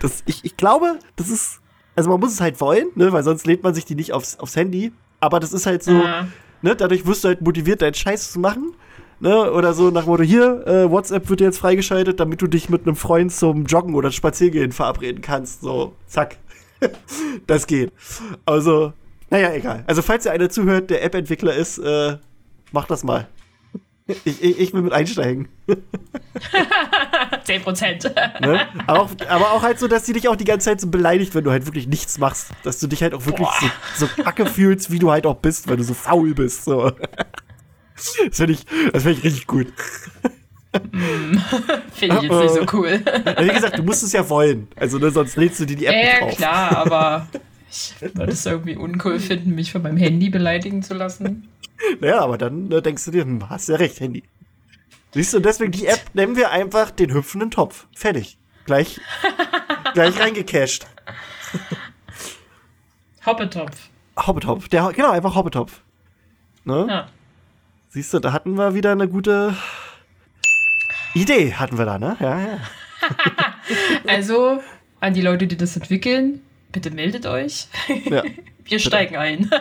Das, ich, ich glaube, das ist, also man muss es halt wollen, ne, weil sonst lädt man sich die nicht aufs, aufs Handy. Aber das ist halt so, Ja. ne, dadurch wirst du halt motiviert, deinen Scheiß zu machen. Ne, oder so nach dem Motto, hier, äh, WhatsApp wird jetzt freigeschaltet, damit du dich mit einem Freund zum Joggen oder Spaziergehen verabreden kannst. So, zack. [LAUGHS] das geht. Also, naja, egal. Also, falls ihr einer zuhört, der App-Entwickler ist, äh, macht das mal. Ich, ich, ich will mit einsteigen. [LAUGHS] 10 Prozent. Ne? aber, auch, aber auch halt so, dass sie dich auch die ganze Zeit so beleidigt, wenn du halt wirklich nichts machst. Dass du dich halt auch wirklich so, so kacke fühlst, wie du halt auch bist, wenn du so faul bist. So. Das finde ich, das find ich richtig gut. [LAUGHS] Finde ich jetzt nicht so cool. Also wie gesagt, du musst es ja wollen. Also ne, sonst lädst du dir die App nicht Ja, drauf. klar, aber ich würde es irgendwie uncool finden, mich von meinem Handy beleidigen zu lassen. Naja, aber dann äh, denkst du dir, hm, hast ja recht, Handy. Siehst du, deswegen die App nennen wir einfach den hüpfenden Topf. Fertig. Gleich, gleich reingecached. Hoppetopf. Hobbitopf. Der, genau, einfach Hobbitopf. Ne? Ja. Siehst du, da hatten wir wieder eine gute Idee, hatten wir da, ne? Ja, ja. [LAUGHS] Also, an die Leute, die das entwickeln, bitte meldet euch. ja. [LAUGHS] Wir steigen ein. [LAUGHS]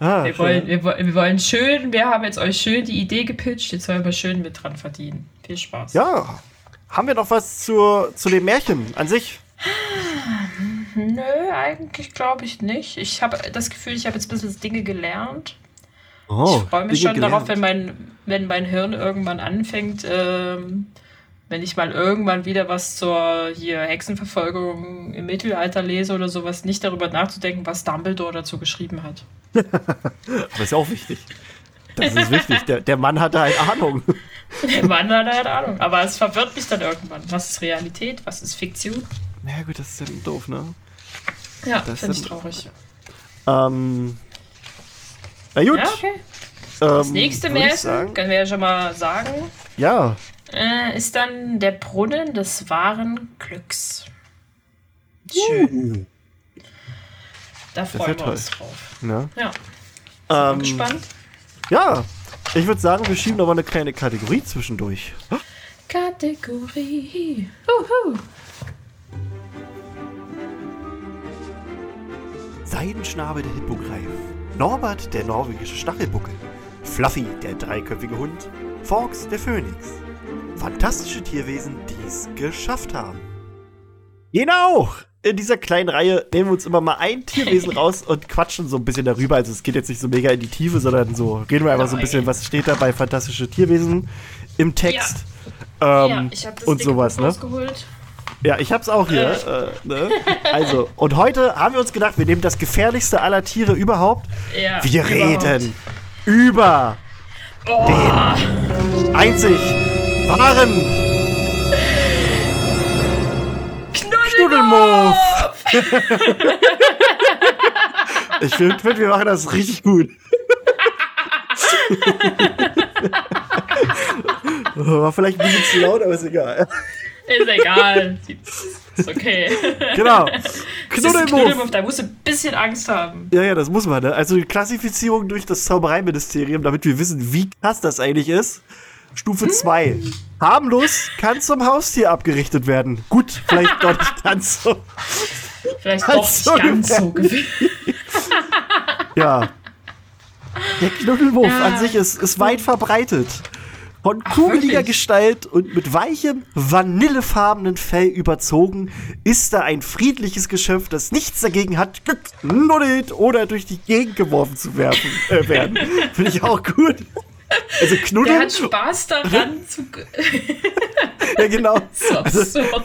Ah, Wir wollen, wir, wir wollen schön, wir haben jetzt euch schön die Idee gepitcht, jetzt wollen wir schön mit dran verdienen. Viel Spaß. ja. Haben wir noch was zur, zu dem Märchen an sich? [SIGHS] Nö, eigentlich glaube ich nicht. Ich habe das Gefühl, ich habe jetzt ein bisschen Dinge gelernt. Oh, ich freue mich Dinge schon darauf, wenn gelernt. mein, wenn mein Hirn irgendwann anfängt, ähm, wenn ich mal irgendwann wieder was zur hier Hexenverfolgung im Mittelalter lese oder sowas, nicht darüber nachzudenken, was Dumbledore dazu geschrieben hat. [LAUGHS] Aber ist ja auch wichtig. Das ist wichtig. Der, der Mann hatte halt Ahnung. [LAUGHS] Der Mann hat halt Ahnung. Aber es verwirrt mich dann irgendwann. Was ist Realität? Was ist Fiktion? Na ja, gut, das ist dann doof, ne? Ja, Das finde ich traurig. Ähm. Na gut. Ja, okay. ähm, Das nächste würd ich Märchen, können wir ja schon mal sagen, Ja. äh, ist dann der Brunnen des wahren Glücks. Schön. Da freuen wir toll. uns drauf. Ja, bin Ähm, gespannt. Ja. Ich würde sagen, wir schieben aber eine kleine Kategorie zwischendurch. Kategorie. Huhu. Seidenschnabel der Hippogreif. Norbert der norwegische Stachelbuckel. Fluffy der dreiköpfige Hund. Fox der Phönix. Fantastische Tierwesen, die es geschafft haben. Genau! In dieser kleinen Reihe nehmen wir uns immer mal ein Tierwesen [LAUGHS] raus und quatschen so ein bisschen darüber. Also es geht jetzt nicht so mega in die Tiefe, sondern so reden wir einfach so ein bisschen, was steht da bei fantastische Tierwesen im Text. Ja, Ähm, ich habe das und Ding sowas, ne? rausgeholt. Ja, ich hab's auch hier. Äh, ne? Also, und heute haben wir uns gedacht, wir nehmen das gefährlichste aller Tiere überhaupt. Ja, Wir überhaupt. reden über den einzig wahren Knuddelmuff. [LAUGHS] ich finde, find, wir machen das richtig gut. [LAUGHS] War vielleicht ein bisschen zu laut, aber ist egal. Ist egal. Ist okay. Genau. [LAUGHS] Knuddelmuff. Da musst du ein bisschen Angst haben. Ja, ja, das muss man, ne? Also die Klassifizierung durch das Zaubereiministerium, damit wir wissen, wie krass das eigentlich ist. Stufe 2. Harmlos kann zum Haustier abgerichtet werden. Gut, vielleicht doch nicht ganz so. Vielleicht Ganz doch so nicht ganz so. Ja. Der Knuddelwurf Ja. an sich ist, ist weit verbreitet. Von kugeliger? Gestalt und mit weichem, vanillefarbenen Fell überzogen, ist er ein friedliches Geschöpf, das nichts dagegen hat, geknuddelt oder durch die Gegend geworfen zu werfen, äh, werden. [LAUGHS] Finde ich auch gut. Also Der knuddeln, hat Spaß daran zu. ja genau. [LAUGHS] So absurd.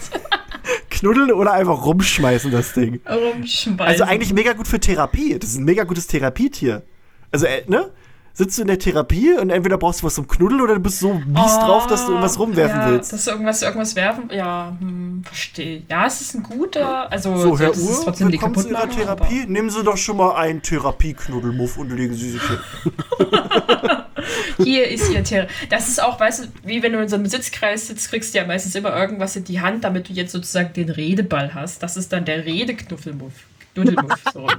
Knuddeln oder einfach rumschmeißen das Ding. Rumschmeißen. Also eigentlich mega gut für Therapie. Das ist ein mega gutes Therapietier. Also, äh, ne? Sitzt du in der Therapie und entweder brauchst du was zum Knuddeln oder du bist so mies drauf, dass du irgendwas rumwerfen Oh, ja, willst. Dass du irgendwas, irgendwas werfen. Ja, hm, verstehe. Ja, es ist ein guter. Also, So, Herr Uhr, trotzdem die kaputt Ihrer machen. Therapie. Nehmen Sie doch schon mal einen Therapieknuddelmuff und legen Sie sich hin. Aber [LAUGHS] hier ist Ihr Tier. Das ist auch, weißt du, wie wenn du in so einem Sitzkreis sitzt, kriegst du ja meistens immer irgendwas in die Hand, damit du jetzt sozusagen den Redeball hast. Das ist dann der Redeknuffelmuff. Knuddelmuff. So. rum.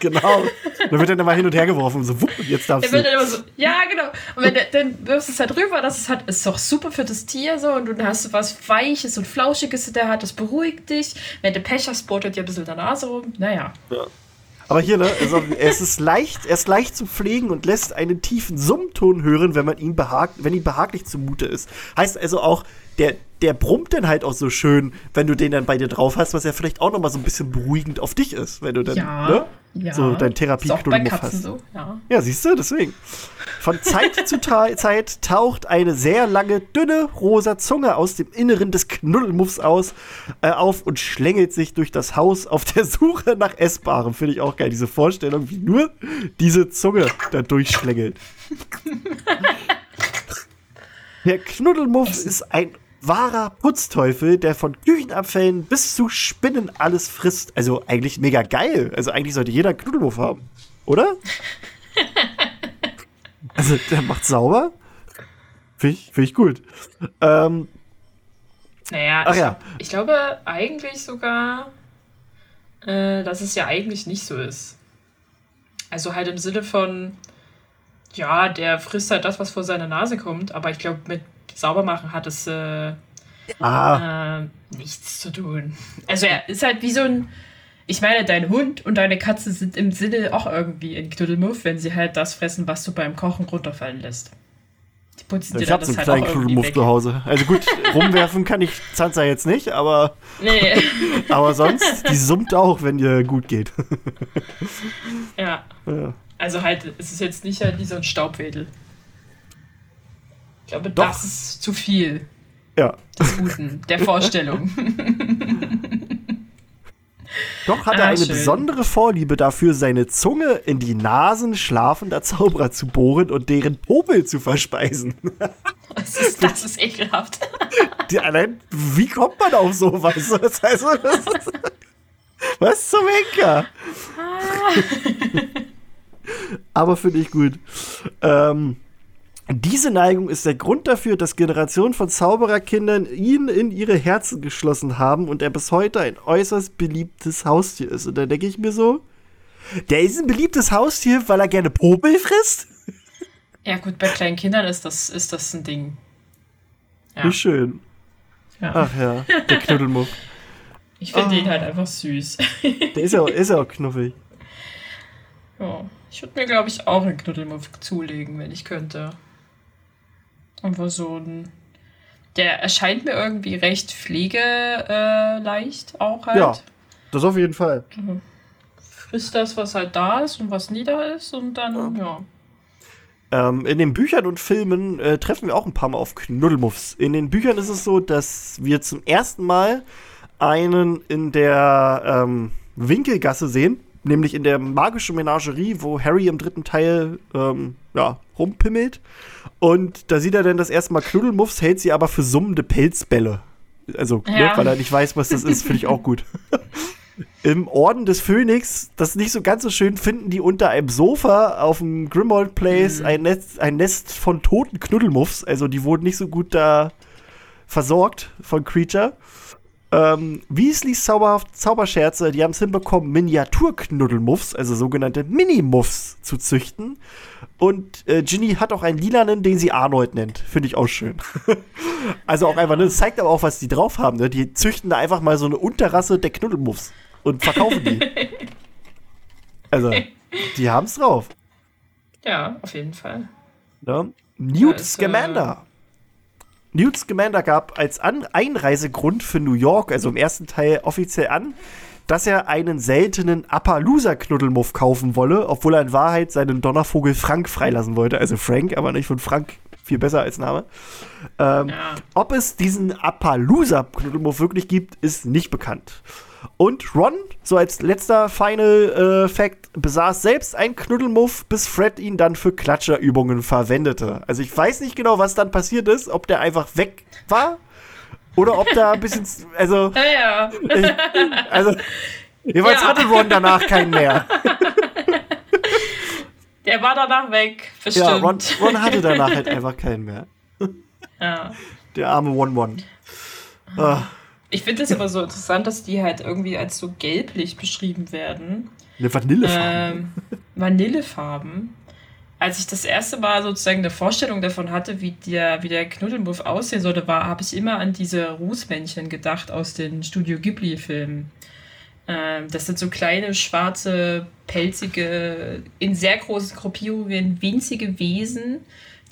Genau. Dann wird dann immer hin und her geworfen. So, wupp, jetzt darfst Der wird du. dann immer so, ja, genau. Und wenn der, dann wirfst du es halt rüber, das ist halt, ist doch super für das Tier so und dann hast du was Weiches und Flauschiges in der Hand, das beruhigt dich. Wenn du Pech hast, bohrt er dir ein bisschen in der Nase rum. Naja. Aber hier, ne? Also, es ist leicht, er ist leicht zu pflegen und lässt einen tiefen Summton hören, wenn man ihn behagt, wenn ihm behaglich zumute ist. Heißt also auch, der, der brummt dann halt auch so schön, wenn du den dann bei dir drauf hast, was ja vielleicht auch nochmal so ein bisschen beruhigend auf dich ist, wenn du dann, Ja. ne? ja. So dein Therapieknuddelmuff hast. so, ja. Ja, siehst du, deswegen. Von Zeit zu Ta [LAUGHS] Zeit taucht eine sehr lange, dünne, rosa Zunge aus dem Inneren des Knuddelmuffs aus, äh, auf und schlängelt sich durch das Haus auf der [LAUGHS] Suche nach Essbarem. Finde ich auch geil, diese Vorstellung, wie nur diese Zunge da durchschlängelt. [LAUGHS] Der Knuddelmuff ist ein wahrer Putzteufel, der von Küchenabfällen bis zu Spinnen alles frisst. Also eigentlich mega geil. Also eigentlich sollte jeder einen Knuddelmuff haben. Oder? [LAUGHS] also der macht sauber. Finde ich, find ich gut. Ähm, Naja, Ach ich, ja. ich glaube eigentlich sogar, äh, dass es ja eigentlich nicht so ist. Also halt im Sinne von, ja, der frisst halt das, was vor seine Nase kommt, aber ich glaube, mit Saubermachen hat es äh, ah, äh, nichts zu tun. Also er ist halt wie so ein, ich meine, dein Hund und deine Katze sind im Sinne auch irgendwie ein Knuddelmuff, wenn sie halt das fressen, was du beim Kochen runterfallen lässt. Die putzen dir ich dann habe so das einen halt kleinen Knuddelmuff zu Hause. Also gut, [LAUGHS] rumwerfen kann ich Zanza jetzt nicht, aber, Nee, [LAUGHS] aber sonst, die summt auch, wenn ihr gut geht. ja. ja. Also halt, es ist jetzt nicht halt wie so ein Staubwedel. Ich glaube, Doch. das ist zu viel ja. des Guten, der Vorstellung. [LAUGHS] Doch hat er Ah, eine schön. besondere Vorliebe dafür, seine Zunge in die Nasen schlafender Zauberer zu bohren und deren Popel zu verspeisen. [LAUGHS] Das ist, das ist ekelhaft. [LAUGHS] Die, allein, wie kommt man auf sowas? Das heißt, das ist, was zum Henker? Aber finde ich gut. Ähm, diese Neigung ist der Grund dafür, dass Generationen von Zaubererkindern ihn in ihre Herzen geschlossen haben und er bis heute ein äußerst beliebtes Haustier ist. Und da denke ich mir so, der ist ein beliebtes Haustier, weil er gerne Popel frisst? Ja, gut, bei kleinen Kindern ist das, ist das ein Ding. Ja. Wie schön. Ja. Ach ja, der Knuddelmuff. [LAUGHS] Ich finde Ah. den halt einfach süß. [LAUGHS] Der ist ja, auch- ist ja auch knuffig. ja. Ich würde mir, glaube ich, auch einen Knuddelmuff zulegen, wenn ich könnte. Einfach so ein. Der erscheint mir irgendwie recht pflegeleicht äh, leicht auch halt. Ja. Das auf jeden Fall. Frisst das, was halt da ist und was nie da ist und dann, ja. Ähm, in den Büchern und Filmen äh, treffen wir auch ein paar Mal auf Knuddelmuffs. In den Büchern ist es so, dass wir zum ersten Mal einen in der ähm, Winkelgasse sehen, nämlich in der magischen Menagerie, wo Harry im dritten Teil ähm, ja, rumpimmelt. Und da sieht er dann das erste Mal Knuddelmuffs, hält sie aber für summende Pelzbälle. Also, ne, Ja. weil er nicht weiß, was das ist, finde ich auch gut. [LAUGHS] Im Orden des Phönix, das nicht so ganz so schön, finden die unter einem Sofa auf dem Grimald Place ein, Nest, ein Nest von toten Knuddelmuffs. Also die wurden nicht so gut da versorgt von Creature. Ähm, Weasleys zauberhaft Zauberscherze, die haben es hinbekommen, Miniaturknuddelmuffs, also sogenannte Minimuffs, zu züchten. Und äh, Ginny hat auch einen lilanen, den sie Arnold nennt. Finde ich auch schön. [LAUGHS] also auch einfach, ne, das zeigt aber auch, was die drauf haben. Ne? Die züchten da einfach mal so eine Unterrasse der Knuddelmuffs und verkaufen die. [LAUGHS] also, die haben es drauf. Ja, auf jeden Fall. Ne? Newt ist, Scamander. Newt Scamander gab als An Einreisegrund für New York, also im ersten Teil offiziell an, dass er einen seltenen Appaloosa-Knuddelmuff kaufen wolle, obwohl er in Wahrheit seinen Donnervogel Frank freilassen wollte. Also Frank, aber nicht von Frank, viel besser als Name. Ähm, Ja. Ob es diesen Appaloosa-Knuddelmuff wirklich gibt, ist nicht bekannt. Und Ron, so als letzter Final äh, Fact, besaß selbst einen Knuddelmuff, bis Fred ihn dann für Klatscherübungen verwendete. Also ich weiß nicht genau, was dann passiert ist, ob der einfach weg war oder ob da ein bisschen, [LAUGHS] also, Ja, ja. also, jeweils Ja. hatte Ron danach keinen mehr. [LAUGHS] Der war danach weg. Bestimmt. Ja, Ron, Ron hatte danach halt einfach keinen mehr. [LAUGHS] Ja. Der arme One-One. Ah, Ich finde es aber so interessant, dass die halt irgendwie als so gelblich beschrieben werden. eine Vanillefarbe. Ähm, Vanillefarben. Als ich das erste Mal sozusagen eine Vorstellung davon hatte, wie der, wie der Knuddelmuff aussehen sollte, war, habe ich immer an diese Rußmännchen gedacht aus den Studio Ghibli-Filmen. Ähm, das sind so kleine, schwarze, pelzige, in sehr großen Gruppierungen winzige Wesen,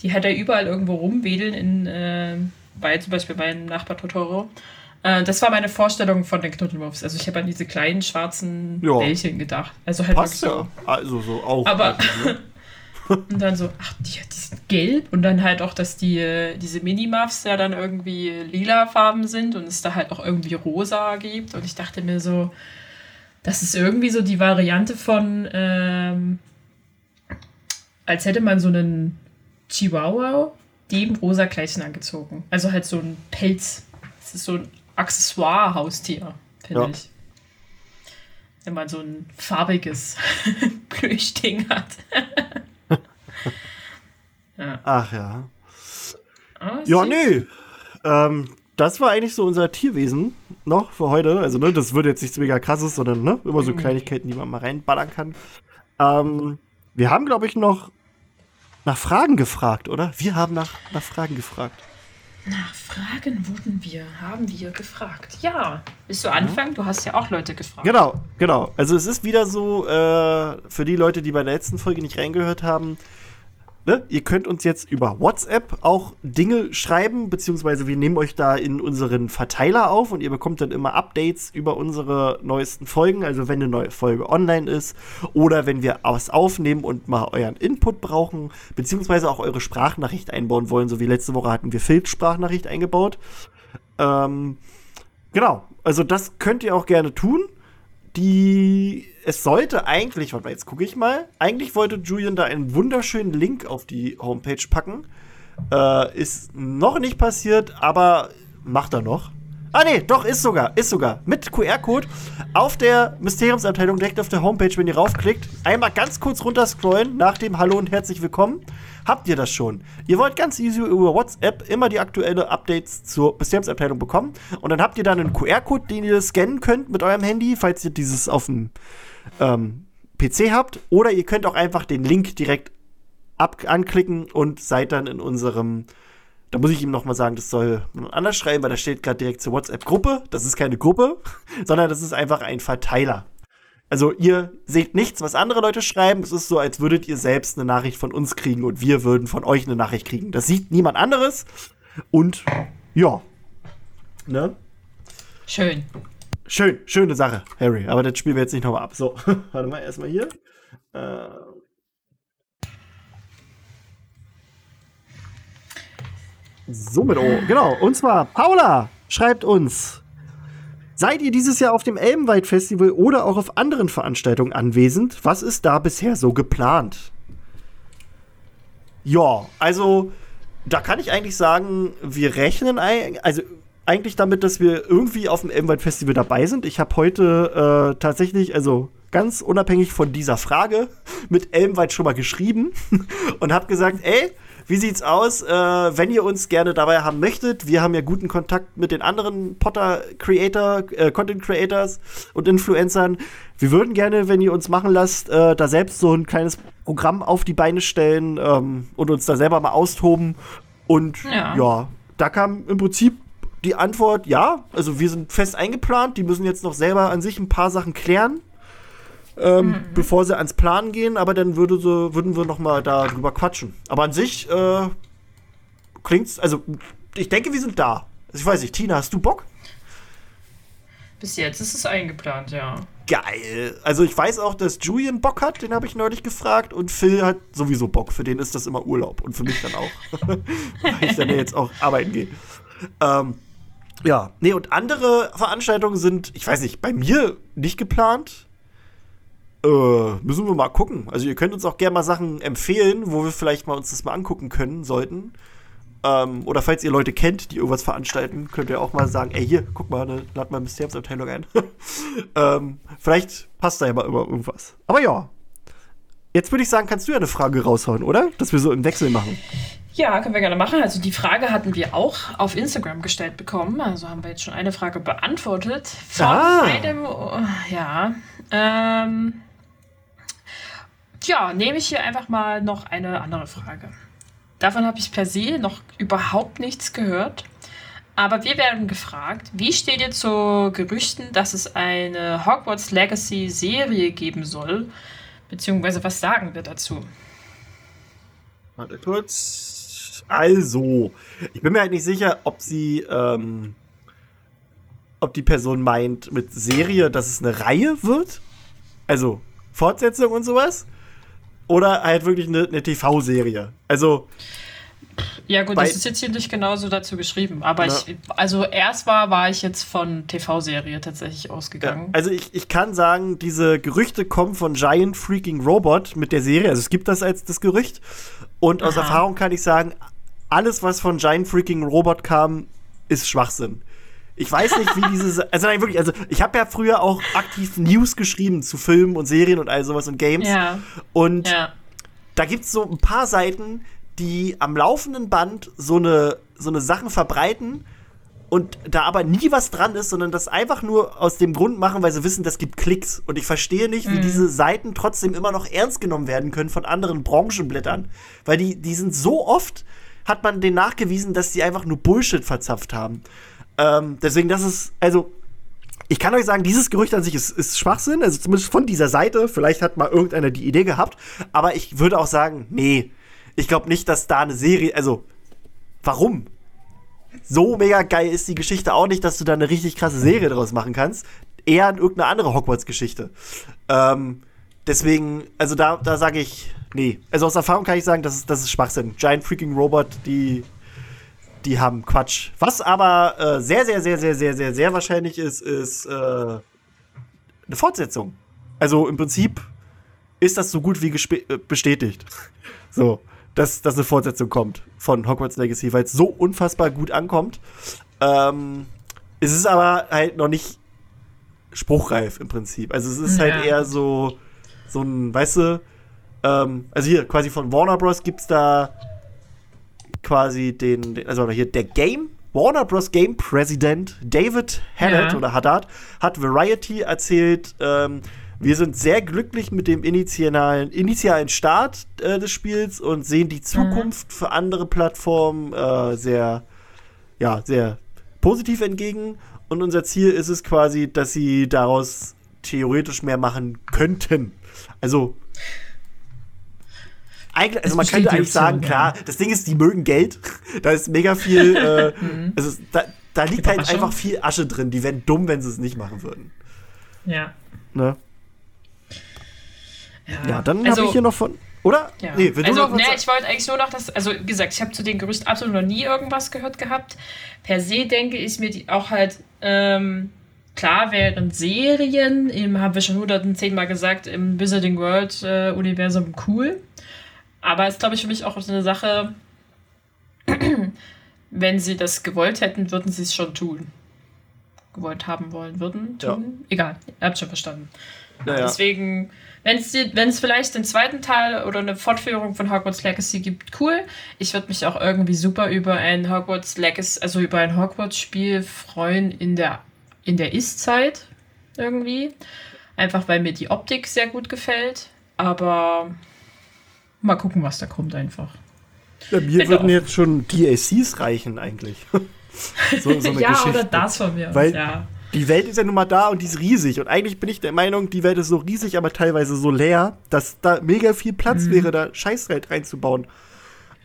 die halt da überall irgendwo rumwedeln, in, äh, bei zum Beispiel meinem Nachbar Totoro. Äh, das war meine Vorstellung von den Knuddelmuffs. Also ich habe an diese kleinen schwarzen Ja. Bällchen gedacht. Also halt Passt so. ja. Also so auch. Aber- Also, ne? [LAUGHS] Und dann so, ach, die, die sind gelb. Und dann halt auch, dass die, äh, diese Minimuffs ja dann irgendwie lila Farben sind und es da halt auch irgendwie rosa gibt. Und ich dachte mir so, das ist irgendwie so die Variante von, ähm, als hätte man so einen Chihuahua dem rosa Kleidchen angezogen. Also halt so ein Pelz. Das ist so ein Accessoire-Haustier, finde Ja. ich. Wenn man so ein farbiges [LAUGHS] Plüschding hat. [LAUGHS] ja. Ach ja. Ah, Ja, nee. Ähm, das war eigentlich so unser Tierwesen noch für heute. Also, ne, das wird jetzt nichts mega krasses, sondern ne, immer so Kleinigkeiten, die man mal reinballern kann. Ähm, wir haben, glaube ich, noch nach Fragen gefragt, oder? Wir haben nach, nach Fragen gefragt. Nach Fragen wurden wir, haben wir gefragt. Ja. Willst du anfangen? Du hast ja auch Leute gefragt. Genau, genau. Also es ist wieder so, äh, für die Leute, die bei der letzten Folge nicht reingehört haben, ne, ihr könnt uns jetzt über WhatsApp auch Dinge schreiben, beziehungsweise wir nehmen euch da in unseren Verteiler auf und ihr bekommt dann immer Updates über unsere neuesten Folgen, also wenn eine neue Folge online ist oder wenn wir was aufnehmen und mal euren Input brauchen, beziehungsweise auch eure Sprachnachricht einbauen wollen, so wie letzte Woche hatten wir Phils Sprachnachricht eingebaut. Ähm, Genau, also das könnt ihr auch gerne tun. Die, es sollte eigentlich, warte mal, jetzt gucke ich mal. Eigentlich wollte Julian da einen wunderschönen Link auf die Homepage packen. Äh, ist noch nicht passiert, aber macht er noch. Ah nee, doch, ist sogar, ist sogar. Mit QR-Code auf der Mysteriumsabteilung direkt auf der Homepage, wenn ihr raufklickt. Einmal ganz kurz runterscrollen nach dem Hallo und herzlich willkommen. Habt ihr das schon? Ihr wollt ganz easy über WhatsApp immer die aktuelle Updates zur Mysteriumsabteilung bekommen. Und dann habt ihr dann einen QR-Code, den ihr scannen könnt mit eurem Handy, falls ihr dieses auf dem ähm, PC habt. Oder ihr könnt auch einfach den Link direkt ab anklicken und seid dann in unserem da muss ich ihm noch mal sagen, das soll man anders schreiben, weil da steht gerade direkt zur WhatsApp-Gruppe. Das ist keine Gruppe, [LAUGHS] sondern das ist einfach ein Verteiler. Also ihr seht nichts, was andere Leute schreiben. Es ist so, als würdet ihr selbst eine Nachricht von uns kriegen und wir würden von euch eine Nachricht kriegen. Das sieht niemand anderes. Und ja. Ne? Schön. Schön, schöne Sache, Harry. Aber das spielen wir jetzt nicht nochmal ab. So, [LAUGHS] warte mal, erstmal hier. Äh. So mit O. Genau. Und zwar, Paula schreibt uns. Seid ihr dieses Jahr auf dem Elbenwald Festival oder auch auf anderen Veranstaltungen anwesend? Was ist da bisher so geplant? Ja, also da kann ich eigentlich sagen, wir rechnen also eigentlich damit, dass wir irgendwie auf dem Elbenwald Festival dabei sind. Ich habe heute äh, tatsächlich, also ganz unabhängig von dieser Frage, [LAUGHS] mit Elbenwald schon mal geschrieben [LAUGHS] und habe gesagt, ey, wie sieht's aus, äh, wenn ihr uns gerne dabei haben möchtet? Wir haben ja guten Kontakt mit den anderen Potter Creator, äh, Content Creators und Influencern. Wir würden gerne, wenn ihr uns machen lasst, äh, da selbst so ein kleines Programm auf die Beine stellen ähm, und uns da selber mal austoben. Und ja. ja, da kam im Prinzip die Antwort, ja, also wir sind fest eingeplant, die müssen jetzt noch selber an sich ein paar Sachen klären ähm, mhm. bevor sie ans Plan gehen, aber dann würde so, würden wir noch mal darüber quatschen. Aber an sich äh, klingt's, also ich denke, wir sind da. Also ich weiß nicht, Tina, hast du Bock? Bis jetzt ist es eingeplant, ja. Geil. Also ich weiß auch, dass Julian Bock hat, den habe ich neulich gefragt. Und Phil hat sowieso Bock. Für den ist das immer Urlaub. Und für mich dann auch. [LAUGHS] Weil ich dann ja jetzt auch arbeiten gehe. Ähm, ja, nee, und andere Veranstaltungen sind, ich weiß nicht, bei mir nicht geplant. Äh, müssen wir mal gucken. Also ihr könnt uns auch gerne mal Sachen empfehlen, wo wir vielleicht mal uns das mal angucken können sollten. Ähm, oder falls ihr Leute kennt, die irgendwas veranstalten, könnt ihr auch mal sagen, ey, hier, guck mal, ne, lad mal Mysteriumsabteilung ein. [LAUGHS] ähm, vielleicht passt da ja mal irgendwas. Aber ja. Jetzt würde ich sagen, kannst du ja eine Frage raushauen, oder? Dass wir so im Wechsel machen. Ja, können wir gerne machen. Also die Frage hatten wir auch auf Instagram gestellt bekommen. Also haben wir jetzt schon eine Frage beantwortet. Von ah. einem, ja, ähm, Tja, nehme ich hier einfach mal noch eine andere Frage. Davon habe ich per se noch überhaupt nichts gehört. Aber wir werden gefragt, wie steht ihr zu Gerüchten, dass es eine Hogwarts Legacy Serie geben soll? Beziehungsweise was sagen wir dazu? Warte kurz. Also, ich bin mir halt nicht sicher, ob sie, ähm, ob die Person meint mit Serie, dass es eine Reihe wird. Also Fortsetzung und sowas oder halt wirklich eine, eine TV-Serie. Also. Ja, gut, das ist jetzt hier nicht genauso dazu geschrieben. Aber ja. ich, also erst war, war ich jetzt von TV-Serie tatsächlich ausgegangen. Ja, also ich, ich kann sagen, diese Gerüchte kommen von Giant Freaking Robot mit der Serie. Also es gibt das als das Gerücht. Und aus Aha. Erfahrung kann ich sagen, alles, was von Giant Freaking Robot kam, ist Schwachsinn. Ich weiß nicht, wie diese. [LAUGHS] Also nein, wirklich, also ich habe ja früher auch aktiv News geschrieben zu Filmen und Serien und all sowas und Games. Ja. Und ja. da gibt es so ein paar Seiten, die am laufenden Band so eine, so eine Sachen verbreiten und da aber nie was dran ist, sondern das einfach nur aus dem Grund machen, weil sie wissen, das gibt Klicks. Und ich verstehe nicht, wie mhm. diese Seiten trotzdem immer noch ernst genommen werden können von anderen Branchenblättern. Weil die, die sind so oft, hat man denen nachgewiesen, dass die einfach nur Bullshit verzapft haben. Ähm, deswegen, das ist, also, ich kann euch sagen, dieses Gerücht an sich ist, ist, Schwachsinn, also zumindest von dieser Seite. Vielleicht hat mal irgendeiner die Idee gehabt, aber ich würde auch sagen, nee, ich glaube nicht, dass da eine Serie, also, warum? So mega geil ist die Geschichte auch nicht, dass du da eine richtig krasse Serie draus machen kannst. Eher in irgendeine andere Hogwarts-Geschichte. Ähm, deswegen, also da, da sage ich, nee. Also aus Erfahrung kann ich sagen, das ist, das ist Schwachsinn. Giant Freaking Robot, die die haben Quatsch. Was aber äh, sehr, sehr, sehr, sehr, sehr, sehr, sehr wahrscheinlich ist, ist äh, eine Fortsetzung. Also im Prinzip ist das so gut wie äh, bestätigt. so, dass, dass eine Fortsetzung kommt von Hogwarts Legacy, weil es so unfassbar gut ankommt. Ähm, es ist aber halt noch nicht spruchreif im Prinzip. Also es ist halt ja. halt eher so, so ein, weißt du, ähm, also hier quasi von Warner Bros. gibt es da quasi den, also hier der Game Warner Bros. Game President David Haddad ja. oder Haddad hat Variety erzählt, ähm, wir sind sehr glücklich mit dem initialen, initialen Start äh, des Spiels und sehen die Zukunft mhm. für andere Plattformen äh, sehr, ja, sehr positiv entgegen. Und unser Ziel ist es quasi, dass sie daraus theoretisch mehr machen könnten. Also eigentlich, also man könnte eigentlich sagen, ja. klar, das Ding ist, die mögen Geld. [LAUGHS] da ist mega viel, äh, [LAUGHS] mhm. also da, da liegt halt einfach viel Asche drin. Die wären dumm, wenn sie es nicht machen würden. Ja. Ne? Ja, ja dann also, habe ich hier noch von. Oder? Ja. Nee, also, nee, ich wollte eigentlich nur noch das, also wie gesagt, ich habe zu den Gerüchten absolut noch nie irgendwas gehört gehabt. Per se denke ich mir die auch halt, ähm, klar wären Serien, im, haben wir schon hunderten zehnmal gesagt, im Wizarding World äh, Universum cool. Aber es ist, glaube ich, für mich auch so eine Sache, [CLEARS THROAT] wenn sie das gewollt hätten, würden sie es schon tun. Gewollt haben wollen würden, tun. Ja. Egal, ihr habt schon verstanden. Naja. Deswegen, wenn es vielleicht den zweiten Teil oder eine Fortführung von Hogwarts Legacy gibt, cool. Ich würde mich auch irgendwie super über ein Hogwarts Legacy, also über ein Hogwarts-Spiel freuen in der, in der Ist-Zeit irgendwie. Einfach weil mir die Optik sehr gut gefällt. Aber mal gucken, was da kommt einfach. Ja, mir würden jetzt schon DLCs reichen eigentlich. [LAUGHS] so, so ja, Geschichte. oder das von mir. Weil ja. die Welt ist ja nun mal da und die ist riesig. Und eigentlich bin ich der Meinung, die Welt ist so riesig, aber teilweise so leer, dass da mega viel Platz mhm. wäre, da Scheißwelt reinzubauen.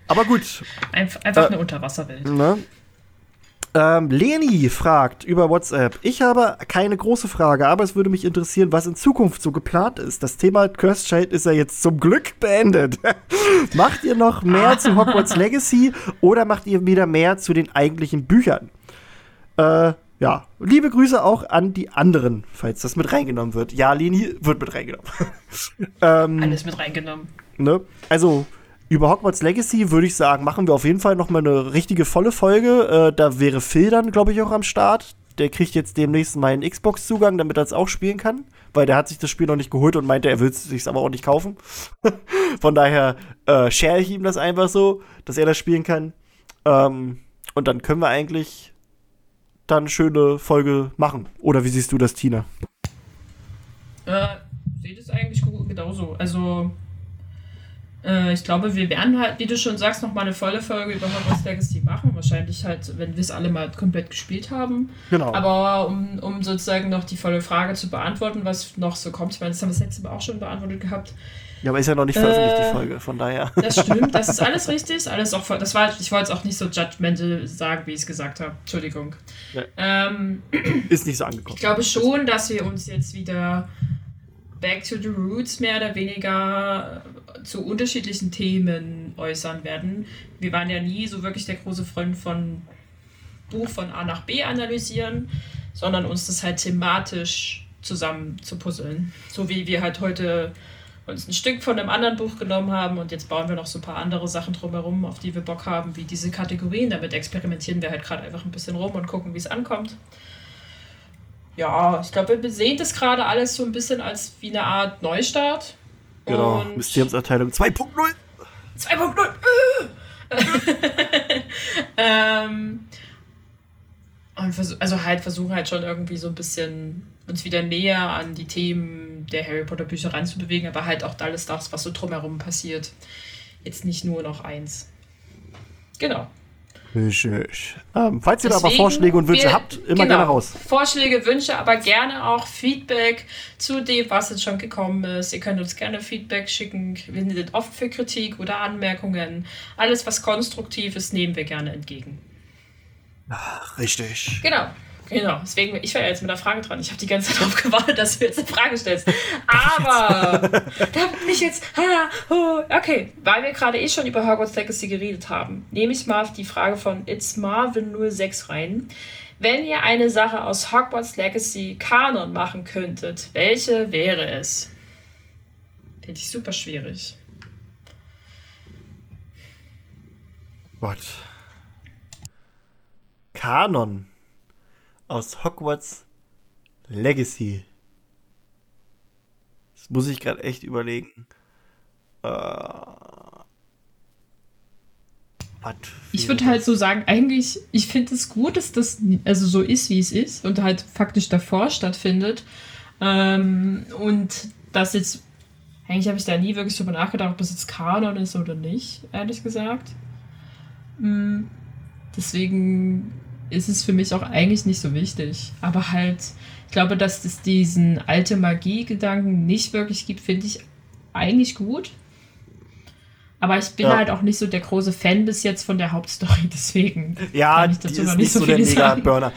Aber gut. Einf einfach äh, eine Unterwasserwelt. Ne? Ähm, Leni fragt über WhatsApp. Ich habe keine große Frage, aber es würde mich interessieren, was in Zukunft so geplant ist. Das Thema Cursed Child ist ja jetzt zum Glück beendet. [LAUGHS] macht ihr noch mehr zu Hogwarts [LAUGHS] Legacy oder macht ihr wieder mehr zu den eigentlichen Büchern? Äh, ja, liebe Grüße auch an die anderen, falls das mit reingenommen wird. Ja, Leni wird mit reingenommen. [LAUGHS] ähm, Alles mit reingenommen. Ne? Also, über Hogwarts Legacy würde ich sagen, machen wir auf jeden Fall noch mal eine richtige volle Folge. Äh, da wäre Phil dann, glaube ich, auch am Start. Der kriegt jetzt demnächst meinen Xbox-Zugang, damit er es auch spielen kann. Weil der hat sich das Spiel noch nicht geholt und meinte, er will es sich aber auch nicht kaufen. [LAUGHS] Von daher äh, share ich ihm das einfach so, dass er das spielen kann. Ähm, und dann können wir eigentlich dann eine schöne Folge machen. Oder wie siehst du das, Tina? Äh, sehe das eigentlich genauso. Also äh, ich glaube, wir werden halt, wie du schon sagst, noch mal eine volle Folge über Hogwarts Legacy machen. Wahrscheinlich halt, wenn wir es alle mal komplett gespielt haben. Genau. Aber um, um sozusagen noch die volle Frage zu beantworten, was noch so kommt, ich meine, das haben wir das letzte Mal auch schon beantwortet gehabt. Ja, aber ist ja noch nicht veröffentlicht, äh, die Folge, von daher. Das stimmt, das ist alles [LAUGHS] richtig. Alles auch, das war, ich wollte es auch nicht so judgmental sagen, wie ich es gesagt habe. Entschuldigung. Ja. Ähm, [CLEARS THROAT] ist nicht so angekommen. Ich glaube schon, dass wir uns jetzt wieder back to the roots mehr oder weniger zu unterschiedlichen Themen äußern werden. Wir waren ja nie so wirklich der große Freund von Buch von A nach B analysieren, sondern uns das halt thematisch zusammen zu puzzeln. So wie wir halt heute uns ein Stück von einem anderen Buch genommen haben und jetzt bauen wir noch so ein paar andere Sachen drumherum, auf die wir Bock haben, wie diese Kategorien. Damit experimentieren wir halt gerade einfach ein bisschen rum und gucken, wie es ankommt. Ja, ich glaube, wir sehen das gerade alles so ein bisschen als wie eine Art Neustart. Genau, und Mysteriumsabteilung 2.0. 2.0. [LAUGHS] ähm, und also halt versuchen halt schon irgendwie so ein bisschen uns wieder näher an die Themen der Harry Potter Bücher ranzubewegen, aber halt auch alles das, was so drumherum passiert. Jetzt nicht nur noch eins. Genau. Richtig. Ähm, falls ihr da aber Vorschläge und Wünsche wir, habt, immer genau, gerne raus. Vorschläge, Wünsche, aber gerne auch Feedback zu dem, was jetzt schon gekommen ist. Ihr könnt uns gerne Feedback schicken. Wir sind offen für Kritik oder Anmerkungen. Alles, was konstruktiv ist, nehmen wir gerne entgegen. Ach, richtig. Genau. Genau, deswegen, ich war ja jetzt mit der Frage dran. Ich habe die ganze Zeit [LAUGHS] darauf gewartet, dass du jetzt eine Frage stellst. [LAUGHS] Aber, da bin ich jetzt, okay, weil wir gerade eh schon über Hogwarts Legacy geredet haben, nehme ich mal die Frage von It's Marvin 06 rein. Wenn ihr eine Sache aus Hogwarts Legacy Kanon machen könntet, welche wäre es? Finde ich super schwierig. Gott. Kanon aus Hogwarts Legacy. Das muss ich gerade echt überlegen. Äh, ich würde halt so sagen, eigentlich, ich finde es gut, dass das also so ist, wie es ist und halt faktisch davor stattfindet. Ähm, und das jetzt, eigentlich habe ich da nie wirklich drüber nachgedacht, ob das jetzt Kanon ist oder nicht, ehrlich gesagt. Mhm. Deswegen ist es für mich auch eigentlich nicht so wichtig. Aber halt, ich glaube, dass es diesen alte Magie-Gedanken nicht wirklich gibt, finde ich eigentlich gut. Aber ich bin ja. halt auch nicht so der große Fan bis jetzt von der Hauptstory, [LAUGHS] deswegen ja, kann ich dazu noch nicht so, so der Mega-Burner.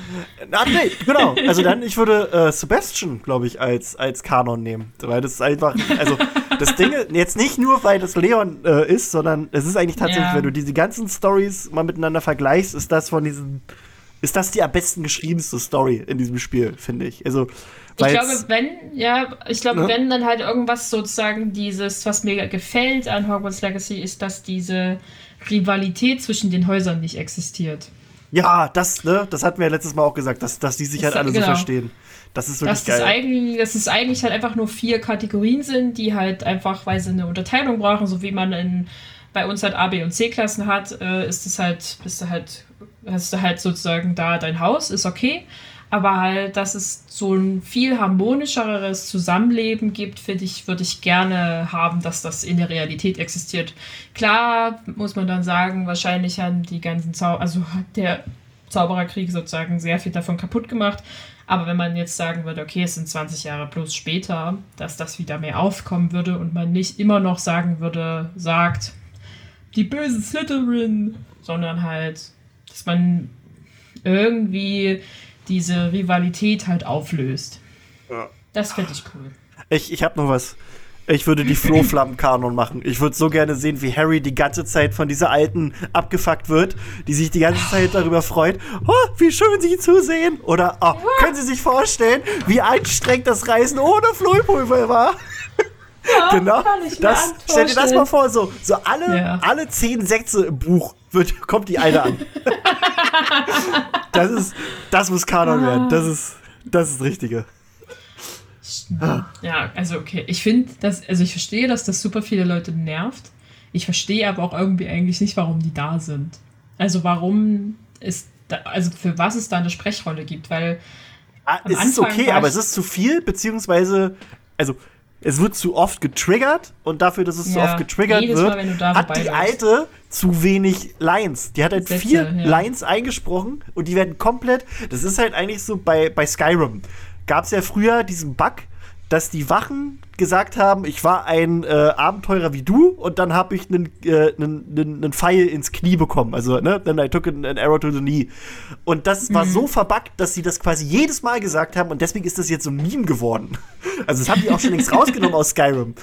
Ah, nee, genau. Also dann, ich würde äh, Sebastian, glaube ich, als, als Kanon nehmen. Weil das ist einfach, also das Ding, jetzt nicht nur, weil das Leon äh, ist, sondern es ist eigentlich tatsächlich, ja. wenn du diese ganzen Stories mal miteinander vergleichst, ist das von diesen ist das die am besten geschriebenste Story in diesem Spiel, finde ich. Also, ich glaube, wenn, ja, ich glaube, Ne? wenn dann halt irgendwas sozusagen dieses, was mir gefällt an Hogwarts Legacy, ist, dass diese Rivalität zwischen den Häusern nicht existiert. ja, das, ne, das hatten wir ja letztes Mal auch gesagt, dass, dass die sich halt Das- alle so genau. verstehen. Das ist wirklich Dass das, geil. eigentlich, dass es eigentlich halt einfach nur vier Kategorien sind, die halt einfach, weil sie eine Unterteilung brauchen, so wie man in, bei uns halt A, B und C-Klassen hat, äh, ist es halt, bist du halt, hast du halt sozusagen da dein Haus, ist okay. Aber halt, dass es so ein viel harmonischeres Zusammenleben gibt, finde ich, würde ich gerne haben, dass das in der Realität existiert. Klar muss man dann sagen, wahrscheinlich haben die ganzen Zau also hat der Zaubererkrieg sozusagen sehr viel davon kaputt gemacht. Aber wenn man jetzt sagen würde, okay, es sind 20 Jahre plus später, dass das wieder mehr aufkommen würde und man nicht immer noch sagen würde, sagt, die böse Slytherin, sondern halt, dass man irgendwie diese Rivalität halt auflöst. Ja. Das finde ich cool. Ich, ich habe noch was. Ich würde die Flohflammen-Kanon machen. Ich würde so gerne sehen, wie Harry die ganze Zeit von dieser Alten abgefuckt wird, die sich die ganze Zeit darüber freut. Oh, wie schön Sie zusehen. Oder, oh, können Sie sich vorstellen, wie anstrengend das Reisen ohne Flohpulver war? Genau. Das, stell dir das mal vor, so, so alle, Ja. alle zehn Sätze im Buch wird, [LAUGHS] kommt die eine an. [LAUGHS] das ist, das muss Kanon werden. Das ist, das ist das Richtige. Ja, also okay. Ich finde, dass, also ich verstehe, dass das super viele Leute nervt. Ich verstehe aber auch irgendwie eigentlich nicht, warum die da sind. Also warum ist da, also für was es da eine Sprechrolle gibt, weil Ah, es ist Anfang okay, war aber es ist zu viel, beziehungsweise, also, es wird zu oft getriggert und dafür, dass es zu Ja, oft getriggert jedes wird, Mal, hat die alte zu wenig Lines. Die hat halt Sätze, vier ja. Lines eingesprochen und die werden komplett, das ist halt eigentlich so bei, bei Skyrim. Gab es ja früher diesen Bug, dass die Wachen gesagt haben, ich war ein äh, Abenteurer wie du und dann habe ich einen äh, Pfeil ins Knie bekommen. Also, ne, then I took an, an arrow to the knee. Und das war so verbuggt, dass sie das quasi jedes Mal gesagt haben und deswegen ist das jetzt so ein Meme geworden. [LAUGHS] Also, das haben die auch schon längst [LAUGHS] rausgenommen aus Skyrim.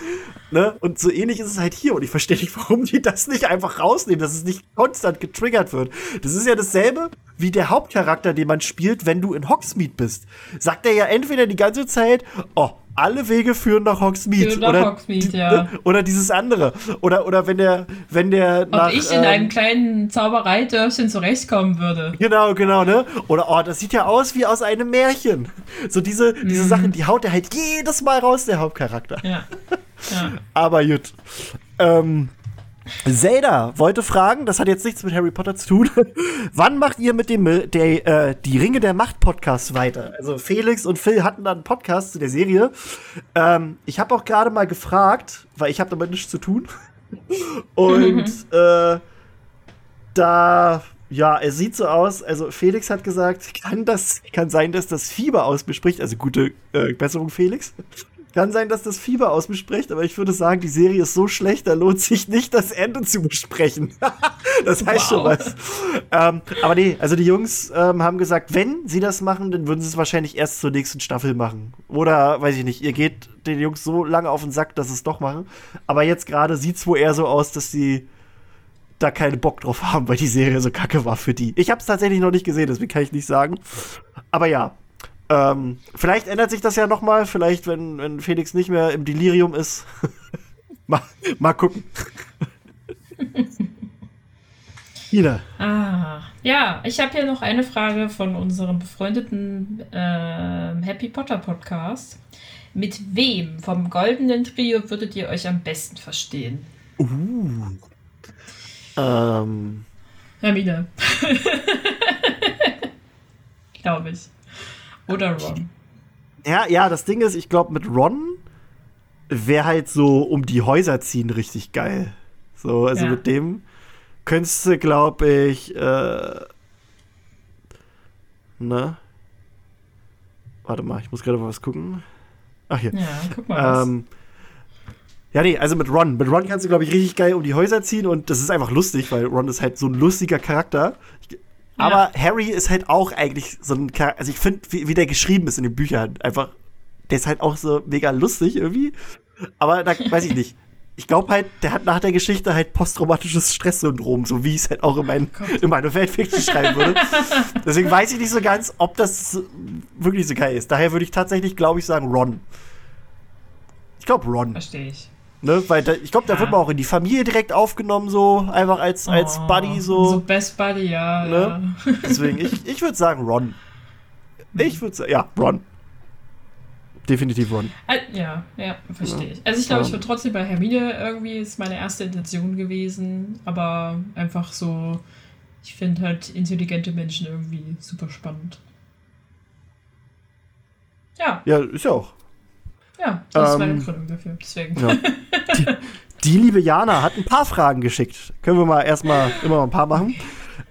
Ne? Und so ähnlich ist es halt hier und ich verstehe nicht, warum die das nicht einfach rausnehmen, dass es nicht konstant getriggert wird. Das ist ja dasselbe wie der Hauptcharakter, den man spielt, wenn du in Hogsmeade bist. Sagt er ja entweder die ganze Zeit, oh, alle Wege führen nach Hogsmeade. Führen nach oder, Hogsmeade, ja. ne? oder dieses andere. Oder, oder wenn der, wenn der ob nach. ich in ähm, einem kleinen Zaubereidörfchen zurechtkommen würde. Genau, genau, ne? Oder, oh, das sieht ja aus wie aus einem Märchen. So diese, diese Mhm. Sachen, die haut er halt jedes Mal raus, der Hauptcharakter. Ja. ja. [LAUGHS] Aber gut. Ähm, Zelda wollte fragen, das hat jetzt nichts mit Harry Potter zu tun. [LAUGHS] Wann macht ihr mit dem der, äh, die Ringe der Macht Podcast weiter? Also Felix und Phil hatten dann einen Podcast zu der Serie. Ähm, ich habe auch gerade mal gefragt, weil ich habe damit nichts zu tun. [LAUGHS] Und [LAUGHS] äh, da ja, es sieht so aus, also Felix hat gesagt, kann das kann sein, dass das Fieber aus mir spricht, also gute äh, Besserung Felix. Kann sein, dass das Fieber aus mir spricht, aber ich würde sagen, die Serie ist so schlecht, da lohnt sich nicht, das Ende zu besprechen. [LAUGHS] das heißt schon Wow. was. Ähm, aber nee, also die Jungs ähm, haben gesagt, wenn sie das machen, dann würden sie es wahrscheinlich erst zur nächsten Staffel machen. Oder, weiß ich nicht, ihr geht den Jungs so lange auf den Sack, dass sie es doch machen. Aber jetzt gerade sieht es wohl eher so aus, dass sie da keinen Bock drauf haben, weil die Serie so kacke war für die. Ich habe es tatsächlich noch nicht gesehen, deswegen kann ich nicht sagen. Aber ja, ähm, vielleicht ändert sich das ja noch mal. Vielleicht, wenn, wenn Felix nicht mehr im Delirium ist. [LAUGHS] mal, mal gucken. [LAUGHS] Ina. Ah, ja, ich habe hier noch eine Frage von unserem befreundeten ähm, Happy Potter Podcast. Mit wem vom goldenen Trio würdet ihr euch am besten verstehen? Ähm, Hermine. [LAUGHS] Glaube ich. Oder Ron. ja, ja, das Ding ist, ich glaube, mit Ron wäre halt so um die Häuser ziehen richtig geil. So, also Ja. mit dem könntest du, glaube ich, äh, ne? Warte mal, ich muss gerade mal was gucken. Ach hier. Ja, guck mal. was. Ähm, ja, nee, also mit Ron. Mit Ron kannst du, glaube ich, richtig geil um die Häuser ziehen und das ist einfach lustig, weil Ron ist halt so ein lustiger Charakter. Ich, aber Harry ist halt auch eigentlich so ein Charakter. Also ich finde, wie, wie der geschrieben ist in den Büchern, einfach, der ist halt auch so mega lustig irgendwie. Aber da weiß ich nicht. ich glaube halt, der hat nach der Geschichte halt posttraumatisches Stresssyndrom, so wie ich es halt auch in, mein, in meine Fanfiction schreiben würde. [LAUGHS] Deswegen weiß ich nicht so ganz, ob das wirklich so geil ist. Daher würde ich tatsächlich, glaube ich, sagen Ron. Ich glaube Ron. Verstehe ich. Ne, weil da, ich glaube, da Ja. wird man auch in die Familie direkt aufgenommen, so einfach als, als Oh, Buddy so. So Best Buddy, ja. Ne? [LAUGHS] Deswegen, ich, ich würde sagen Ron. Ich würde sagen, ja, Ron. Definitiv Ron. ja. Äh, Ja, ja, verstehe ich. Also ich glaube, ich Ja. würde trotzdem bei Hermine irgendwie, ist meine erste Intention gewesen, aber einfach so, ich finde halt intelligente Menschen irgendwie super spannend. Ja, Ja, ist ja auch. Ja, das ist meine Ähm, Begründung dafür. Deswegen. Ja. Die, [LAUGHS] die liebe Jana hat ein paar Fragen geschickt. Können wir mal erstmal immer mal ein paar machen.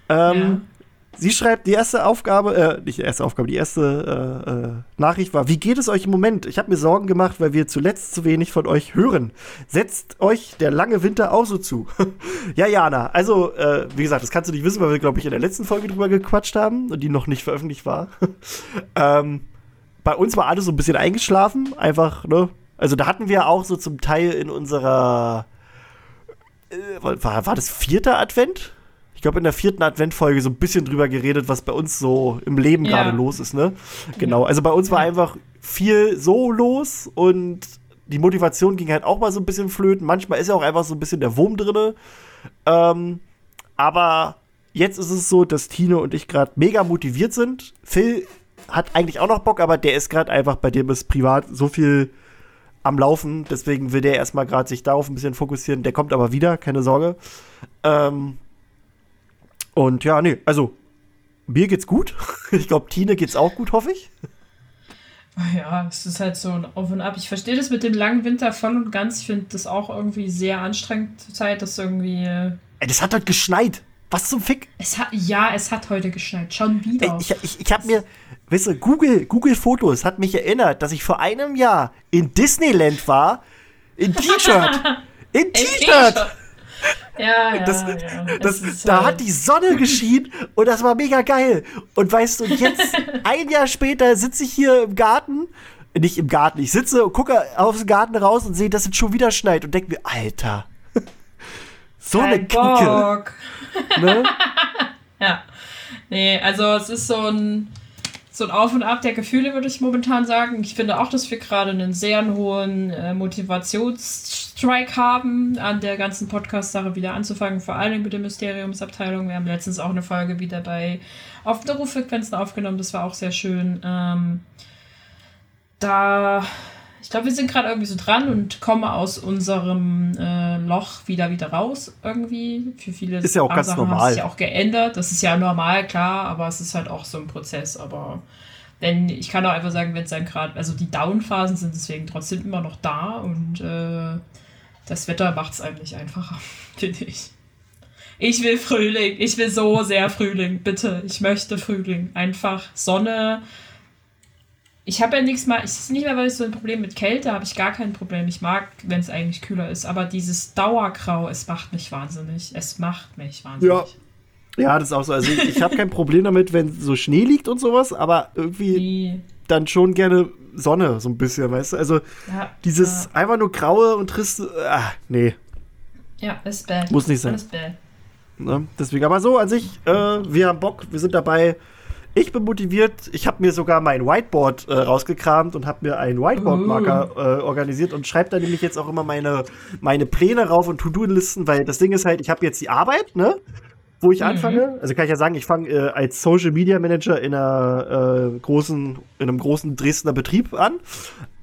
Ähm, Sie schreibt, die erste Aufgabe, äh, nicht die erste Aufgabe, die erste äh, äh, Nachricht war, wie geht es euch im Moment? Ich habe mir Sorgen gemacht, weil wir zuletzt zu wenig von euch hören. Setzt euch der lange Winter auch so zu? [LAUGHS] ja, Jana, also, äh, wie gesagt, das kannst du nicht wissen, weil wir, glaube ich, in der letzten Folge drüber gequatscht haben und die noch nicht veröffentlicht war. [LAUGHS] ähm, bei uns war alles so ein bisschen eingeschlafen, einfach, ne? Also da hatten wir auch so zum Teil in unserer, äh, war, war das vierte Advent? Ich glaube, in der vierten Adventfolge so ein bisschen drüber geredet, was bei uns so im Leben Ja. gerade los ist, ne? Genau, also bei uns war einfach viel so los und die Motivation ging halt auch mal so ein bisschen flöten. Manchmal ist ja auch einfach so ein bisschen der Wurm drinne. Ähm, aber jetzt ist es so, dass Tine und ich gerade mega motiviert sind. Phil hat eigentlich auch noch Bock, aber der ist gerade einfach, bei dem ist privat so viel am Laufen. Deswegen will der erstmal gerade sich darauf ein bisschen fokussieren. Der kommt aber wieder, keine Sorge. Ähm, und ja, nee, also mir geht's gut. [LAUGHS] Ich glaube, Tine geht's auch gut, hoffe ich. Ja, es ist halt so ein Auf und Ab. Ich verstehe das mit dem langen Winter voll und ganz. Ich finde das auch irgendwie sehr anstrengend zur Zeit, dass irgendwie. äh, Ey, das hat heute geschneit. Was zum Fick? Es hat, ja, es hat heute geschneit. Schon Ey, wieder. ich ich, ich habe mir, weißt du, Google, Google Fotos hat mich erinnert, dass ich vor einem Jahr in Disneyland war. In T-Shirt. [LAUGHS] In T-Shirt. [LAUGHS] Ja, ja, Das, ja. das, ist da halt- hat die Sonne geschienen und das war mega geil. Und weißt du, und jetzt, [LAUGHS] ein Jahr später, sitze ich hier im Garten. Nicht im Garten, ich sitze und gucke aufs Garten raus und sehe, dass es schon wieder schneit und denke mir, Alter. So eine Kein Knicke. Bock. Ne? Ja. Nee, also es ist so ein, so ein Auf und Ab der Gefühle, würde ich momentan sagen. Ich finde auch, dass wir gerade einen sehr hohen äh, Motivationsstrike haben, an der ganzen Podcast-Sache wieder anzufangen, vor allem mit der Mysteriumsabteilung. Wir haben letztens auch eine Folge wieder bei auf der Ruffrequenzen aufgenommen, das war auch sehr schön. Ähm, da, ich glaube, wir sind gerade irgendwie so dran und kommen aus unserem äh, Loch wieder wieder raus irgendwie. Für viele Ist ja auch ganz haben normal. sich ja auch geändert. Das ist ja normal, klar, aber es ist halt auch so ein Prozess. Aber wenn, ich kann auch einfach sagen, wenn es dann gerade, also die Down-Phasen sind deswegen trotzdem immer noch da und äh, das Wetter macht es eigentlich einfacher, [LAUGHS] finde ich. Ich will Frühling. Ich will so sehr Frühling. Bitte. Ich möchte Frühling. Einfach Sonne. Ich habe ja nichts mal. Es ist nicht mehr, weil ich so ein Problem mit Kälte habe. Ich gar kein Problem. Ich mag, wenn es eigentlich kühler ist. Aber dieses Dauergrau, es macht mich wahnsinnig. Es macht mich wahnsinnig. Ja. Ja, das ist auch so. Also ich, ich habe kein Problem damit, wenn so Schnee liegt und sowas, aber irgendwie Die, dann schon gerne Sonne, so ein bisschen, weißt du? Also ja, dieses einfach nur graue und triste, ah, nee, Ja, ist bad. Muss nicht sein. Alles bad. ne? Deswegen, aber so an sich, äh, wir haben Bock, wir sind dabei. Ich bin motiviert. Ich habe mir sogar mein Whiteboard äh, rausgekramt und habe mir einen Whiteboard-Marker äh, organisiert und schreibe da nämlich jetzt auch immer meine, meine Pläne rauf und To-Do-Listen, weil das Ding ist halt, ich habe jetzt die Arbeit, ne? Wo ich Mhm. anfange. Also kann ich ja sagen, ich fange äh, als Social Media Manager in einer äh, großen, in einem großen Dresdner Betrieb an.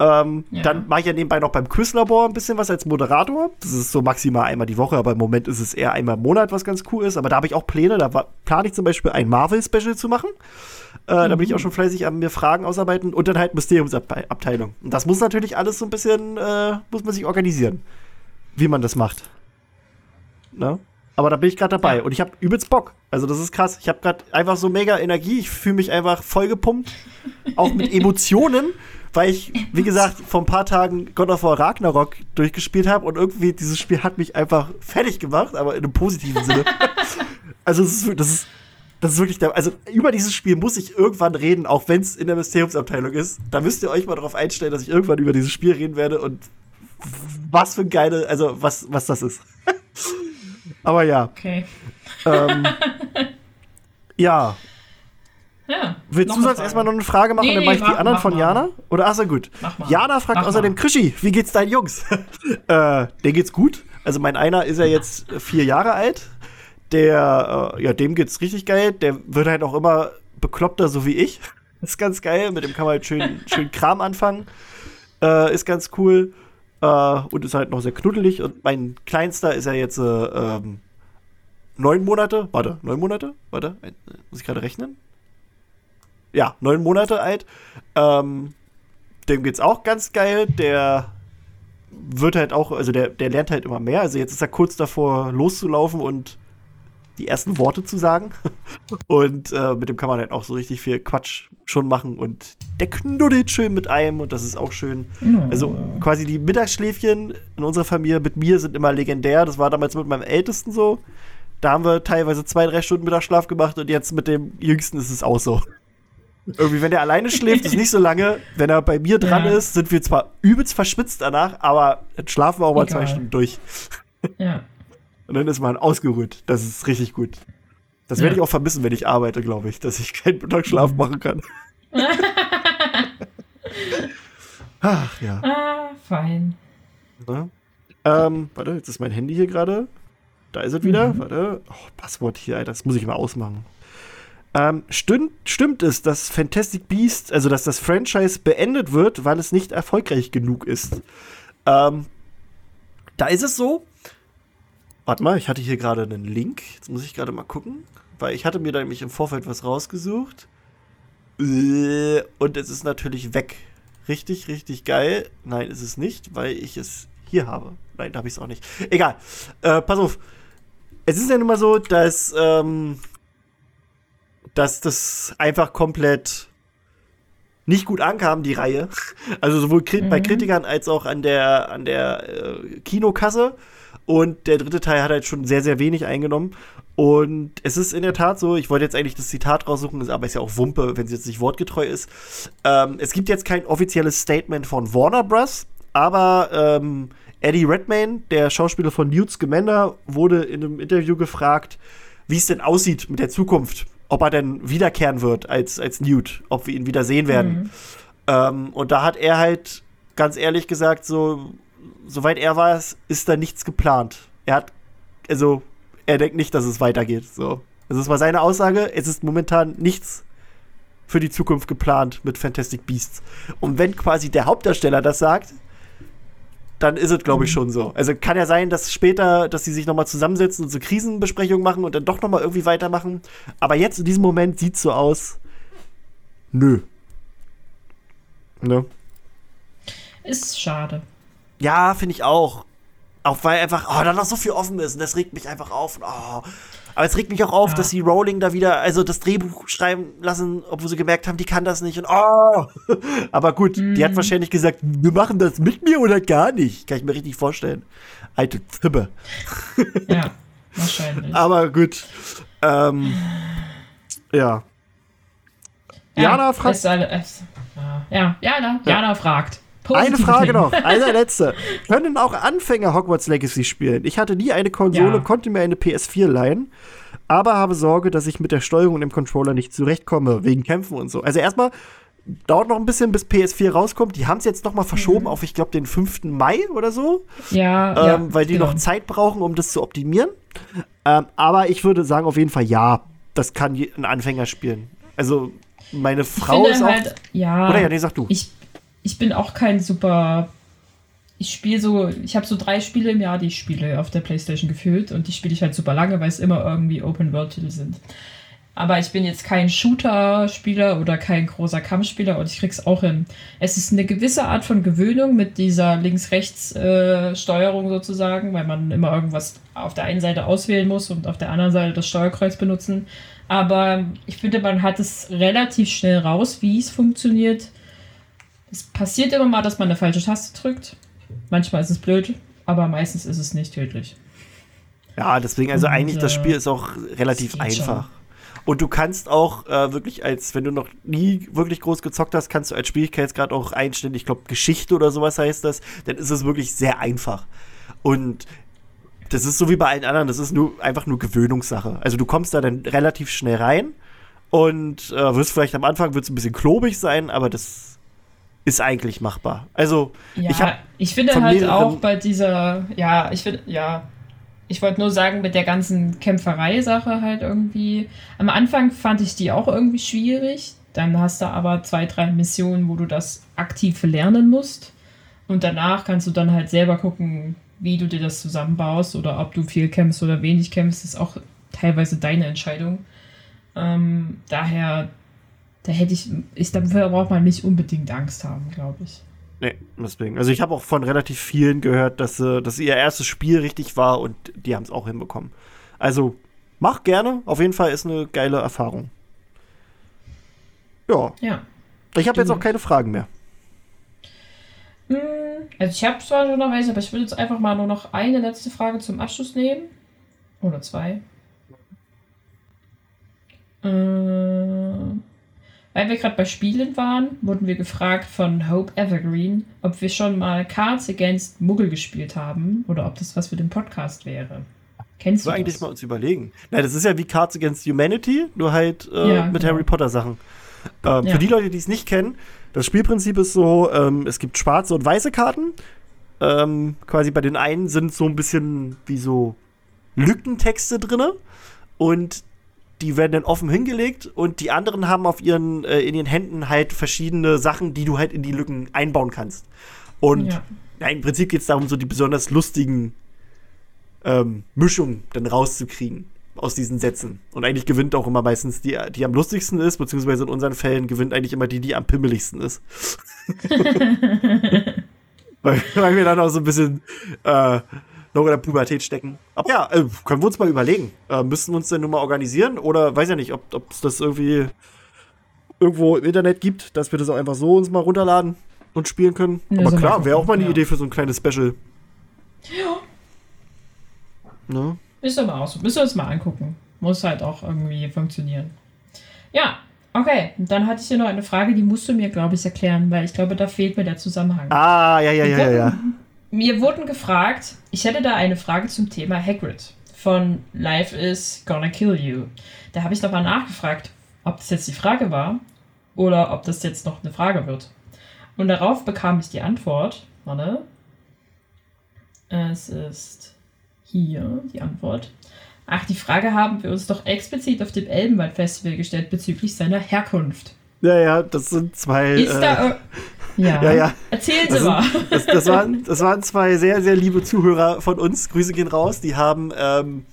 Ähm, Ja. Dann mache ich ja nebenbei noch beim Quizlabor ein bisschen was als Moderator. Das ist so maximal einmal die Woche, aber im Moment ist es eher einmal im Monat, was ganz cool ist. Aber da habe ich auch Pläne. Da plane ich zum Beispiel ein Marvel-Special zu machen. Äh, Da bin ich auch schon fleißig an mir Fragen ausarbeiten und dann halt Mysteriumsabteilung. Und das muss natürlich alles so ein bisschen, äh, muss man sich organisieren, wie man das macht. Ne? Aber da bin ich gerade dabei Ja. und ich habe übelst Bock. Also das ist krass. Ich habe gerade einfach so mega Energie. Ich fühle mich einfach vollgepumpt, auch mit [LAUGHS] Emotionen, weil ich, wie gesagt, vor ein paar Tagen God of War Ragnarok durchgespielt habe und irgendwie dieses Spiel hat mich einfach fertig gemacht, aber in einem positiven Sinne. [LAUGHS] also es ist, das ist das ist wirklich der, also über dieses Spiel muss ich irgendwann reden, auch wenn es in der Mysteriumsabteilung ist. Da müsst ihr euch mal darauf einstellen, dass ich irgendwann über dieses Spiel reden werde und was für ein geile, also was, was das ist. [LAUGHS] Aber ja. Okay. Ähm, [LAUGHS] ja. Ja. Willst du sonst erstmal noch eine Frage machen, Nee, dann nee, mache ich die mach- anderen mach von. Jana? Oder ach so gut. Jana fragt außerdem. Krischi, wie geht's deinen Jungs? [LAUGHS] äh, der geht's gut. Also mein einer ist ja jetzt vier Jahre alt. Der, äh, ja, dem geht's richtig geil. Der wird halt auch immer bekloppter, so wie ich. [LAUGHS] ist ganz geil. Mit dem kann man halt schön, schön Kram anfangen. Äh, ist ganz cool. Äh, und ist halt noch sehr knuddelig. Und mein Kleinster ist ja jetzt äh, ähm, neun Monate. Warte, neun Monate? Warte, muss ich gerade rechnen? Ja, neun Monate alt. Ähm, dem geht's auch ganz geil. Der wird halt auch, also der, der lernt halt immer mehr. Also jetzt ist er kurz davor loszulaufen und die ersten Worte zu sagen. [LAUGHS] Und äh, mit dem kann man halt auch so richtig viel Quatsch schon machen. Und der knuddelt schön mit einem und das ist auch schön. Also quasi die Mittagsschläfchen in unserer Familie mit mir sind immer legendär. Das war damals mit meinem Ältesten so. Da haben wir teilweise zwei, drei Stunden Mittagsschlaf gemacht und jetzt mit dem Jüngsten ist es auch so. Irgendwie, wenn er alleine schläft, ist nicht so lange. Wenn er bei mir dran Ja. ist, sind wir zwar übelst verschwitzt danach, aber dann schlafen wir auch mal Egal. zwei Stunden durch. Ja. Und dann ist man ausgeruht. Das ist richtig gut. Das werde Ja. ich auch vermissen, wenn ich arbeite, glaube ich, dass ich keinen Mittagsschlaf machen kann. [LAUGHS] Ach ja. Ah, fein. Ähm, warte, jetzt ist mein Handy hier gerade. Da ist es wieder. Mhm. Warte. Oh, Passwort hier, Alter, das muss ich mal ausmachen. Ähm, stimmt, stimmt es, dass Fantastic Beasts, also dass das Franchise beendet wird, weil es nicht erfolgreich genug ist? Ähm, da ist es so. Warte mal, ich hatte hier gerade einen Link. Jetzt muss ich gerade mal gucken, weil ich hatte mir da nämlich im Vorfeld was rausgesucht. Äh, Und es ist natürlich weg. Richtig, richtig geil. Nein, ist es nicht, weil ich es hier habe. Nein, da habe ich es auch nicht. Egal. Äh, pass auf. Es ist ja nun mal so, dass, ähm, dass das einfach komplett nicht gut ankam, die Reihe. Also sowohl bei Mhm. Kritikern als auch an der, an der äh, Kinokasse. Und der dritte Teil hat halt schon sehr, sehr wenig eingenommen. Und es ist in der Tat so, ich wollte jetzt eigentlich das Zitat raussuchen, aber ist ja auch Wumpe, wenn es jetzt nicht wortgetreu ist. Ähm, es gibt jetzt kein offizielles Statement von Warner Bros., aber ähm, Eddie Redmayne, der Schauspieler von Newt Scamander, wurde in einem Interview gefragt, wie es denn aussieht mit der Zukunft. Ob er denn wiederkehren wird als, als Newt, ob wir ihn wieder sehen werden. Ähm, und da hat er halt ganz ehrlich gesagt, so, soweit er weiß, ist da nichts geplant. Er hat, also, er denkt nicht, dass es weitergeht. So. Also, das war seine Aussage. Es ist momentan nichts für die Zukunft geplant mit Fantastic Beasts. Und wenn quasi der Hauptdarsteller das sagt, dann ist es, glaube ich, schon so. Also kann ja sein, dass später, dass sie sich nochmal zusammensetzen und so Krisenbesprechungen machen und dann doch nochmal irgendwie weitermachen. Aber jetzt in diesem Moment sieht es so aus. Nö. Ne? Ist schade. Ja, finde ich auch. Auch weil einfach, oh, da noch so viel offen ist und das regt mich einfach auf. Und, oh. Aber es regt mich auch auf, Ja. dass sie Rowling da wieder, also das Drehbuch schreiben lassen, obwohl sie gemerkt haben, die kann das nicht. Und oh. [LAUGHS] Aber gut, die hat wahrscheinlich gesagt, wir machen das mit mir oder gar nicht. Kann ich mir richtig vorstellen. Alte Zippe. [LAUGHS] Ja, wahrscheinlich. Aber gut. Ähm, ja. Jana fragt. es alle- es- Ja, Jana, Jana fragt. Eine Positive Frage Dinge. noch, [LAUGHS] eine letzte. Können auch Anfänger Hogwarts Legacy spielen? Ich hatte nie eine Konsole, Ja. konnte mir eine PS4 leihen, aber habe Sorge, dass ich mit der Steuerung und dem Controller nicht zurechtkomme, wegen Kämpfen und so. Also erstmal dauert noch ein bisschen, bis PS4 rauskommt. Die haben es jetzt noch mal verschoben auf, ich glaube, den 5. Mai oder so, Ja, ähm, ja, weil die genau. noch Zeit brauchen, um das zu optimieren. Ähm, aber ich würde sagen, auf jeden Fall ja, das kann ein Anfänger spielen. Also meine Frau ist auch. halt, ja, oder ja, nee, sag du. ich, ich bin auch kein super. Ich spiele so, ich habe so drei Spiele im Jahr, die ich spiele auf der Playstation gefühlt und die spiele ich halt super lange, weil es immer irgendwie Open-World-Titel sind. Aber ich bin jetzt kein Shooter-Spieler oder kein großer Kampfspieler und ich krieg's auch hin. Es ist eine gewisse Art von Gewöhnung mit dieser Links-Rechts-Steuerung sozusagen, weil man immer irgendwas auf der einen Seite auswählen muss und auf der anderen Seite das Steuerkreuz benutzen. Aber ich finde, man hat es relativ schnell raus, wie es funktioniert. Es passiert immer mal, dass man eine falsche Taste drückt. Manchmal ist es blöd, aber meistens ist es nicht tödlich. Ja, deswegen, also Und, eigentlich, das äh, Spiel ist auch relativ einfach. Und du kannst auch äh, wirklich als, wenn du noch nie wirklich groß gezockt hast, kannst du als Schwierigkeitsgrad auch einstellen, ich glaube Geschichte oder sowas heißt das, dann ist es wirklich sehr einfach. Und das ist so wie bei allen anderen, das ist nur einfach nur Gewöhnungssache. Also du kommst da dann relativ schnell rein und äh, wirst vielleicht am Anfang wird's ein bisschen klobig sein, aber das ist eigentlich machbar. Also Ja, ich ich finde halt auch bei dieser, ja, ich finde, ja, ich wollte nur sagen, mit der ganzen Kämpferei-Sache halt irgendwie, am Anfang fand ich die auch irgendwie schwierig, dann hast du aber zwei, drei Missionen, wo du das aktiv lernen musst. Und danach kannst du dann halt selber gucken, wie du dir das zusammenbaust oder ob du viel kämpfst oder wenig kämpfst, ist auch teilweise deine Entscheidung. Ähm, daher, da hätte ich, ich, dafür braucht man nicht unbedingt Angst haben, glaube ich. Nee, deswegen. Also ich habe auch von relativ vielen gehört, dass, äh, dass ihr erstes Spiel richtig war und die haben es auch hinbekommen. Also mach gerne. Auf jeden Fall ist eine geile Erfahrung. Ja, Ja. ich habe jetzt auch keine Fragen mehr. Hm, Also ich habe zwar schon noch welche, aber ich würde jetzt einfach mal nur noch eine letzte Frage zum Abschluss nehmen. Oder zwei. Äh, weil wir gerade bei Spielen waren, wurden wir gefragt von Hope Evergreen, ob wir schon mal Cards Against Muggel gespielt haben oder ob das was für den Podcast wäre. Kennst du eigentlich das? mal uns überlegen. Na, das ist ja wie Cards Against Humanity, nur halt äh, Ja, mit genau. Harry Potter Sachen. Ähm, Ja. Für die Leute, die es nicht kennen, das Spielprinzip ist so, ähm, es gibt schwarze und weiße Karten. Ähm, quasi bei den einen sind so ein bisschen wie so Lückentexte drinne und die werden dann offen hingelegt und die anderen haben auf ihren äh, in ihren Händen halt verschiedene Sachen, die du halt in die Lücken einbauen kannst. Und Ja. ja, im Prinzip geht es darum, so die besonders lustigen ähm, Mischungen dann rauszukriegen aus diesen Sätzen. Und eigentlich gewinnt auch immer meistens die, die am lustigsten ist, beziehungsweise in unseren Fällen gewinnt eigentlich immer die, die am pimmeligsten ist. [LAUGHS] weil, weil wir dann auch so ein bisschen äh, noch in der Pubertät stecken. Aber ja, äh, können wir uns mal überlegen. Äh, müssen wir uns denn nun mal organisieren? Oder weiß ja nicht, ob es das irgendwie irgendwo im Internet gibt, dass wir das auch einfach so uns mal runterladen und spielen können. Ja, Aber so klar, wäre auch mal eine ja. Idee für so ein kleines Special. Ja. Ne? Ist aber auch so. Müssen wir uns mal angucken. Muss halt auch irgendwie funktionieren. Ja, okay. Dann hatte ich hier noch eine Frage, die musst du mir, glaube ich, erklären, weil ich glaube, da fehlt mir der Zusammenhang. Ah, ja, ja, ja, ja, ja. Mir wurden gefragt, ich hätte da eine Frage zum Thema Hagrid von Life is Gonna Kill You. Da habe ich nochmal nachgefragt, ob das jetzt die Frage war oder ob das jetzt noch eine Frage wird. Und darauf bekam ich die Antwort. Warte. Es ist hier die Antwort. Ach, die Frage haben wir uns doch explizit auf dem Elbenwald-Festival gestellt bezüglich seiner Herkunft. Ja, ja, das sind zwei. Ist äh, da. Ja. ja, ja. Erzählen Sie Das, mal. das, das, waren, das waren zwei sehr, sehr liebe Zuhörer von uns. Grüße gehen raus. Die haben ähm,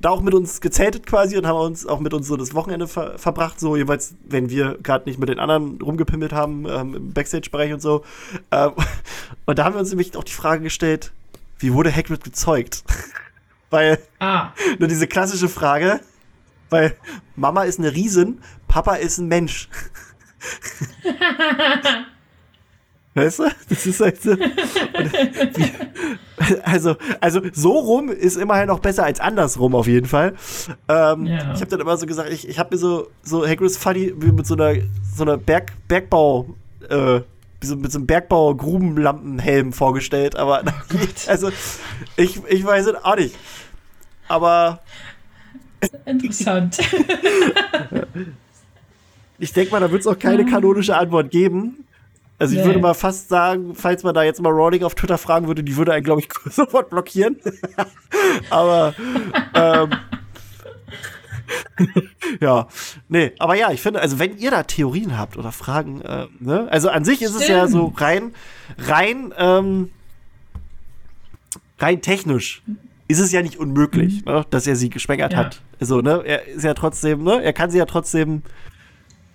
da auch mit uns gezeltet quasi und haben uns auch mit uns so das Wochenende ver verbracht. So jeweils, wenn wir gerade nicht mit den anderen rumgepimmelt haben ähm, im Backstage-Bereich und so. Ähm, [LAUGHS] und da haben wir uns nämlich auch die Frage gestellt, wie wurde Hagrid gezeugt? [LAUGHS] Weil Ah. [LAUGHS] nur diese klassische Frage, weil Mama ist eine Riesin, Papa ist ein Mensch. Weißt du? Das ist halt so. Wie, also, also so rum ist immerhin noch besser als andersrum auf jeden Fall. Ähm, Ja. Ich habe dann immer so gesagt, ich, ich habe mir so, so Hagrid's Funny wie mit so einer, so einer Berg, Bergbau, äh, so, mit so einem Bergbau-Grubenlampenhelm vorgestellt, aber [LAUGHS] also ich, ich weiß es auch nicht. Aber Interessant. [LAUGHS] ich denke mal, da wird es auch keine kanonische Antwort geben. Also ich Nee. würde mal fast sagen, falls man da jetzt mal Rowling auf Twitter fragen würde, die würde einen, glaube ich, [LAUGHS] sofort blockieren. [LAUGHS] aber ähm, [LAUGHS] ja, nee, aber ja, ich finde, also wenn ihr da Theorien habt oder Fragen, äh, ne, also an sich ist es ja Stimmt. so rein, rein, ähm, rein technisch ist es ja nicht unmöglich, ne, dass er sie geschwängert Ja. hat. Also, ne, er ist ja trotzdem, ne, er kann sie ja trotzdem,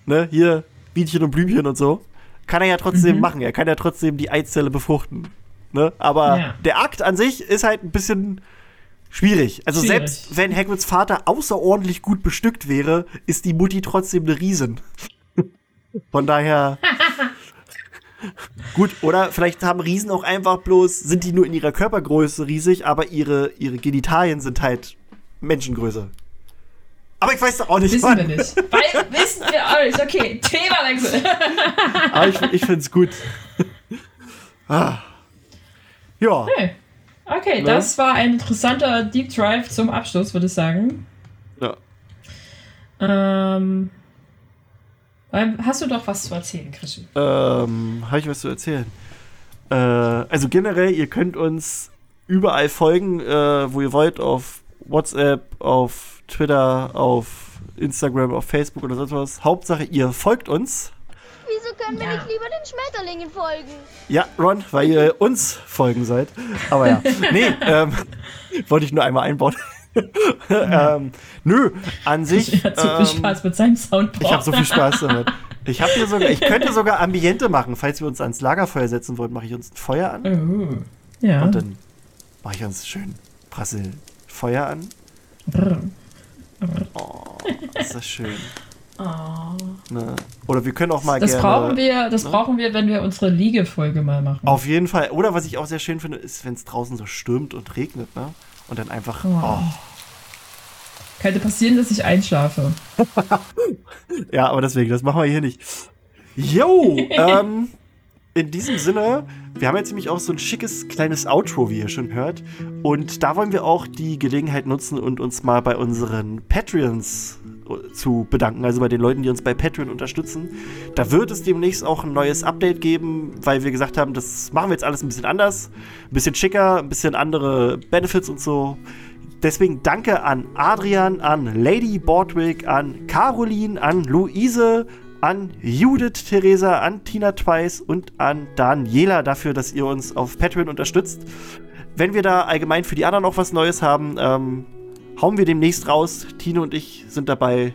ne, hier Bienchen und Blümchen und so, kann er ja trotzdem Mhm. machen. Er kann ja trotzdem die Eizelle befruchten. Ne? Aber Ja. der Akt an sich ist halt ein bisschen schwierig. Also Schwierig. selbst wenn Hagrids Vater außerordentlich gut bestückt wäre, ist die Mutti trotzdem eine Riesin. [LAUGHS] Von daher. Gut, oder vielleicht haben Riesen auch einfach bloß, sind die nur in ihrer Körpergröße riesig, aber ihre, ihre Genitalien sind halt Menschengröße. Aber ich weiß doch auch nicht, Wissen wann. wir nicht. Weil, wissen wir auch nicht. Okay, Themawechsel. [LAUGHS] Aber ich, ich finde es gut. [LAUGHS] ah. Ja, Okay. Okay, Ne? das war ein interessanter Deep Drive zum Abschluss, würde ich sagen. ja. Ähm, hast du doch was zu erzählen, Krischi? Ähm, habe ich was zu erzählen? Äh, also generell, ihr könnt uns überall folgen, äh, wo ihr wollt, auf WhatsApp, auf Twitter, auf Instagram, auf Facebook oder sonst was. Hauptsache, ihr folgt uns. Wieso können wir Ja. nicht lieber den Schmetterlingen folgen? Ja, Ron, weil ihr uns folgen seid. Aber ja, [LAUGHS] nee, ähm, wollte ich nur einmal einbauen. [LAUGHS] ähm, nö, an sich. Ich hatte so viel ähm, Spaß mit seinem Soundboard. Ich habe so viel Spaß damit. Ich habe hier sogar, ich könnte sogar Ambiente machen, falls wir uns ans Lagerfeuer setzen wollen, mache ich uns ein Feuer an Oh. Ja. und dann mache ich uns schön Prassel Feuer an. Brr. Oh, ist das schön. Oh. Ne? Oder wir können auch mal Das gerne. brauchen wir, das ne? brauchen wir, wenn wir unsere Liegefolge mal machen. Auf jeden Fall. Oder was ich auch sehr schön finde, ist, wenn es draußen so stürmt und regnet, ne? Und dann einfach. Oh. Oh. Könnte passieren, dass ich einschlafe. [LAUGHS] Ja, aber deswegen, das machen wir hier nicht. Jo, [LAUGHS] ähm, in diesem Sinne, wir haben jetzt nämlich auch so ein schickes kleines Outro, wie ihr schon hört. Und da wollen wir auch die Gelegenheit nutzen und uns mal bei unseren Patreons äh, zu bedanken, also bei den Leuten, die uns bei Patreon unterstützen. Da wird es demnächst auch ein neues Update geben, weil wir gesagt haben, das machen wir jetzt alles ein bisschen anders, ein bisschen schicker, ein bisschen andere Benefits und so. Deswegen danke an Adrian, an Lady Bordwick, an Caroline, an Luise, an Judith Theresa, an Tina Twice und an Daniela dafür, dass ihr uns auf Patreon unterstützt. Wenn wir da allgemein für die anderen noch was Neues haben, ähm, hauen wir demnächst raus. Tine und ich sind dabei.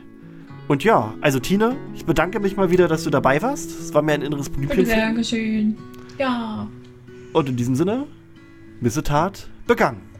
Und ja, also Tine, ich bedanke mich mal wieder, dass du dabei warst. Es war mir ein inneres Blümchen. Dankeschön. Ja. Und in diesem Sinne, Missetat begangen.